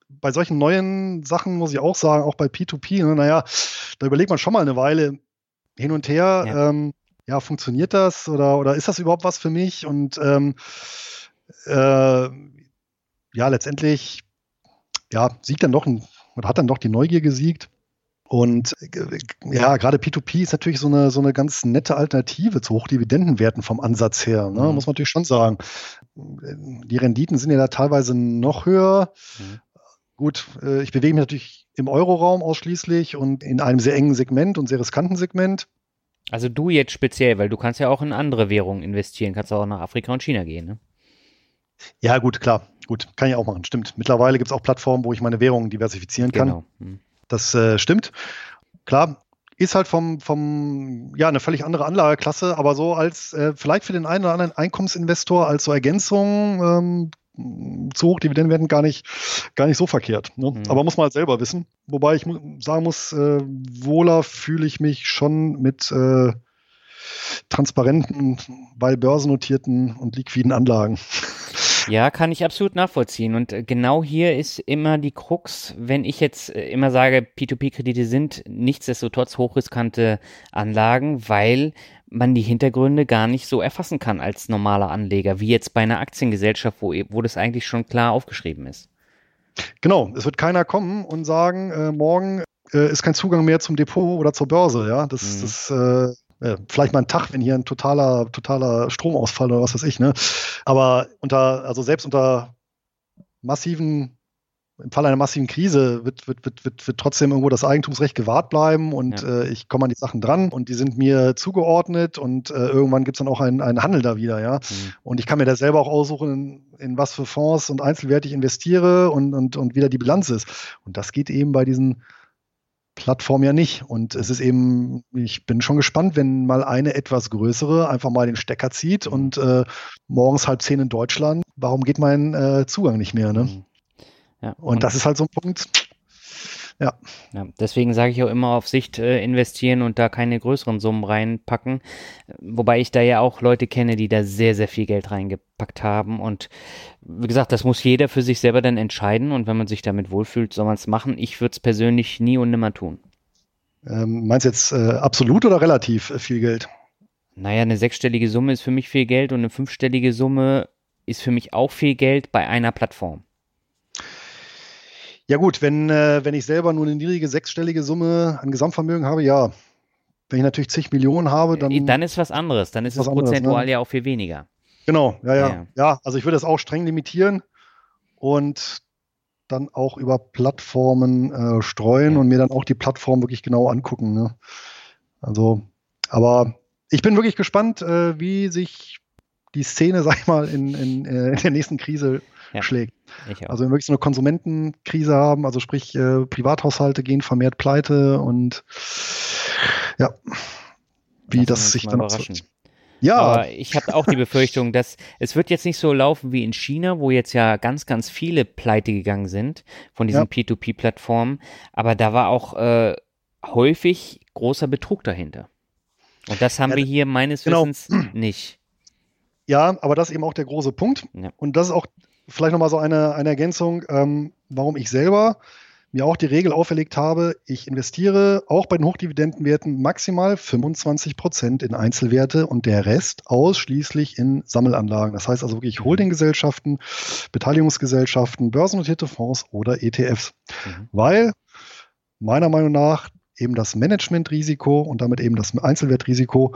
bei solchen neuen Sachen, muss ich auch sagen, auch bei P2P, ne, naja, da überlegt man schon mal eine Weile hin und her, ja. Ähm, ja, funktioniert das oder, oder ist das überhaupt was für mich? Und ähm, äh, ja, letztendlich ja, siegt dann doch ein, oder hat dann doch die Neugier gesiegt. Und äh, ja, gerade P2P ist natürlich so eine, so eine ganz nette Alternative zu Hochdividendenwerten vom Ansatz her, ne? mhm. muss man natürlich schon sagen. Die Renditen sind ja da teilweise noch höher. Mhm. Gut, äh, ich bewege mich natürlich im Euroraum ausschließlich und in einem sehr engen Segment und sehr riskanten Segment. Also du jetzt speziell, weil du kannst ja auch in andere Währungen investieren, kannst auch nach Afrika und China gehen, ne? Ja, gut, klar. Gut, kann ich auch machen, stimmt. Mittlerweile gibt es auch Plattformen, wo ich meine Währungen diversifizieren kann. Genau. Hm. Das äh, stimmt. Klar, ist halt vom, vom, ja, eine völlig andere Anlageklasse, aber so als äh, vielleicht für den einen oder anderen Einkommensinvestor als so Ergänzung ähm, zu hoch, Dividenden werden gar nicht, gar nicht so verkehrt. Ne? Mhm. Aber muss man halt selber wissen. Wobei ich sagen muss, äh, wohler fühle ich mich schon mit äh, transparenten, weil börsennotierten und liquiden Anlagen. Ja, kann ich absolut nachvollziehen. Und äh, genau hier ist immer die Krux, wenn ich jetzt äh, immer sage, P2P-Kredite sind nichtsdestotrotz hochriskante Anlagen, weil man die Hintergründe gar nicht so erfassen kann als normaler Anleger, wie jetzt bei einer Aktiengesellschaft, wo, wo das eigentlich schon klar aufgeschrieben ist. Genau, es wird keiner kommen und sagen, äh, morgen äh, ist kein Zugang mehr zum Depot oder zur Börse. Ja, das, mhm. das äh, äh, vielleicht mal ein Tag, wenn hier ein totaler, totaler Stromausfall oder was weiß ich, ne? Aber unter, also selbst unter massiven, im Fall einer massiven Krise wird, wird, wird, wird, wird trotzdem irgendwo das Eigentumsrecht gewahrt bleiben und ja. äh, ich komme an die Sachen dran und die sind mir zugeordnet und äh, irgendwann gibt es dann auch einen, einen Handel da wieder, ja. Mhm. Und ich kann mir da selber auch aussuchen, in, in was für Fonds und Einzelwerte ich investiere und, und, und wieder die Bilanz ist. Und das geht eben bei diesen Plattform ja nicht. Und es ist eben, ich bin schon gespannt, wenn mal eine etwas größere einfach mal den Stecker zieht mhm. und äh, morgens halb zehn in Deutschland, warum geht mein äh, Zugang nicht mehr? Ne? Mhm. Ja, und, und das ist halt so ein Punkt, ja. ja deswegen sage ich auch immer auf Sicht äh, investieren und da keine größeren Summen reinpacken. Wobei ich da ja auch Leute kenne, die da sehr, sehr viel Geld reingepackt haben. Und wie gesagt, das muss jeder für sich selber dann entscheiden. Und wenn man sich damit wohlfühlt, soll man es machen. Ich würde es persönlich nie und nimmer tun. Ähm, meinst du jetzt äh, absolut oder relativ viel Geld? Naja, eine sechsstellige Summe ist für mich viel Geld und eine fünfstellige Summe ist für mich auch viel Geld bei einer Plattform. Ja gut, wenn, äh, wenn ich selber nur eine niedrige sechsstellige Summe an Gesamtvermögen habe, ja. Wenn ich natürlich zig Millionen habe, dann. Äh, dann ist was anderes. Dann ist es prozentual ne? ja auch viel weniger. Genau, ja, ja, ja. Ja, also ich würde das auch streng limitieren und dann auch über Plattformen äh, streuen ja. und mir dann auch die Plattform wirklich genau angucken. Ne? Also, aber ich bin wirklich gespannt, äh, wie sich die Szene, sag ich mal, in, in, äh, in der nächsten Krise ja, schlägt. Also wenn wir wirklich so eine Konsumentenkrise haben, also sprich äh, Privathaushalte gehen vermehrt pleite und ja, wie Lassen das sich dann überraschen. Ja. Aber ich habe auch die Befürchtung, dass es wird jetzt nicht so laufen wie in China, wo jetzt ja ganz, ganz viele pleite gegangen sind von diesen ja. P2P-Plattformen. Aber da war auch äh, häufig großer Betrug dahinter. Und das haben ja, wir hier meines genau. Wissens nicht. Ja, aber das ist eben auch der große Punkt. Ja. Und das ist auch vielleicht nochmal so eine, eine Ergänzung, ähm, warum ich selber mir auch die Regel auferlegt habe, ich investiere auch bei den Hochdividendenwerten maximal 25 Prozent in Einzelwerte und der Rest ausschließlich in Sammelanlagen. Das heißt also wirklich Holdinggesellschaften, Beteiligungsgesellschaften, börsennotierte Fonds oder ETFs. Mhm. Weil meiner Meinung nach eben das Managementrisiko und damit eben das Einzelwertrisiko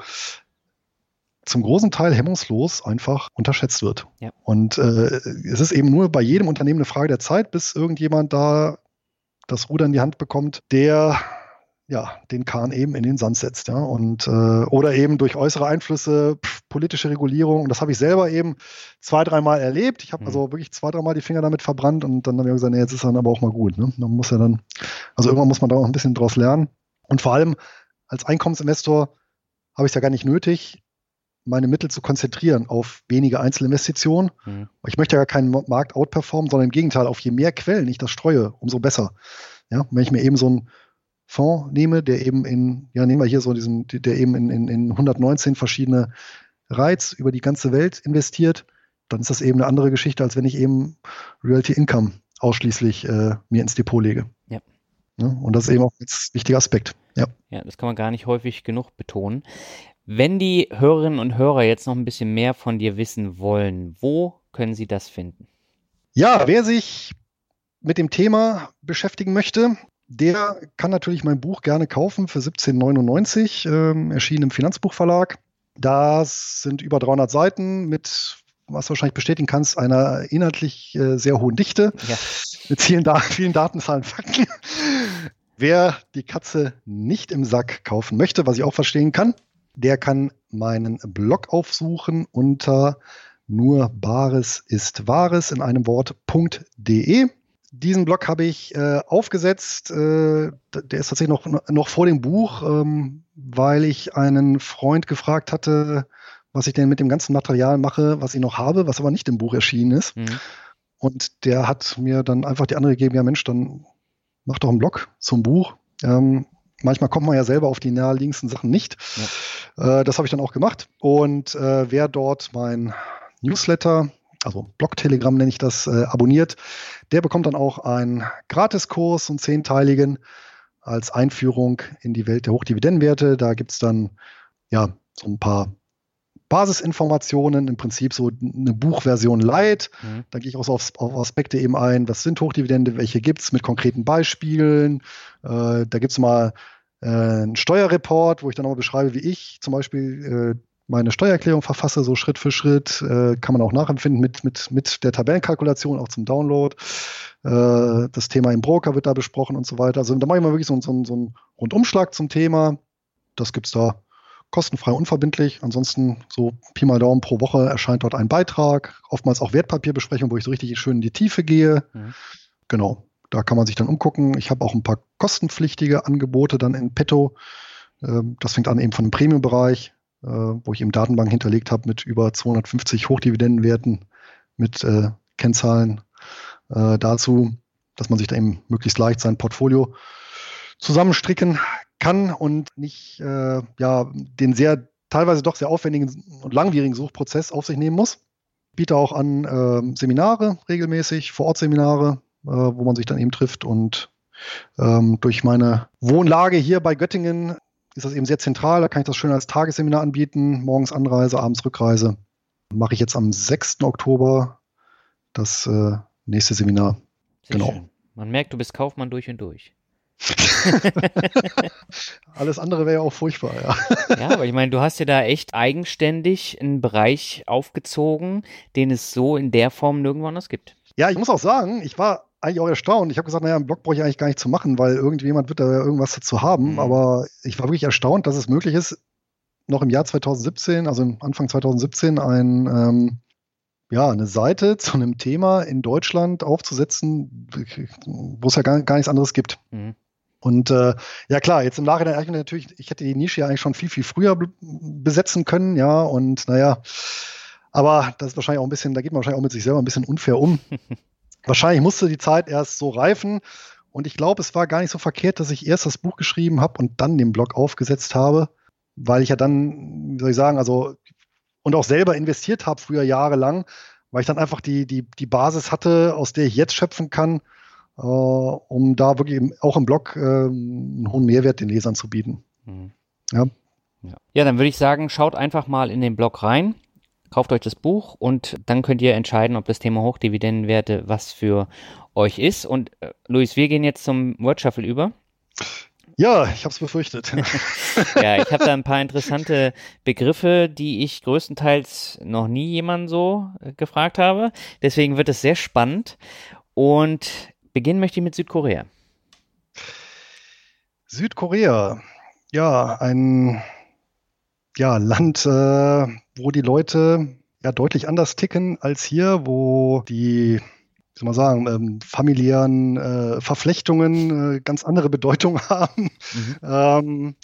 zum großen Teil hemmungslos einfach unterschätzt wird. Ja. Und äh, es ist eben nur bei jedem Unternehmen eine Frage der Zeit, bis irgendjemand da das Ruder in die Hand bekommt, der ja, den Kahn eben in den Sand setzt. Ja? Und, äh, oder eben durch äußere Einflüsse, pf, politische Regulierung. Und das habe ich selber eben zwei, dreimal erlebt. Ich habe mhm. also wirklich zwei, dreimal die Finger damit verbrannt und dann habe ich gesagt, nee, jetzt ist dann aber auch mal gut. Ne? Man muss ja dann, also irgendwann muss man da auch ein bisschen draus lernen. Und vor allem als Einkommensinvestor habe ich es ja gar nicht nötig, meine Mittel zu konzentrieren auf wenige Einzelinvestitionen. Mhm. Ich möchte ja gar keinen Markt outperformen, sondern im Gegenteil, auf je mehr Quellen ich das streue, umso besser. Ja, wenn ich mir eben so ein Fonds nehme, der eben in, ja, nehmen wir hier so diesen, der eben in, in, in 119 verschiedene Reiz über die ganze Welt investiert, dann ist das eben eine andere Geschichte, als wenn ich eben Realty Income ausschließlich äh, mir ins Depot lege. Ja. ja. Und das ist eben auch ein wichtiger Aspekt. Ja. ja, das kann man gar nicht häufig genug betonen. Wenn die Hörerinnen und Hörer jetzt noch ein bisschen mehr von dir wissen wollen, wo können sie das finden? Ja, wer sich mit dem Thema beschäftigen möchte, der kann natürlich mein Buch gerne kaufen für 17,99, ähm, erschienen im Finanzbuchverlag. Das sind über 300 Seiten mit, was du wahrscheinlich bestätigen kannst, einer inhaltlich äh, sehr hohen Dichte ja. mit vielen, da vielen Daten, Zahlen, Fakten. Wer die Katze nicht im Sack kaufen möchte, was ich auch verstehen kann, der kann meinen Blog aufsuchen unter nur Bares ist Wahres in einem Wort.de. Diesen Blog habe ich äh, aufgesetzt. Äh, der ist tatsächlich noch, noch vor dem Buch, ähm, weil ich einen Freund gefragt hatte, was ich denn mit dem ganzen Material mache, was ich noch habe, was aber nicht im Buch erschienen ist. Mhm. Und der hat mir dann einfach die andere gegeben, ja Mensch, dann mach doch einen Blog zum Buch. Ähm, manchmal kommt man ja selber auf die naheliegendsten Sachen nicht. Ja. Äh, das habe ich dann auch gemacht. Und äh, wer dort mein Newsletter also Blog-Telegram nenne ich das, äh, abonniert, der bekommt dann auch einen Gratiskurs, einen zehnteiligen, als Einführung in die Welt der Hochdividendenwerte. Da gibt es dann ja so ein paar Basisinformationen, im Prinzip so eine Buchversion light. Mhm. Da gehe ich auch so auf, auf, Aspekte eben ein, was sind Hochdividende, welche gibt es mit konkreten Beispielen. Äh, da gibt es mal äh, einen Steuerreport, wo ich dann auch beschreibe, wie ich zum Beispiel äh, meine Steuererklärung verfasse, so Schritt für Schritt. Äh, kann man auch nachempfinden mit, mit, mit der Tabellenkalkulation, auch zum Download. Äh, das Thema im Broker wird da besprochen und so weiter. Also da mache ich mal wirklich so, so, so einen Rundumschlag zum Thema. Das gibt es da kostenfrei, unverbindlich. Ansonsten so Pi mal Daumen pro Woche erscheint dort ein Beitrag. Oftmals auch Wertpapierbesprechung, wo ich so richtig schön in die Tiefe gehe. Mhm. Genau, da kann man sich dann umgucken. Ich habe auch ein paar kostenpflichtige Angebote dann in petto. Ähm, das fängt an eben von dem Premium-Bereich äh, wo ich eben Datenbank hinterlegt habe mit über 250 Hochdividendenwerten mit äh, Kennzahlen äh, dazu, dass man sich da eben möglichst leicht sein Portfolio zusammenstricken kann und nicht ja, den sehr teilweise doch sehr aufwendigen und langwierigen Suchprozess auf sich nehmen muss. Ich biete auch an äh, Seminare regelmäßig, Vorortseminare, äh, wo man sich dann eben trifft und ähm, durch meine Wohnlage hier bei Göttingen ist das eben sehr zentral. Da kann ich das schön als Tagesseminar anbieten. Morgens Anreise, abends Rückreise. Mache ich jetzt am 6. Oktober das äh, nächste Seminar. Sehr genau. Schön. Man merkt, du bist Kaufmann durch und durch. Alles andere wäre ja auch furchtbar, ja. ja, aber ich meine, du hast ja da echt eigenständig einen Bereich aufgezogen, den es so in der Form nirgendwo anders gibt. Ja, ich muss auch sagen, ich war eigentlich auch erstaunt. Ich habe gesagt, naja, einen Blog brauche ich eigentlich gar nicht zu machen, weil irgendjemand wird da irgendwas dazu haben. Mhm. Aber ich war wirklich erstaunt, dass es möglich ist, noch im Jahr 2017, also Anfang 2017, ein, ähm, ja, eine Seite zu einem Thema in Deutschland aufzusetzen, wo es ja gar, gar nichts anderes gibt. Mhm. Und äh, ja klar, jetzt im Nachhinein eigentlich natürlich, ich hätte die Nische ja eigentlich schon viel, viel früher besetzen können, ja, und naja, aber das ist wahrscheinlich auch ein bisschen, da geht man wahrscheinlich auch mit sich selber ein bisschen unfair um. wahrscheinlich musste die Zeit erst so reifen. Und ich glaube, es war gar nicht so verkehrt, dass ich erst das Buch geschrieben habe und dann den Blog aufgesetzt habe, weil ich ja dann, wie soll ich sagen, also und auch selber investiert habe früher jahrelang, weil ich dann einfach die, die, die Basis hatte, aus der ich jetzt schöpfen kann, äh, um da wirklich auch im Blog äh, einen hohen Mehrwert den Lesern zu bieten. Mhm. Ja. ja. Ja, dann würde ich sagen, schaut einfach mal in den Blog rein kauft euch das Buch und dann könnt ihr entscheiden, ob das Thema Hochdividendenwerte was für euch ist. Und äh, Luis, wir gehen jetzt zum Word Shuffle über. Ja, ich habe es befürchtet. ja, ich habe da ein paar interessante Begriffe, die ich größtenteils noch nie jemanden so äh, gefragt habe. Deswegen wird es sehr spannend. Und beginnen möchte ich mit Südkorea. Südkorea, ja, ein ja, Land, äh, wo die Leute ja deutlich anders ticken als hier, wo die wie soll man sagen, ähm, familiären äh, Verflechtungen äh, ganz andere Bedeutung haben. Mhm. Ähm,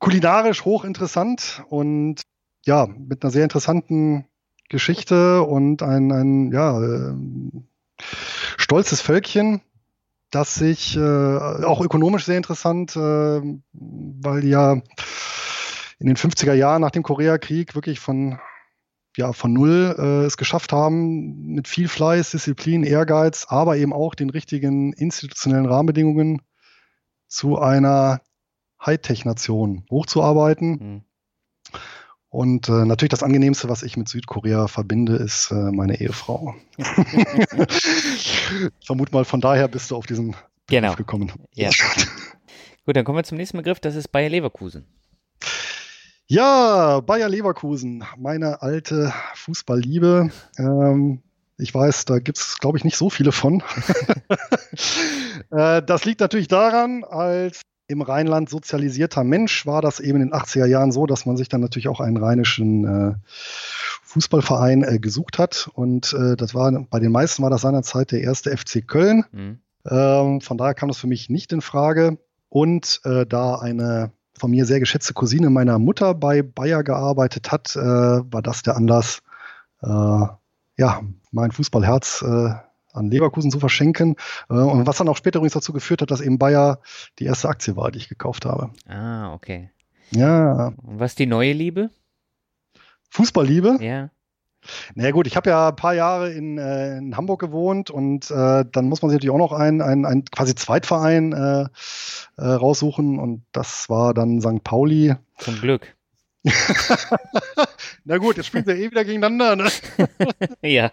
kulinarisch hochinteressant und ja, mit einer sehr interessanten Geschichte und ein, ein ja, äh, stolzes Völkchen, das sich äh, auch ökonomisch sehr interessant, äh, weil ja in den 50er Jahren nach dem Koreakrieg wirklich von ja, von null äh, es geschafft haben, mit viel Fleiß, Disziplin, Ehrgeiz, aber eben auch den richtigen institutionellen Rahmenbedingungen zu einer Hightech-Nation hochzuarbeiten. Mhm. Und äh, natürlich das Angenehmste, was ich mit Südkorea verbinde, ist äh, meine Ehefrau. vermute mal, von daher bist du auf diesen Begriff genau. gekommen. Ja. Gut, dann kommen wir zum nächsten Begriff, das ist Bayer Leverkusen. Ja, Bayer Leverkusen, meine alte Fußballliebe. Ähm, ich weiß, da gibt es, glaube ich, nicht so viele von. äh, das liegt natürlich daran, als im Rheinland sozialisierter Mensch war das eben in den 80er Jahren so, dass man sich dann natürlich auch einen rheinischen äh, Fußballverein äh, gesucht hat. Und äh, das war bei den meisten war das seinerzeit der erste FC Köln. Mhm. Ähm, von daher kam das für mich nicht in Frage. Und äh, da eine von mir sehr geschätzte Cousine meiner Mutter bei Bayer gearbeitet hat, äh, war das der Anlass, äh, ja, mein Fußballherz äh, an Leverkusen zu verschenken. Äh, und was dann auch später übrigens dazu geführt hat, dass eben Bayer die erste Aktie war, die ich gekauft habe. Ah, okay. Ja. Und was ist die neue Liebe? Fußballliebe? Ja. Naja gut, ich habe ja ein paar Jahre in, äh, in Hamburg gewohnt und äh, dann muss man sich natürlich auch noch einen, einen, einen quasi Zweitverein äh, äh, raussuchen und das war dann St. Pauli. Zum Glück. Na gut, jetzt spielen sie eh wieder gegeneinander. Ne? ja.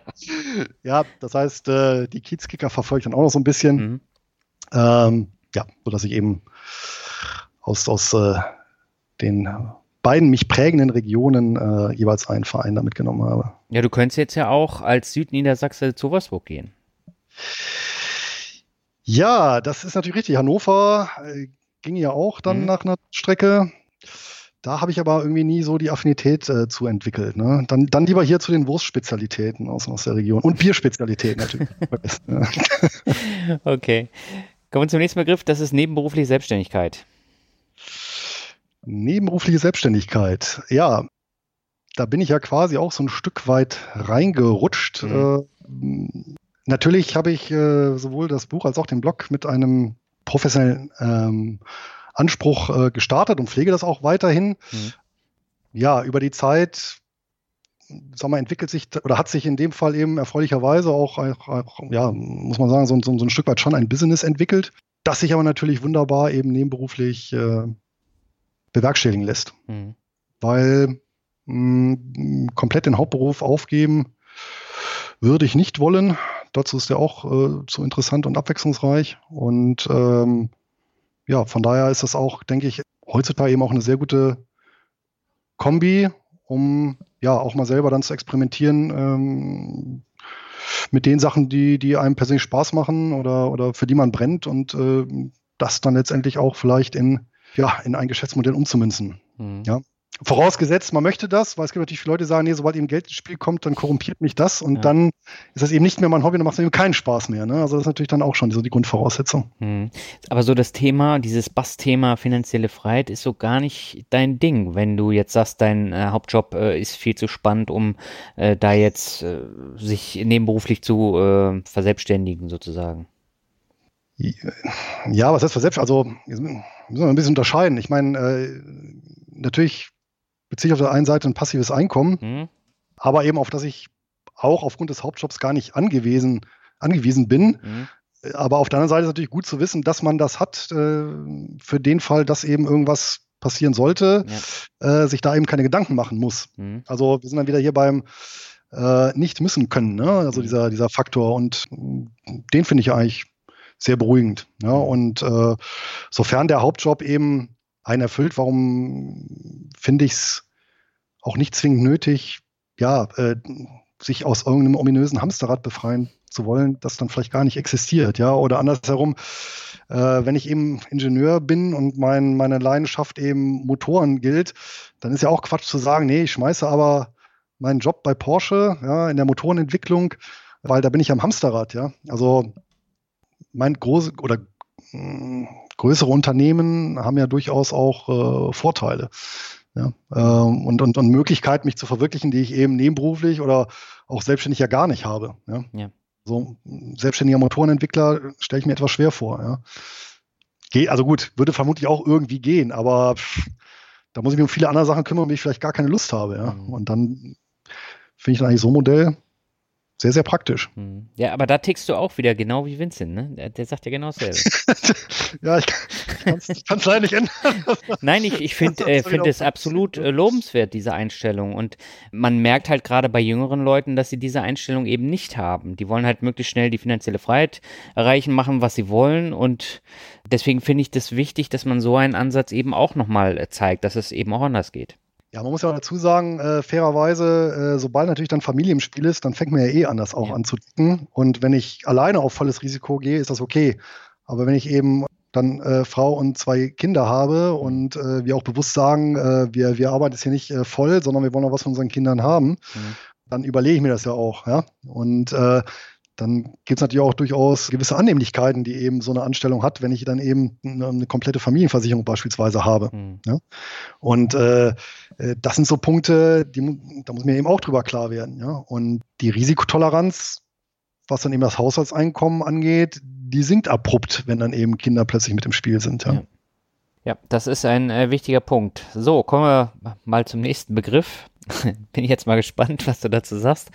Ja, das heißt, äh, die Kiezkicker verfolgt dann auch noch so ein bisschen. Mhm. Ähm, ja, sodass ich eben aus, aus äh, den beiden mich prägenden Regionen äh, jeweils einen Verein da mitgenommen habe. Ja, du könntest jetzt ja auch als Südniedersachse zu Wolfsburg gehen. Ja, das ist natürlich richtig. Hannover äh, ging ja auch dann mhm. nach einer Strecke. Da habe ich aber irgendwie nie so die Affinität äh, zu entwickelt. Ne? Dann, dann lieber hier zu den Wurstspezialitäten aus, aus der Region. Und Bierspezialitäten natürlich. okay. Kommen wir zum nächsten Begriff. Das ist nebenberufliche Selbstständigkeit. Nebenberufliche Selbstständigkeit. Ja, da bin ich ja quasi auch so ein Stück weit reingerutscht. Mhm. Äh, natürlich habe ich äh, sowohl das Buch als auch den Blog mit einem professionellen ähm, Anspruch äh, gestartet und pflege das auch weiterhin. Mhm. Ja, über die Zeit, sag mal, entwickelt sich oder hat sich in dem Fall eben erfreulicherweise auch, auch, ja, muss man sagen, so, so, so, ein Stück weit schon ein Business entwickelt, das sich aber natürlich wunderbar eben nebenberuflich äh, bewerkstelligen lässt. Mhm. Weil mh, mm, komplett den Hauptberuf aufgeben würde ich nicht wollen. Dazu ist er auch äh, zu interessant und abwechslungsreich. Und ähm, ja, von daher ist das auch, denke ich, heutzutage eben auch eine sehr gute Kombi, um ja auch mal selber dann zu experimentieren ähm, mit den Sachen, die, die einem persönlich Spaß machen oder, oder für die man brennt und äh, das dann letztendlich auch vielleicht in ja, in ein Geschäftsmodell umzumünzen. Mhm. Ja. Vorausgesetzt, man möchte das, weil es gibt natürlich viele Leute, die sagen, nee, sobald eben Geld ins Spiel kommt, dann korrumpiert mich das und ja. dann ist das eben nicht mehr mein Hobby, dann macht es eben keinen Spaß mehr. Ne? Also das ist natürlich dann auch schon so die Grundvoraussetzung. Mhm. Aber so das Thema, dieses Bass-Thema finanzielle Freiheit ist so gar nicht dein Ding, wenn du jetzt sagst, dein äh, Hauptjob äh, ist viel zu spannend, um äh, da jetzt äh, sich nebenberuflich zu äh, verselbstständigen sozusagen. Ja, was heißt verselbstständigen? Also müssen wir ein bisschen unterscheiden. Ich meine, äh, natürlich beziehe ich auf der einen Seite ein passives Einkommen, mhm. aber eben auf das ich auch aufgrund des Hauptjobs gar nicht angewiesen, angewiesen bin. Mhm. Aber auf der anderen Seite ist es natürlich gut zu wissen, dass man das hat, äh, für den Fall, dass eben irgendwas passieren sollte, ja. äh, sich da eben keine Gedanken machen muss. Mhm. Also wir sind dann wieder hier beim äh, nicht müssen können, ne? also mhm. dieser, dieser Faktor. Und den finde ich eigentlich sehr beruhigend. Ja, und äh, sofern der Hauptjob eben einen erfüllt, warum finde ich es auch nicht zwingend nötig, ja, äh, sich aus irgendeinem ominösen Hamsterrad befreien zu wollen, das dann vielleicht gar nicht existiert, ja, oder andersherum, äh, wenn ich eben Ingenieur bin und mein, meine Leidenschaft eben Motoren gilt, dann ist ja auch Quatsch zu sagen, nee, ich schmeiße aber meinen Job bei Porsche, ja, in der Motorenentwicklung, weil da bin ich am Hamsterrad, ja. Also mein große oder mh, hm, größere Unternehmen haben ja durchaus auch äh, Vorteile. Ja, äh, und, und, und Möglichkeiten, mich zu verwirklichen, die ich eben nebenberuflich oder auch selbstständig ja gar nicht habe. Ja. ja. So selbstständiger Motorenentwickler stelle ich mir etwas schwer vor. Ja. Geh, also gut, würde vermutlich auch irgendwie gehen, aber pff, da muss ich mich um viele andere Sachen kümmern, um die ich vielleicht gar keine Lust habe. Ja. Mhm. Und dann finde ich dann eigentlich so ein Modell sehr, sehr praktisch. Hm. Ja, aber da tickst du auch wieder genau wie Vincent, ne? Der, der sagt ja genau dasselbe. ja, ich, kann es leider nicht ändern. Nein, ich, ich finde äh, find es absolut äh, lobenswert, diese Einstellung. Und man merkt halt gerade bei jüngeren Leuten, dass sie diese Einstellung eben nicht haben. Die wollen halt möglichst schnell die finanzielle Freiheit erreichen, machen, was sie wollen. Und deswegen finde ich das wichtig, dass man so einen Ansatz eben auch nochmal äh, zeigt, dass es eben auch anders geht. Ja, man muss ja auch dazu sagen, äh, fairerweise, äh, sobald natürlich dann Familie im Spiel ist, dann fängt man ja eh anders auch ja. an zu ticken. Und wenn ich alleine auf volles Risiko gehe, ist das okay. Aber wenn ich eben dann äh, Frau und zwei Kinder habe und äh, wir auch bewusst sagen, äh, wir, wir arbeiten jetzt hier nicht äh, voll, sondern wir wollen auch was von unseren Kindern haben, mhm. dann überlege ich mir das ja auch. Ja? Und dann gibt es natürlich auch durchaus gewisse Annehmlichkeiten, die eben so eine Anstellung hat, wenn ich dann eben eine, eine komplette Familienversicherung beispielsweise habe. Mhm. Ja? Und das sind so Punkte, die, da muss mir eben auch drüber klar werden. Ja? Und die Risikotoleranz, was dann eben das Haushaltseinkommen angeht, die sinkt abrupt, wenn dann eben Kinder plötzlich mit im Spiel sind. Ja, ja. ja das ist ein äh, wichtiger Punkt. So, kommen wir mal zum nächsten Begriff. Bin ich jetzt mal gespannt, was du dazu sagst.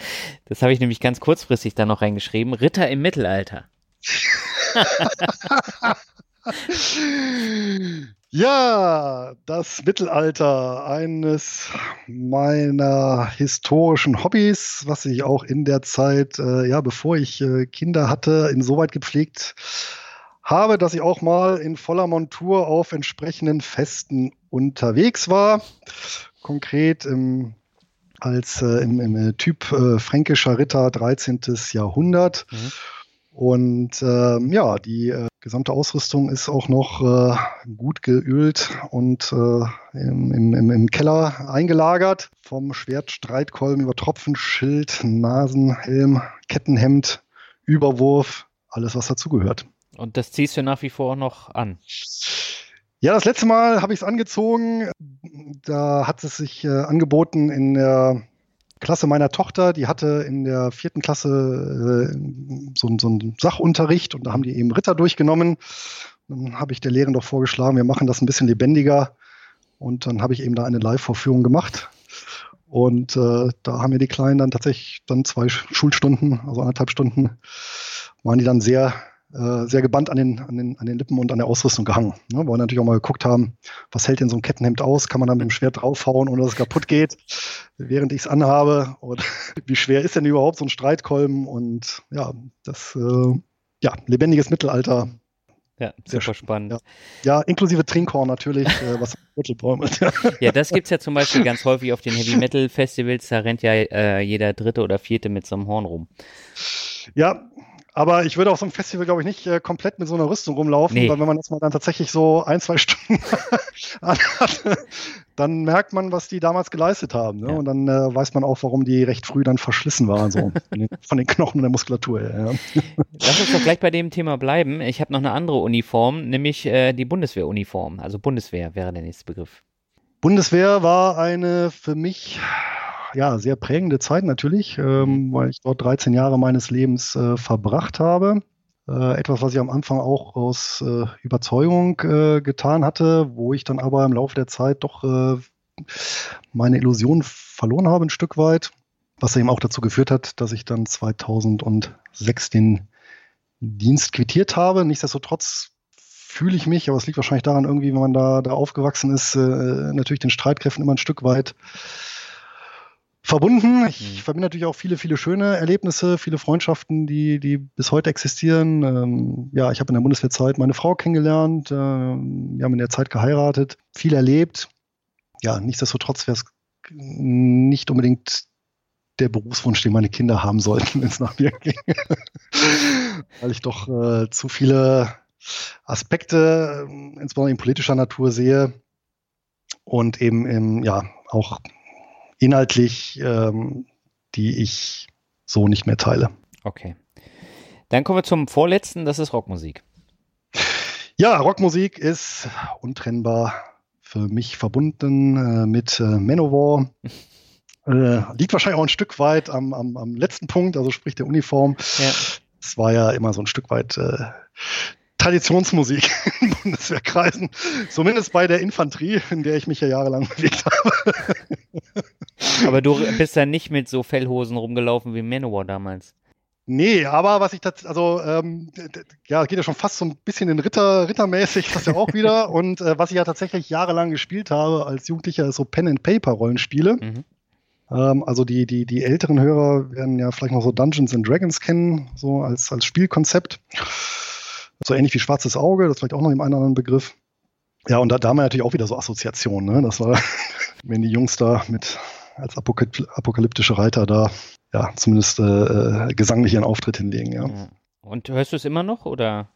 Das habe ich nämlich ganz kurzfristig da noch reingeschrieben. Ritter im Mittelalter. ja, das Mittelalter, eines meiner historischen Hobbys, was ich auch in der Zeit, äh, ja, bevor ich äh, Kinder hatte, insoweit gepflegt habe, dass ich auch mal in voller Montur auf entsprechenden Festen unterwegs war. Konkret im als äh, im, im, äh, Typ äh, fränkischer Ritter 13. Jahrhundert. Mhm. Und ähm, ja, die äh, gesamte Ausrüstung ist auch noch äh, gut geölt und äh, im, im, im, Keller eingelagert. Vom Schwert, Streitkolben über Tropfen, Schild, Nasenhelm, Kettenhemd, Überwurf, alles was dazugehört. Und das ziehst du nach wie vor noch an? Ja, das letzte Mal habe ich es angezogen. Da hat es sich äh, angeboten in der Klasse meiner Tochter. Die hatte in der vierten Klasse äh, so, so einen Sachunterricht und da haben die eben Ritter durchgenommen. Dann habe ich der Lehrerin doch vorgeschlagen, wir machen das ein bisschen lebendiger. Und dann habe ich eben da eine Live-Vorführung gemacht. Und äh, da haben mir die Kleinen dann tatsächlich dann zwei Schulstunden, also anderthalb Stunden, waren die dann sehr äh, sehr gebannt an den, an, den, an den Lippen und an der Ausrüstung gehangen. Ne? Weil wir natürlich auch mal geguckt haben, was hält denn so ein Kettenhemd aus? Kann man da mit dem Schwert draufhauen, ohne dass es kaputt geht, während ich es anhabe? Oder wie schwer ist denn überhaupt so ein Streitkolben? Und ja, das äh, ja, lebendiges Mittelalter. Ja, super Sehr spannend. Ja. ja, inklusive Trinkhorn natürlich, äh, was bäumelt. ja, das gibt es ja zum Beispiel ganz häufig auf den Heavy Metal Festivals. Da rennt ja äh, jeder Dritte oder Vierte mit so einem Horn rum. Ja, aber ich würde auf so einem Festival, glaube ich, nicht äh, komplett mit so einer Rüstung rumlaufen, nee. weil wenn man das mal dann tatsächlich so ein, zwei Stunden anhat, dann merkt man, was die damals geleistet haben. Ne? Ja. Und dann äh, weiß man auch, warum die recht früh dann verschlissen waren, so von den Knochen und der Muskulatur her. Ja. Lass uns doch gleich bei dem Thema bleiben. Ich habe noch eine andere Uniform, nämlich äh, die Bundeswehruniform. Also Bundeswehr wäre der nächste Begriff. Bundeswehr war eine für mich ja, sehr prägende Zeit natürlich, ähm, mhm. weil ich dort 13 Jahre meines Lebens äh, verbracht habe. Äh, etwas, was ich am Anfang auch aus äh, Überzeugung äh, getan hatte, wo ich dann aber im Laufe der Zeit doch äh, meine Illusion verloren habe, ein Stück weit. Was eben auch dazu geführt hat, dass ich dann 2006 den Dienst quittiert habe. Nichtsdestotrotz fühle ich mich, aber es liegt wahrscheinlich daran, irgendwie, wenn man da, da aufgewachsen ist, äh, natürlich den Streitkräften immer ein Stück weit verbunden. Ich mhm. verbinde natürlich auch viele, viele schöne Erlebnisse, viele Freundschaften, die, die bis heute existieren. Ähm, ja, ich habe in der Bundeswehrzeit meine Frau kennengelernt. Äh, wir haben in der Zeit geheiratet, viel erlebt. Ja, nichtsdestotrotz wäre es nicht unbedingt der Berufswunsch, den meine Kinder haben sollten, wenn es nach mir ging. Weil ich doch äh, zu viele Aspekte, äh, insbesondere in politischer Natur sehe und eben im, ja auch inhaltlich, ähm, die ich so nicht mehr teile. Okay. Dann kommen wir zum vorletzten, das ist Rockmusik. Ja, Rockmusik ist untrennbar für mich verbunden äh, mit äh, Manowar. Äh, liegt wahrscheinlich auch ein Stück weit am, am, am letzten Punkt, also sprich der Uniform. Ja. Es war ja immer so ein Stück weit äh, Traditionsmusik in Bundeswehrkreisen, zumindest bei der Infanterie, in der ich mich ja jahrelang bewegt habe. Aber du bist ja nicht mit so Fellhosen rumgelaufen wie Manowar damals. Nee, aber was ich tatsächlich, also ähm, ja, geht ja schon fast so ein bisschen in Ritter, Rittermäßig, das ja auch wieder. Und äh, was ich ja tatsächlich jahrelang gespielt habe als Jugendlicher, ist so Pen-and-Paper-Rollenspiele. Mhm. Ähm, also die, die, die älteren Hörer werden ja vielleicht noch so Dungeons and Dragons kennen, so als, als Spielkonzept. So ähnlich wie Schwarzes Auge, das vielleicht auch noch im einen oder anderen Begriff. Ja, und da, da haben wir natürlich auch wieder so Assoziationen. Ne? Das war, wenn die Jungs da mit als apokalyptische Reiter da ja zumindest äh, äh, gesanglich ihren Auftritt hinlegen. Ja. Und hörst du es immer noch oder?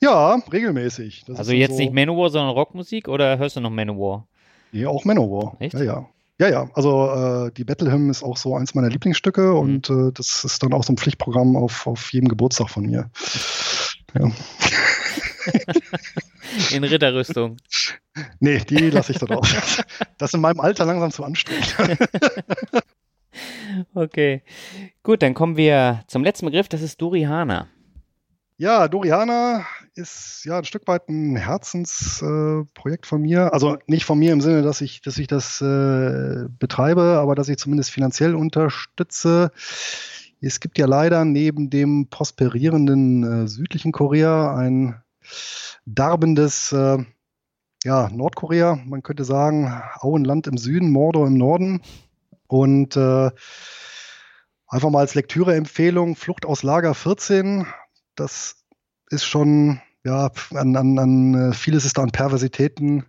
Ja, regelmäßig. Das also jetzt so nicht Manowar, sondern Rockmusik oder hörst du noch Manowar? Ja, auch Manowar. Echt? Ja, ja. Ja, ja. Also äh, die Battle Hymn ist auch so eins meiner Lieblingsstücke mhm. und äh, das ist dann auch so ein Pflichtprogramm auf, auf jedem Geburtstag von mir. Ja. In Ritterrüstung. Nee, die lasse ich da drauf. Das ist in meinem Alter langsam zu anstrengend. Okay. Gut, dann kommen wir zum letzten Begriff, das ist Durihana. Ja, Doriana ist ja ein Stück weit ein Herzensprojekt äh, von mir. Also nicht von mir im Sinne, dass ich, dass ich das äh, betreibe, aber dass ich zumindest finanziell unterstütze. Es gibt ja leider neben dem prosperierenden äh, südlichen Korea ein darbendes äh, ja, Nordkorea. Man könnte sagen, Auenland im Süden, Mordor im Norden. Und äh, einfach mal als Lektüreempfehlung, Flucht aus Lager 14, das ist schon, ja, an, an, an vieles ist da an Perversitäten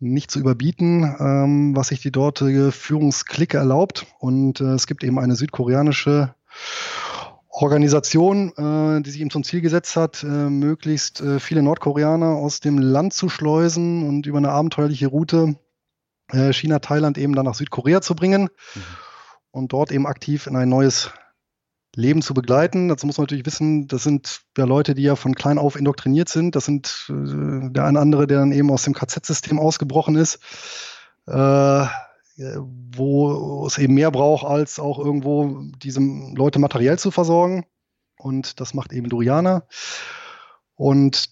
nicht zu überbieten, ähm, was sich die dortige Führungsklicke erlaubt. Und äh, es gibt eben eine südkoreanische Organisation, äh, die sich ihm zum Ziel gesetzt hat, äh, möglichst äh, viele Nordkoreaner aus dem Land zu schleusen und über eine abenteuerliche Route äh, China, Thailand eben dann nach Südkorea zu bringen mhm. und dort eben aktiv in ein neues Leben zu begleiten. Dazu muss man natürlich wissen, das sind ja Leute, die ja von klein auf indoktriniert sind. Das sind äh, der eine andere, der dann eben aus dem KZ-System ausgebrochen ist, äh, wo es eben mehr braucht, als auch irgendwo diese Leute materiell zu versorgen. Und das macht eben Duriana. Und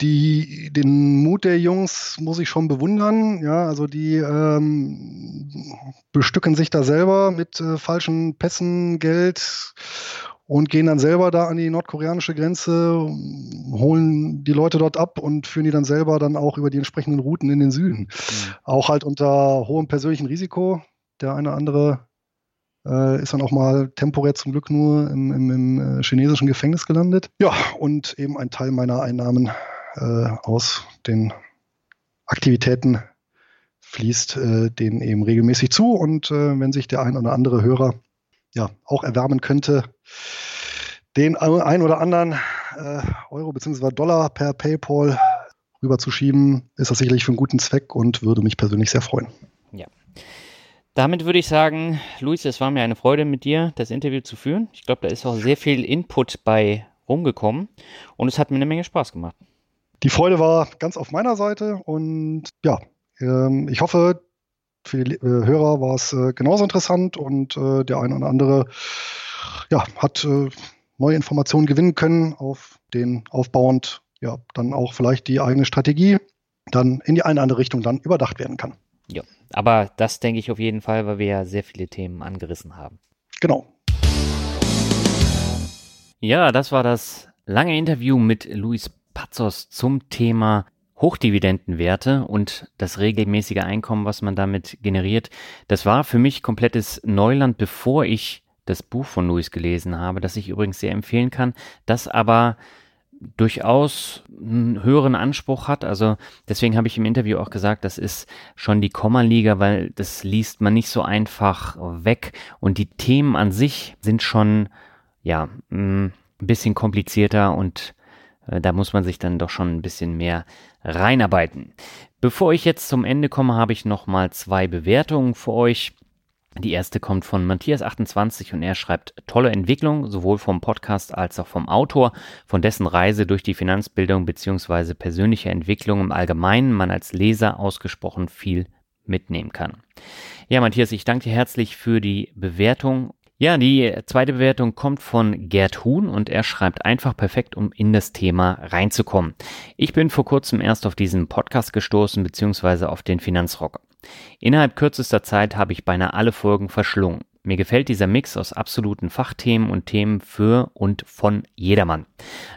die, den Mut der Jungs muss ich schon bewundern. Ja, also die ähm, bestücken sich da selber mit äh, falschen Pässen Geld und gehen dann selber da an die nordkoreanische Grenze, holen die Leute dort ab und führen die dann selber dann auch über die entsprechenden Routen in den Süden. Mhm. Auch halt unter hohem persönlichen Risiko. Der eine oder andere äh, ist dann auch mal temporär zum Glück nur im, im, im äh, chinesischen Gefängnis gelandet. Ja, und eben ein Teil meiner Einnahmen äh, aus den Aktivitäten fließt äh, denen eben regelmäßig zu. Und äh, wenn sich der ein oder andere Hörer ja auch erwärmen könnte, den ein oder anderen äh, Euro bzw. Dollar per PayPal rüberzuschieben, ist das sicherlich für einen guten Zweck und würde mich persönlich sehr freuen. Ja. Damit würde ich sagen, Luis, es war mir eine Freude mit dir, das Interview zu führen. Ich glaube, da ist auch sehr viel Input bei rumgekommen und es hat mir eine Menge Spaß gemacht. Die Freude war ganz auf meiner Seite und ja, ähm, ich hoffe, für die äh, Hörer war es äh, genauso interessant und äh, der eine oder andere ja, hat neue Informationen gewinnen können, auf den aufbauend ja dann auch vielleicht die eigene Strategie dann in die eine oder andere Richtung dann überdacht werden kann. Ja, aber das denke ich auf jeden Fall, weil wir ja sehr viele Themen angerissen haben. Genau. Ja, das war das lange Interview mit Luis Pazos zum Thema Hochdividendenwerte und das regelmäßige Einkommen, was man damit generiert, das war für mich komplettes Neuland, bevor ich das Buch von Luis gelesen habe, das ich übrigens sehr empfehlen kann, das aber durchaus einen höheren Anspruch hat. Also deswegen habe ich im Interview auch gesagt, das ist schon die Komma-Liga, weil das liest man nicht so einfach weg und die Themen an sich sind schon ja ein bisschen komplizierter und äh, da muss man sich dann doch schon ein bisschen mehr reinarbeiten. Bevor ich jetzt zum Ende komme, habe ich noch mal zwei Bewertungen für euch. Die erste kommt von Matthias28 und er schreibt tolle Entwicklung, sowohl vom Podcast als auch vom Autor, von dessen Reise durch die Finanzbildung bzw. persönliche Entwicklung im Allgemeinen man als Leser ausgesprochen viel mitnehmen kann. Ja, Matthias, ich danke dir herzlich für die Bewertung ja, die zweite Bewertung kommt von Gerd Huhn und er schreibt einfach perfekt, um in das Thema reinzukommen. Ich bin vor kurzem erst auf diesen Podcast gestoßen, beziehungsweise auf den Finanzrocker. Innerhalb kürzester Zeit habe ich beinahe alle Folgen verschlungen. Mir gefällt dieser Mix aus absoluten Fachthemen und Themen für und von jedermann.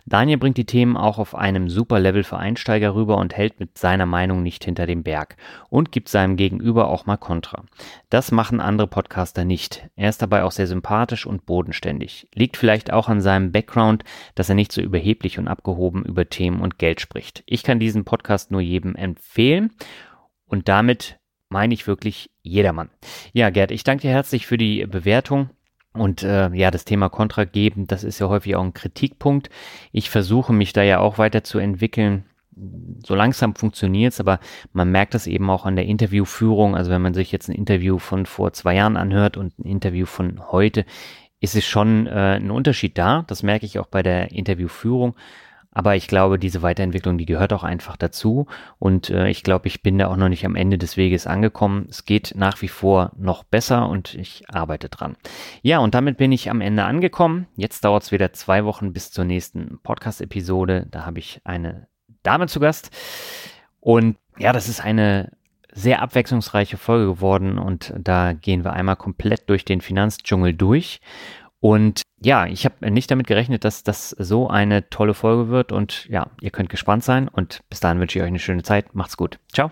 Daniel bringt die Themen auch auf einem super Level für Einsteiger rüber und hält mit seiner Meinung nicht hinter dem Berg und gibt seinem Gegenüber auch mal Kontra. Das machen andere Podcaster nicht. Er ist dabei auch sehr sympathisch und bodenständig. Liegt vielleicht auch an seinem Background, dass er nicht so überheblich und abgehoben über Themen und Geld spricht. Ich kann diesen Podcast nur jedem empfehlen und damit meine ich wirklich jedermann. Ja, Gerd, ich danke dir herzlich für die Bewertung. Und äh, ja, das Thema Kontra geben, das ist ja häufig auch ein Kritikpunkt. Ich versuche mich da ja auch weiterzuentwickeln. So langsam funktioniert es, aber man merkt das eben auch an der Interviewführung. Also wenn man sich jetzt ein Interview von vor zwei Jahren anhört und ein Interview von heute, ist es schon äh, ein Unterschied da. Das merke ich auch bei der Interviewführung. Aber ich glaube, diese Weiterentwicklung, die gehört auch einfach dazu. Und äh, ich glaube, ich bin da auch noch nicht am Ende des Weges angekommen. Es geht nach wie vor noch besser und ich arbeite dran. Ja, und damit bin ich am Ende angekommen. Jetzt dauert es wieder zwei Wochen bis zur nächsten Podcast-Episode. Da habe ich eine Dame zu Gast. Und ja, das ist eine sehr abwechslungsreiche Folge geworden und da gehen wir einmal komplett durch den Finanzdschungel durch. Und ja, ich habe nicht damit gerechnet, dass das so eine tolle Folge wird. Und ja, ihr könnt gespannt sein. Und bis dahin wünsche ich euch eine schöne Zeit. Macht's gut. Ciao.